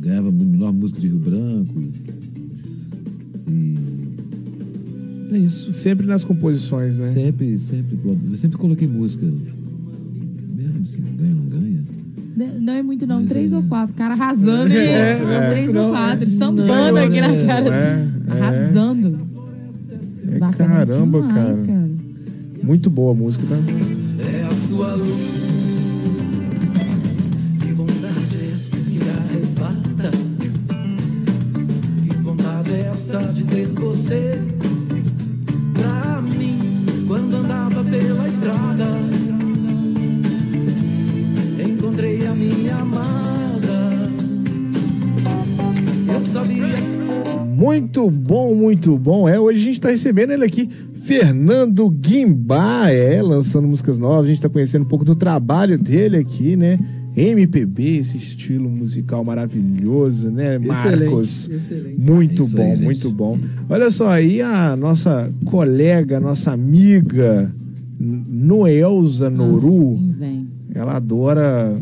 [SPEAKER 7] ganhava melhor música de Rio Branco. E é isso.
[SPEAKER 5] Sempre nas composições, né?
[SPEAKER 7] Sempre, sempre, eu sempre coloquei música. Mesmo se ganha ou não ganha.
[SPEAKER 6] Não é muito, não.
[SPEAKER 7] Mas
[SPEAKER 6] Três
[SPEAKER 7] é.
[SPEAKER 6] ou quatro. Cara arrasando, hein?
[SPEAKER 5] É,
[SPEAKER 6] Não,
[SPEAKER 5] é.
[SPEAKER 6] Três
[SPEAKER 9] Não,
[SPEAKER 6] ou quatro.
[SPEAKER 9] é.
[SPEAKER 6] Sambando
[SPEAKER 7] Não,
[SPEAKER 6] aqui na
[SPEAKER 7] é.
[SPEAKER 6] cara.
[SPEAKER 5] É, é.
[SPEAKER 6] Arrasando.
[SPEAKER 5] É, caramba,
[SPEAKER 6] demais,
[SPEAKER 5] cara. Muito boa a música, tá?
[SPEAKER 3] é a sua luz. Essa de você pra mim quando andava pela estrada? Encontrei a minha amada. Eu sabia
[SPEAKER 5] Muito bom, muito bom. É, hoje a gente tá recebendo ele aqui, Fernando Guimbá, é, lançando músicas novas. A gente tá conhecendo um pouco do trabalho dele aqui, né? MPB, esse estilo musical maravilhoso, né, Marcos?
[SPEAKER 9] excelente.
[SPEAKER 5] Muito
[SPEAKER 7] É
[SPEAKER 5] bom,
[SPEAKER 7] aí,
[SPEAKER 5] muito bom. Olha só, aí a nossa colega, nossa amiga Noelza Noru,
[SPEAKER 6] Ah, sim, vem.
[SPEAKER 5] ela adora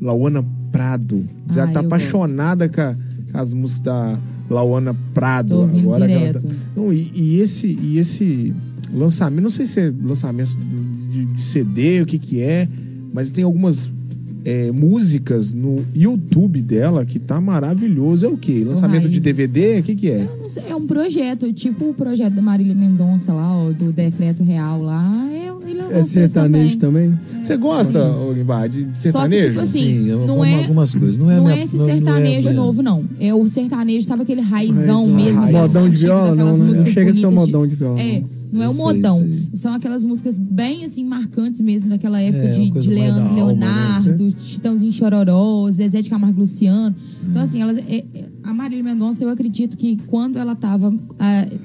[SPEAKER 5] Lauana Prado. Diz ela
[SPEAKER 6] Ah,
[SPEAKER 5] tá
[SPEAKER 6] eu
[SPEAKER 5] apaixonada com, a- com as músicas da Lauana Prado. Agora ela tá- Não, e, e esse, e esse lançamento, não sei se é lançamento de, de CD, o que que é, mas tem algumas é, músicas no YouTube dela que tá maravilhoso. É o quê? Lançamento de. DVD? O que que é?
[SPEAKER 6] Eu não sei, é um projeto, tipo o projeto da Marília Mendonça lá, ó, do Decreto Real lá. É, ele
[SPEAKER 9] É sertanejo também?
[SPEAKER 5] Você gosta, Olivar, de de
[SPEAKER 6] Só que,
[SPEAKER 5] sertanejo?
[SPEAKER 6] tipo assim,
[SPEAKER 7] Sim, eu
[SPEAKER 6] não é-
[SPEAKER 7] algumas coisas. Não é,
[SPEAKER 6] Não
[SPEAKER 7] minha-
[SPEAKER 6] é esse
[SPEAKER 7] não- não é-
[SPEAKER 6] sertanejo
[SPEAKER 7] é-
[SPEAKER 6] novo, não. É o sertanejo, sabe aquele raizão
[SPEAKER 9] Raizão.
[SPEAKER 6] mesmo?
[SPEAKER 9] Modão de viola, não, né? chega a ser um modão de viola.
[SPEAKER 6] É,
[SPEAKER 9] não.
[SPEAKER 6] é o
[SPEAKER 7] Eu sei,
[SPEAKER 6] modão.
[SPEAKER 7] sei.
[SPEAKER 6] São aquelas músicas bem, assim, marcantes mesmo, daquela época
[SPEAKER 7] É,
[SPEAKER 6] de, de Leandro
[SPEAKER 7] alma, né?
[SPEAKER 6] Leonardo, Chitãozinho Chororó, Zezé de Camargo Luciano. Então, assim, elas, é- é- a Marília Mendonça, eu acredito que quando ela estava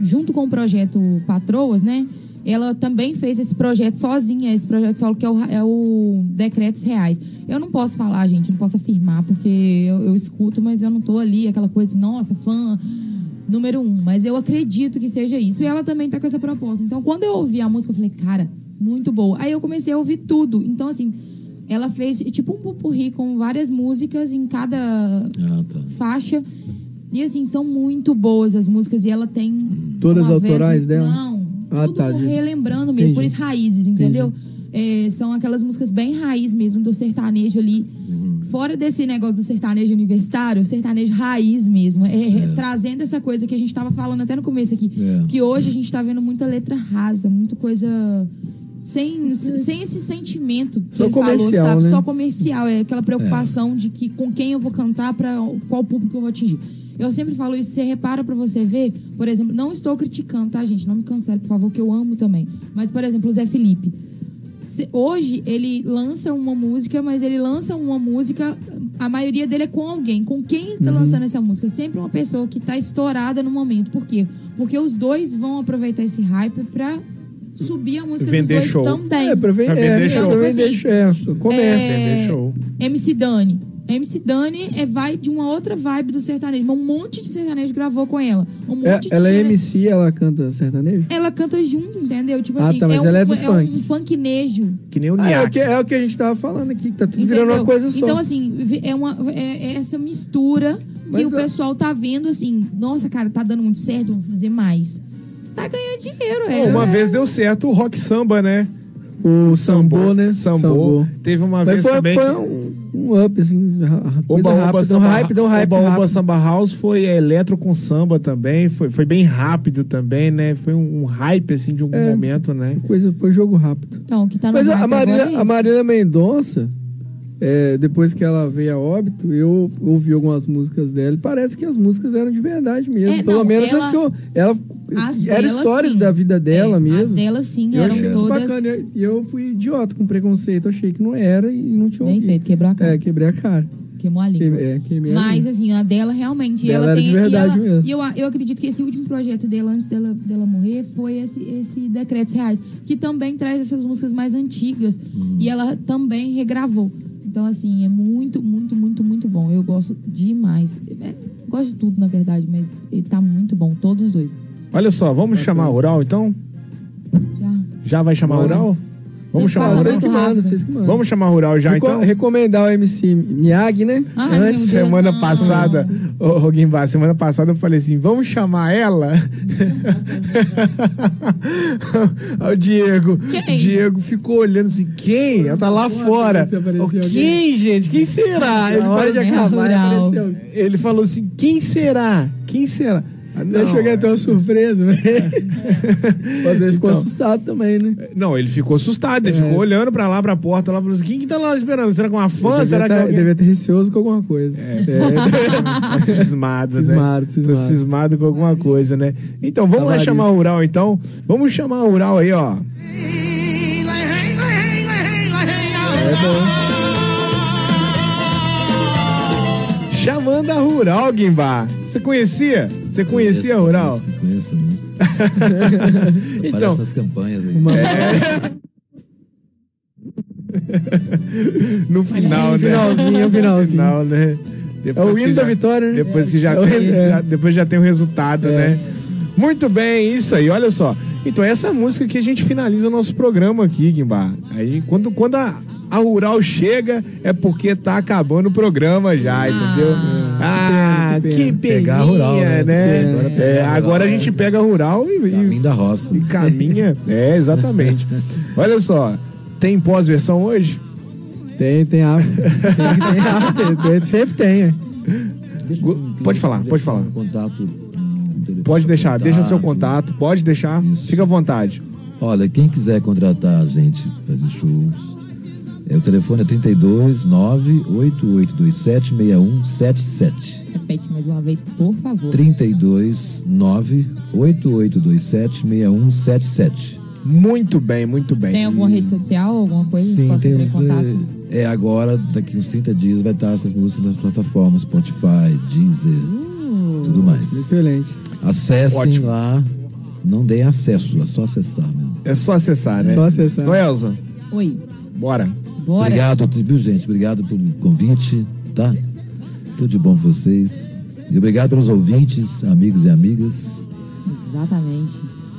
[SPEAKER 6] junto com o projeto Patroas, né? Ela também fez esse projeto sozinha, esse projeto solo, que é o, é o Decretos Reais. Eu não posso falar, gente, não posso afirmar, porque eu, eu escuto, mas eu não tô ali, aquela coisa assim, nossa, fã número um. Mas eu acredito que seja isso. E ela também tá com essa proposta. Então, quando eu ouvi a música, eu falei, cara, muito boa. Aí eu comecei a ouvir tudo. Então, assim, ela fez tipo um pupurri com várias músicas em cada
[SPEAKER 7] Ah, tá.
[SPEAKER 6] faixa. E assim, são muito boas as músicas. E ela tem.
[SPEAKER 9] Todas
[SPEAKER 6] uma vez-
[SPEAKER 9] autorais dela?
[SPEAKER 6] Não.
[SPEAKER 9] Ah,
[SPEAKER 6] tudo
[SPEAKER 9] tá,
[SPEAKER 6] relembrando mesmo.
[SPEAKER 9] Entendi.
[SPEAKER 6] Por isso, raízes, entendeu? É, são aquelas músicas bem raiz mesmo do sertanejo ali. Fora desse negócio do sertanejo universitário, sertanejo raiz mesmo. É, é, trazendo essa coisa que a gente estava falando até no começo aqui.
[SPEAKER 7] É.
[SPEAKER 6] Que hoje a gente está vendo muita letra rasa, muita coisa. Sem, sem esse sentimento que
[SPEAKER 9] Só
[SPEAKER 6] ele falou, sabe?
[SPEAKER 9] né?
[SPEAKER 6] Só comercial. É aquela preocupação de que com quem eu vou cantar, para qual público eu vou atingir. Eu sempre falo isso, você repara pra você ver, por exemplo, não estou criticando, tá, gente? Não me cancele, por favor, que eu amo também. Mas, por exemplo, o Zé Felipe. Hoje ele lança uma música, mas ele lança uma música, a maioria dele é com alguém. Com quem tá lançando essa música? Sempre uma pessoa que tá estourada no momento. Por quê? Porque os dois vão aproveitar esse hype pra subir a música
[SPEAKER 5] Vender
[SPEAKER 6] dos dois
[SPEAKER 5] show.
[SPEAKER 6] também.
[SPEAKER 9] É, pra, ven-
[SPEAKER 5] Pra
[SPEAKER 9] é,
[SPEAKER 5] vender
[SPEAKER 9] pra
[SPEAKER 5] show.
[SPEAKER 9] vender
[SPEAKER 6] Tipo
[SPEAKER 9] show. É, comércio.
[SPEAKER 6] É,
[SPEAKER 5] Vender show.
[SPEAKER 6] MC Dani. MC Dani é, vai de uma outra vibe do sertanejo. Um monte de sertanejo gravou com ela. Um
[SPEAKER 9] É,
[SPEAKER 6] monte de
[SPEAKER 9] ela é MC, ela canta sertanejo?
[SPEAKER 6] Ela canta junto, entendeu? Tipo
[SPEAKER 9] Ah,
[SPEAKER 6] assim,
[SPEAKER 9] tá, mas
[SPEAKER 6] é,
[SPEAKER 9] ela
[SPEAKER 6] um,
[SPEAKER 9] é do
[SPEAKER 6] é
[SPEAKER 9] funk.
[SPEAKER 6] um funknejo.
[SPEAKER 5] Que nem o
[SPEAKER 9] Ah, é, o que, é o que a gente tava falando aqui, que tá tudo
[SPEAKER 6] Entendeu?
[SPEAKER 9] virando uma coisa só.
[SPEAKER 6] Então, assim, é, uma, é, é essa mistura que
[SPEAKER 9] Mas
[SPEAKER 6] o
[SPEAKER 9] a-
[SPEAKER 6] pessoal tá vendo assim, nossa, cara, tá dando muito certo, vamos fazer mais. Tá ganhando dinheiro, é.
[SPEAKER 5] Uma
[SPEAKER 6] é-
[SPEAKER 5] vez deu certo o rock samba, né?
[SPEAKER 9] o sambô, né?
[SPEAKER 5] Sambô. Teve uma
[SPEAKER 9] Mas
[SPEAKER 5] vez
[SPEAKER 9] foi,
[SPEAKER 5] também
[SPEAKER 9] foi
[SPEAKER 5] que...
[SPEAKER 9] um, um up, assim, coisa
[SPEAKER 5] Oba Oba
[SPEAKER 9] rápida, um
[SPEAKER 5] Samba,
[SPEAKER 9] hype, deu um hype
[SPEAKER 5] Oba Oba. Samba House foi é, eletro com samba também, foi, foi bem rápido também, né? Foi um, um hype, assim, de um
[SPEAKER 9] É.
[SPEAKER 5] momento, né?
[SPEAKER 9] Coisa, foi jogo rápido.
[SPEAKER 6] Então, o que tá no
[SPEAKER 9] Mas a,
[SPEAKER 6] hype
[SPEAKER 9] a
[SPEAKER 6] agora é
[SPEAKER 9] Marília, a. Marília Mendonça, é, depois que ela veio a óbito, eu ouvi algumas músicas dela e parece que as músicas eram de verdade mesmo.
[SPEAKER 6] É,
[SPEAKER 9] Pelo
[SPEAKER 6] não,
[SPEAKER 9] menos
[SPEAKER 6] ela-
[SPEAKER 9] as que eu. Ela,
[SPEAKER 6] As
[SPEAKER 9] eram
[SPEAKER 6] dela,
[SPEAKER 9] histórias
[SPEAKER 6] sim.
[SPEAKER 9] da vida dela
[SPEAKER 6] É,
[SPEAKER 9] mesmo.
[SPEAKER 6] As delas, sim,
[SPEAKER 9] eu
[SPEAKER 6] eram
[SPEAKER 9] achei
[SPEAKER 6] todas
[SPEAKER 9] bacana. E eu fui idiota com preconceito. Achei que não era e não tinha
[SPEAKER 6] bem
[SPEAKER 9] ouvido.
[SPEAKER 6] feito, quebrou a cara.
[SPEAKER 9] É, quebrei a cara.
[SPEAKER 6] Queimou a língua.
[SPEAKER 9] Queimei, é, queimei a
[SPEAKER 6] Mas, assim, a dela realmente.
[SPEAKER 9] Dela
[SPEAKER 6] ela
[SPEAKER 9] era
[SPEAKER 6] tem.
[SPEAKER 9] de verdade
[SPEAKER 6] e ela,
[SPEAKER 9] mesmo.
[SPEAKER 6] E eu, eu acredito que esse último projeto dela, antes dela, dela morrer, foi esse, esse Decretos Reais, que também traz essas músicas mais antigas.
[SPEAKER 9] Hum.
[SPEAKER 6] E ela também regravou. Então, assim, é muito, muito, muito, muito bom. Eu gosto demais. É, gosto de tudo, na verdade, mas ele tá muito bom, todos os dois.
[SPEAKER 5] Olha só, vamos chamar a Ural, então?
[SPEAKER 6] Já.
[SPEAKER 5] Já vai chamar a
[SPEAKER 9] Bora.
[SPEAKER 5] Ural? Vamos chamar Rural?
[SPEAKER 9] Vocês que mandam, vocês que mandam.
[SPEAKER 5] Vamos chamar a Rural já,
[SPEAKER 9] Reco-
[SPEAKER 5] então?
[SPEAKER 9] Recomendar o MC Miyagi, né?
[SPEAKER 6] Ai,
[SPEAKER 9] Antes.
[SPEAKER 5] Semana
[SPEAKER 6] não.
[SPEAKER 5] passada, ô, Guimbar, semana passada eu falei assim, vamos chamar ela? O Diego,
[SPEAKER 6] Quem?
[SPEAKER 5] Diego ficou olhando assim, quem? Ela tá lá fora.
[SPEAKER 9] alguém.
[SPEAKER 5] quem, gente? Quem será? Ele
[SPEAKER 9] hora de acabar,
[SPEAKER 5] ele falou assim, quem será? Quem será?
[SPEAKER 9] Deixa eu ganhar até uma surpresa, velho. Mas ele ficou
[SPEAKER 5] Então.
[SPEAKER 9] assustado também, né?
[SPEAKER 5] Não, ele ficou assustado, ele
[SPEAKER 9] É.
[SPEAKER 5] ficou olhando pra lá, pra porta, lá, falou assim, quem que tá lá esperando? Será que é uma fã?
[SPEAKER 9] Ele
[SPEAKER 5] Será que é
[SPEAKER 9] tá,
[SPEAKER 5] alguém?
[SPEAKER 9] devia ter receoso com alguma coisa.
[SPEAKER 5] É.
[SPEAKER 9] É.
[SPEAKER 5] cismado, né?
[SPEAKER 9] Cismado, cismado.
[SPEAKER 5] Cismado com alguma coisa, né? Então, vamos lá chamar o Rural, então. Vamos chamar o Rural aí, ó.
[SPEAKER 9] É bom.
[SPEAKER 5] Chamando a Rural, Guimbar. Você conhecia? Você conhecia a Rural?
[SPEAKER 7] Conheço a música.
[SPEAKER 5] Então,
[SPEAKER 7] nas campanhas aí.
[SPEAKER 9] Uma-
[SPEAKER 5] no final,
[SPEAKER 9] No
[SPEAKER 5] né?
[SPEAKER 9] finalzinho, finalzinho.
[SPEAKER 5] final, né?
[SPEAKER 9] É o
[SPEAKER 5] Depois que
[SPEAKER 9] hino da
[SPEAKER 5] já-
[SPEAKER 9] vitória, né?
[SPEAKER 5] Depois que já,
[SPEAKER 9] É
[SPEAKER 5] tem,
[SPEAKER 9] é.
[SPEAKER 5] já- depois já tem o resultado,
[SPEAKER 9] É.
[SPEAKER 5] né? Muito bem, isso aí, olha só. Então, essa é música que a gente finaliza nosso programa aqui, Guimbar. Aí, quando, quando a, a Rural chega, é porque tá acabando o programa já, entendeu? Ah,
[SPEAKER 9] que
[SPEAKER 7] Pegar Rural, né?
[SPEAKER 5] né?
[SPEAKER 7] Agora
[SPEAKER 5] É,
[SPEAKER 7] a Rural,
[SPEAKER 5] agora a gente pega a Rural e,
[SPEAKER 7] Caminho da roça.
[SPEAKER 5] e caminha. É, exatamente. Olha só, tem pós-versão hoje?
[SPEAKER 9] Tem, tem after. Tem, tem after. Sempre tem,
[SPEAKER 7] eu-
[SPEAKER 5] pode falar, pode falar.
[SPEAKER 7] Contato.
[SPEAKER 5] Pode deixar,
[SPEAKER 7] contato.
[SPEAKER 5] deixa seu contato, pode deixar,
[SPEAKER 7] Isso.
[SPEAKER 5] fica à vontade.
[SPEAKER 7] Olha, quem quiser contratar a gente, fazer shows, é, o telefone é 32 98827 6177.
[SPEAKER 6] Repete mais uma vez, por favor.
[SPEAKER 7] 32 98827 6177.
[SPEAKER 5] Muito bem, muito bem.
[SPEAKER 6] Tem alguma rede social, alguma coisa que
[SPEAKER 7] Sim,
[SPEAKER 6] possa
[SPEAKER 7] tem
[SPEAKER 6] entrar em contato?
[SPEAKER 7] um, é agora, daqui uns 30 dias, vai estar essas músicas nas plataformas Spotify, Deezer,
[SPEAKER 6] Uh,
[SPEAKER 7] tudo mais.
[SPEAKER 9] Excelente.
[SPEAKER 7] Acessem
[SPEAKER 5] Ótimo.
[SPEAKER 7] lá, não deem acesso, é só acessar mesmo.
[SPEAKER 5] É só acessar, né?
[SPEAKER 9] Só acessar.
[SPEAKER 5] Noelza,
[SPEAKER 6] Oi,
[SPEAKER 5] bora.
[SPEAKER 6] Bora.
[SPEAKER 7] Obrigado, viu, gente? Obrigado pelo convite, tá? Tudo de bom pra vocês. E obrigado pelos ouvintes, amigos e amigas.
[SPEAKER 6] Exatamente.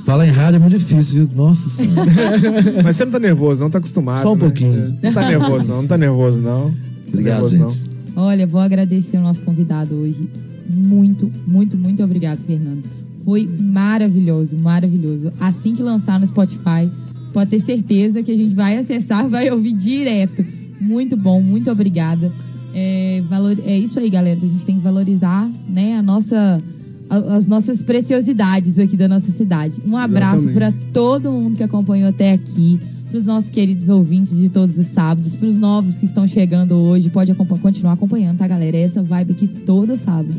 [SPEAKER 7] Falar em rádio é muito difícil, viu? Nossa senhora.
[SPEAKER 5] Mas você não tá nervoso, não tá acostumado.
[SPEAKER 7] Só um
[SPEAKER 5] né?
[SPEAKER 7] pouquinho.
[SPEAKER 5] Não tá nervoso, não, não tá nervoso, não.
[SPEAKER 7] Obrigado,
[SPEAKER 5] Nervoso, não.
[SPEAKER 7] gente.
[SPEAKER 6] Olha, vou agradecer o nosso convidado hoje. Muito, muito, muito obrigado, Fernando. Foi maravilhoso, maravilhoso. Assim que lançar no Spotify, pode ter certeza que a gente vai acessar, vai ouvir direto. Muito bom, muito obrigada. É, valor, é isso aí, galera. A gente tem que valorizar, né, a nossa, a- as nossas preciosidades aqui da nossa cidade. Um abraço para todo mundo que acompanhou até aqui, para os nossos queridos ouvintes de todos os sábados, para os novos que estão chegando hoje. Pode acompanhar- continuar acompanhando, tá, galera? É essa vibe aqui todo sábado.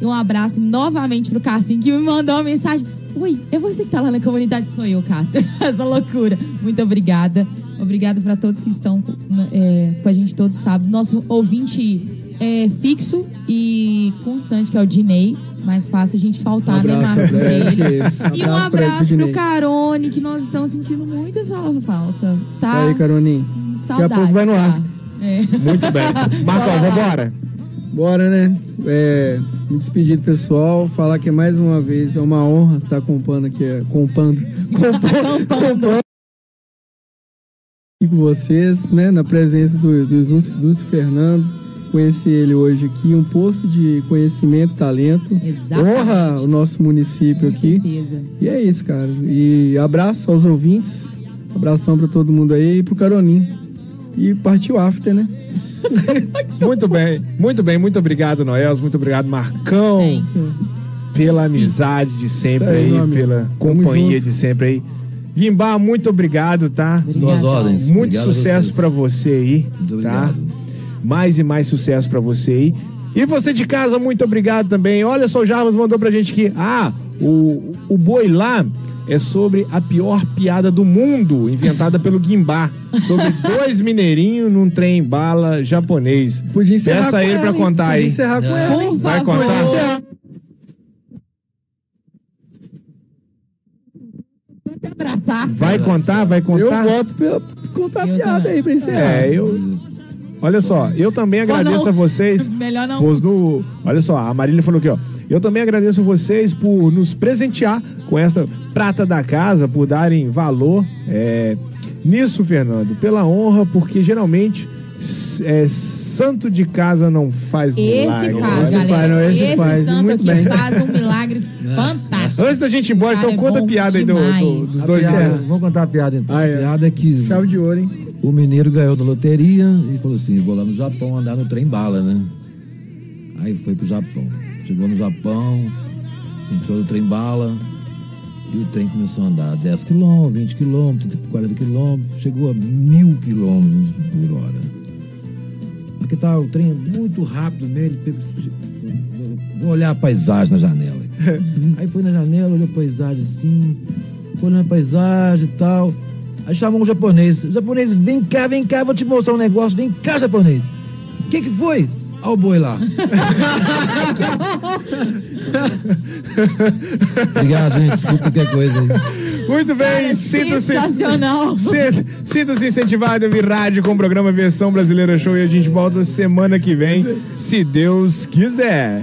[SPEAKER 6] E um abraço novamente pro Cassinho, que me mandou uma mensagem. Oi, é você que tá lá na comunidade? Sou eu, Cássio. Essa loucura. Muito obrigada. Obrigado para todos que estão é, com a gente todos sábados. Nosso ouvinte é, fixo e constante, que é o Dinei. Mais fácil a gente faltar,
[SPEAKER 9] Um
[SPEAKER 6] né,
[SPEAKER 9] abraço ele,
[SPEAKER 6] ele.
[SPEAKER 9] que-
[SPEAKER 6] E um
[SPEAKER 9] abraço pro.
[SPEAKER 6] Carone, que nós estamos sentindo muito essa falta. Tá?
[SPEAKER 9] Isso aí, Caroninho. Daqui a pouco vai no ar.
[SPEAKER 6] É.
[SPEAKER 5] Muito bem. Marcos, vambora.
[SPEAKER 9] Bora, né? É, me despedir do pessoal, falar que mais uma vez é uma honra estar compando aqui, é, compando, compando, compando aqui com vocês, né? Na presença do, do Ilustre Fernando. Conheci ele hoje aqui, um posto de conhecimento, talento.
[SPEAKER 6] Exatamente.
[SPEAKER 9] Honra o nosso município aqui.
[SPEAKER 6] certeza.
[SPEAKER 9] E é isso, cara. E abraço aos ouvintes. Abração pra todo mundo aí e pro Caroninho. E partiu after, né?
[SPEAKER 5] Muito bem, muito bem, muito obrigado, Noels, muito obrigado, Marcão, pela amizade de sempre
[SPEAKER 9] aí,
[SPEAKER 5] aí, pela companhia de sempre aí. Guimbá, muito obrigado, tá?
[SPEAKER 7] Duas ordens.
[SPEAKER 5] Muito
[SPEAKER 7] Obrigado
[SPEAKER 5] sucesso pra você aí,
[SPEAKER 7] Muito
[SPEAKER 5] tá?
[SPEAKER 7] obrigado.
[SPEAKER 5] Mais e mais sucesso pra você aí. E você de casa, muito obrigado também. Olha só, o Jarmas mandou pra gente aqui. Ah, o, o boi lá é sobre a pior piada do mundo, inventada pelo Guimbá. Sobre dois mineirinhos num trem bala japonês.
[SPEAKER 9] Podia encerrar
[SPEAKER 5] Peça
[SPEAKER 9] com
[SPEAKER 5] ele pra contar aí.
[SPEAKER 9] encerrar com hein?
[SPEAKER 6] Por
[SPEAKER 5] Vai contar?
[SPEAKER 6] Abraçar.
[SPEAKER 5] Vai contar, vai
[SPEAKER 9] Eu
[SPEAKER 5] contar?
[SPEAKER 9] voto pra contar a
[SPEAKER 6] Eu
[SPEAKER 9] piada aí pra encerrar.
[SPEAKER 5] É, eu. Olha só, eu também agradeço a vocês.
[SPEAKER 6] Melhor não.
[SPEAKER 5] Pois no, olha só, a Marília falou aqui, ó. Eu também agradeço vocês por nos presentear com essa prata da casa, por darem valor é, nisso, Fernando, pela honra, porque geralmente é, santo de casa não faz milagre.
[SPEAKER 6] Esse faz,
[SPEAKER 9] Esse faz, não, esse
[SPEAKER 6] esse
[SPEAKER 9] faz,
[SPEAKER 6] santo
[SPEAKER 9] muito
[SPEAKER 6] aqui
[SPEAKER 9] bem.
[SPEAKER 6] faz um milagre fantástico.
[SPEAKER 5] Antes da gente ir embora, então
[SPEAKER 6] é
[SPEAKER 5] conta a piada aí do- do- dos
[SPEAKER 7] A
[SPEAKER 5] dois.
[SPEAKER 7] piada, vamos contar a piada então.
[SPEAKER 9] Ah,
[SPEAKER 7] a piada é que
[SPEAKER 9] Chave de ouro, hein?
[SPEAKER 7] o mineiro ganhou da loteria e falou assim: vou lá no Japão andar no trem bala, né? Aí foi pro Japão. Chegou no Japão, entrou no trem bala e o trem começou a andar 10 km, 20 km, 40 km, chegou a mil km por hora. Aqui tá o trem muito rápido nele, vou olhar a paisagem na janela. Aí foi na janela, olhou a paisagem assim, foi olhando a paisagem e tal. Aí chamou um japonês. O japonês, vem cá, vem cá, vou te mostrar um negócio. Vem cá, japonês. O que que foi? Olha o boi lá. Obrigado, gente. Desculpa qualquer coisa aí.
[SPEAKER 5] Muito bem, sinta-se.
[SPEAKER 6] sensacional.
[SPEAKER 5] Sinta- Sinta-se incentivado a vir rádio com o programa Versão Brasileira Show e a gente volta semana que vem, se Deus quiser.